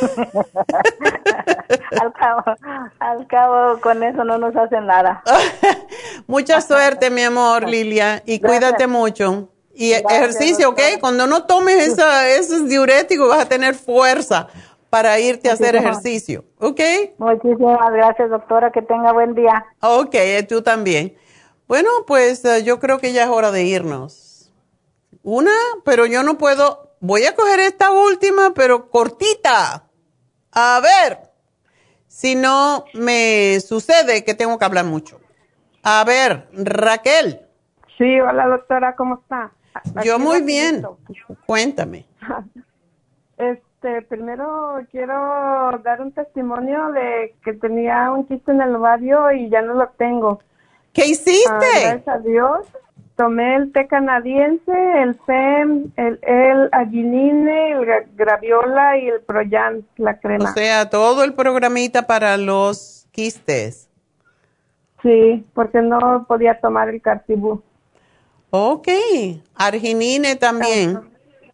al, cabo, al cabo, con eso no nos hacen nada. Mucha suerte, mi amor, Lilia, y cuídate mucho. Y ejercicio, ¿ok? Cuando no tomes esa, esos diuréticos vas a tener fuerza para irte a hacer ejercicio, ¿ok? Muchísimas gracias, doctora. Que tenga buen día. Ok, tú también. Bueno, pues eh, yo creo que ya es hora de irnos. Una, pero yo no puedo. Voy a coger esta última, pero cortita. A ver, si no me sucede que tengo que hablar mucho. A ver, Raquel. Sí, hola doctora, ¿cómo está? Yo muy bien. Cuéntame. Este, primero quiero dar un testimonio de que tenía un chiste en el ovario y ya no lo tengo. ¿Qué hiciste? Ah, gracias a Dios. Tomé el té canadiense, el FEM, el, el el graviola y el Proyan, la crema. O sea, todo el programita para los quistes. Sí, porque no podía tomar el cartibú. Ok, arginine también.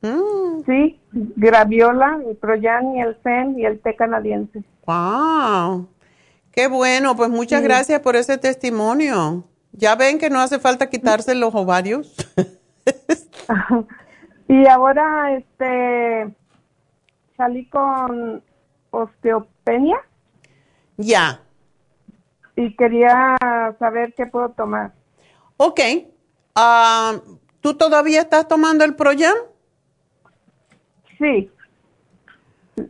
Mm. Sí, graviola, el Proyan y el FEM y el té canadiense. Wow, qué bueno, pues muchas gracias por ese testimonio. Ya ven que no hace falta quitarse los ovarios. y ahora, este, salí con osteopenia. Ya. Y quería saber qué puedo tomar. Ok. Ah, ¿Tú todavía estás tomando el Proyam? Sí.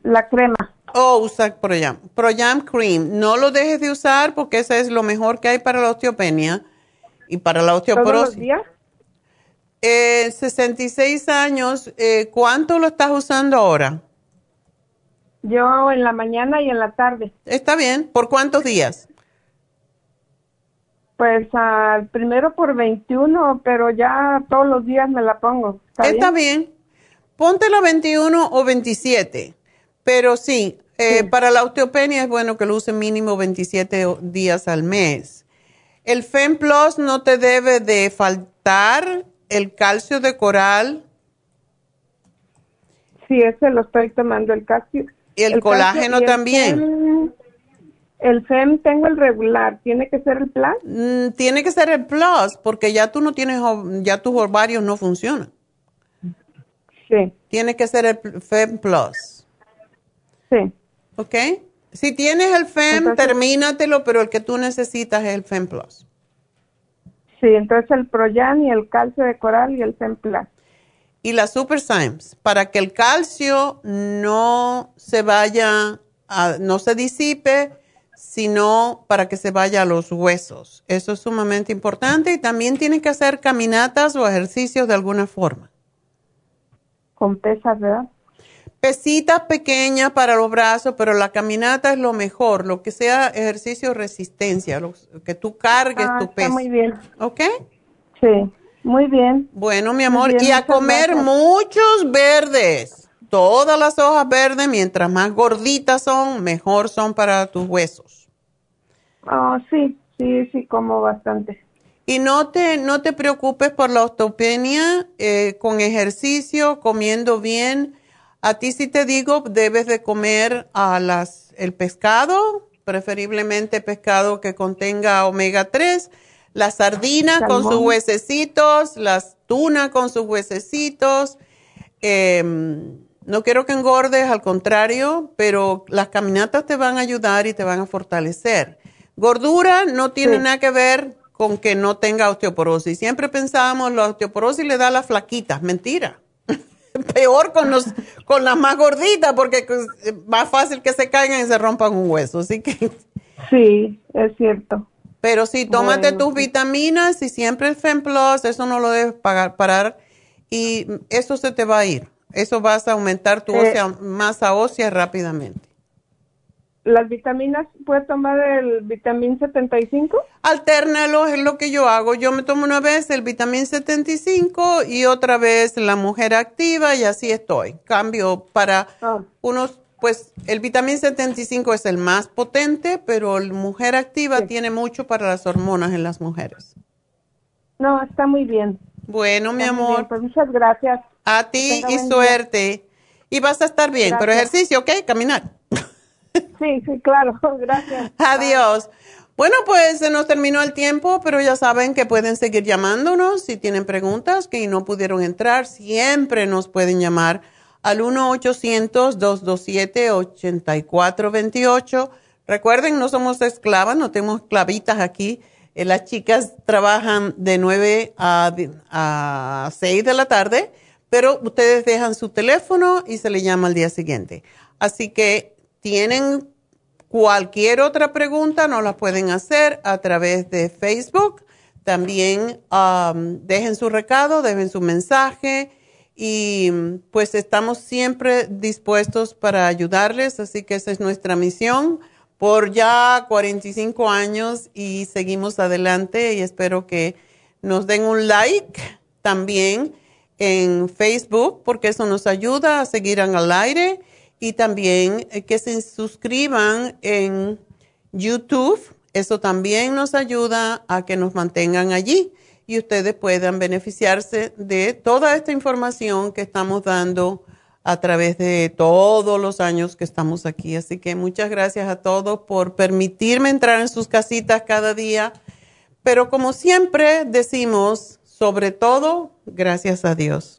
La crema. Oh, usa Proyam. Proyam Cream. No lo dejes de usar porque ese es lo mejor que hay para la osteopenia y para la osteoporosis. ¿Todos los días? Eh, 66 años. Eh, ¿Cuánto lo estás usando ahora? Yo en la mañana y en la tarde. Está bien. ¿Por cuántos días? Pues al primero por 21, pero ya todos los días me la pongo. Está, bien? Ponte la 21 o 27. Pero sí, eh, para la osteopenia es bueno que lo use mínimo 27 días al mes. El FEM Plus no te debe de faltar el calcio de coral. Sí, ese lo estoy tomando, el calcio. Y el, colágeno también. el FEM tengo el regular, ¿tiene que ser el Plus? Mm, tiene que ser el Plus, porque ya tú no tienes, ya tus ovarios no funcionan. Sí. Tiene que ser el FEM Plus. Sí. ¿Ok? Si tienes el FEM, termínatelo, pero el que tú necesitas es el FEM Plus. Sí, entonces el Proyan y el calcio de coral y el FEM Plus. y la Super Symes para que el calcio no se vaya, no se disipe, sino para que se vaya a los huesos. Eso es sumamente importante y también tienen que hacer caminatas o ejercicios de alguna forma. Con pesas, ¿verdad? Pesitas pequeñas para los brazos, pero la caminata es lo mejor, lo que sea ejercicio resistencia, lo, que tú cargues ah, tu peso. Muy bien. ¿Ok? Sí. Muy bien. Bueno, mi amor, y a comer muchos verdes. Todas las hojas verdes, mientras más gorditas son, mejor son para tus huesos. Ah, sí, sí, sí, como bastante. Y no te, no te preocupes por la osteopenia, eh, con ejercicio, comiendo bien. A ti sí te digo, debes de comer a las, el pescado, preferiblemente pescado que contenga omega 3 las sardinas con sus huesecitos, las tunas con sus huesecitos. Em, no quiero que engordes, al contrario, pero las caminatas te van a ayudar y te van a fortalecer. Gordura no tiene nada que ver con que no tenga osteoporosis. Siempre pensábamos la osteoporosis le da a las flaquitas. Mentira. Peor con, los, con las más gorditas porque es más fácil que se caigan y se rompan un hueso. Así que. Sí, es cierto. Pero sí, tómate tus vitaminas y siempre el FemPlus, eso no lo debes pagar, parar y eso se te va a ir. Eso vas a aumentar tu eh, masa ósea rápidamente. ¿Las vitaminas, puedes tomar el vitamín 75? Alternalo, es lo que yo hago. Yo me tomo una vez el vitamín 75 y otra vez la mujer activa y así estoy. Cambio para ah. unos pues el vitamín 75 es el más potente, pero la mujer activa tiene mucho para las hormonas en las mujeres. No, está muy bien. Bueno, mi amor. Pues muchas gracias. A ti y suerte. Y vas a estar bien, pero ejercicio, ¿ok? Caminar. Sí, sí, claro. Gracias. Adiós. Bueno, pues se nos terminó el tiempo, pero ya saben que pueden seguir llamándonos si tienen preguntas que no pudieron entrar. Siempre nos pueden llamar al 1-800-227-8428. Recuerden, no somos esclavas, no tenemos clavitas aquí. Eh, las chicas trabajan de 9 a, a 6 de la tarde, pero ustedes dejan su teléfono y se le llama al día siguiente. Así que tienen cualquier otra pregunta, nos la pueden hacer a través de Facebook. También um, dejen su recado, dejen su mensaje y pues estamos siempre dispuestos para ayudarles, así que esa es nuestra misión por ya 45 años y seguimos adelante y espero que nos den un like también en Facebook porque eso nos ayuda a seguir al aire y también que se suscriban en YouTube, eso también nos ayuda a que nos mantengan allí y ustedes puedan beneficiarse de toda esta información que estamos dando a través de todos los años que estamos aquí. Así que muchas gracias a todos por permitirme entrar en sus casitas cada día. Pero como siempre decimos, sobre todo, gracias a Dios.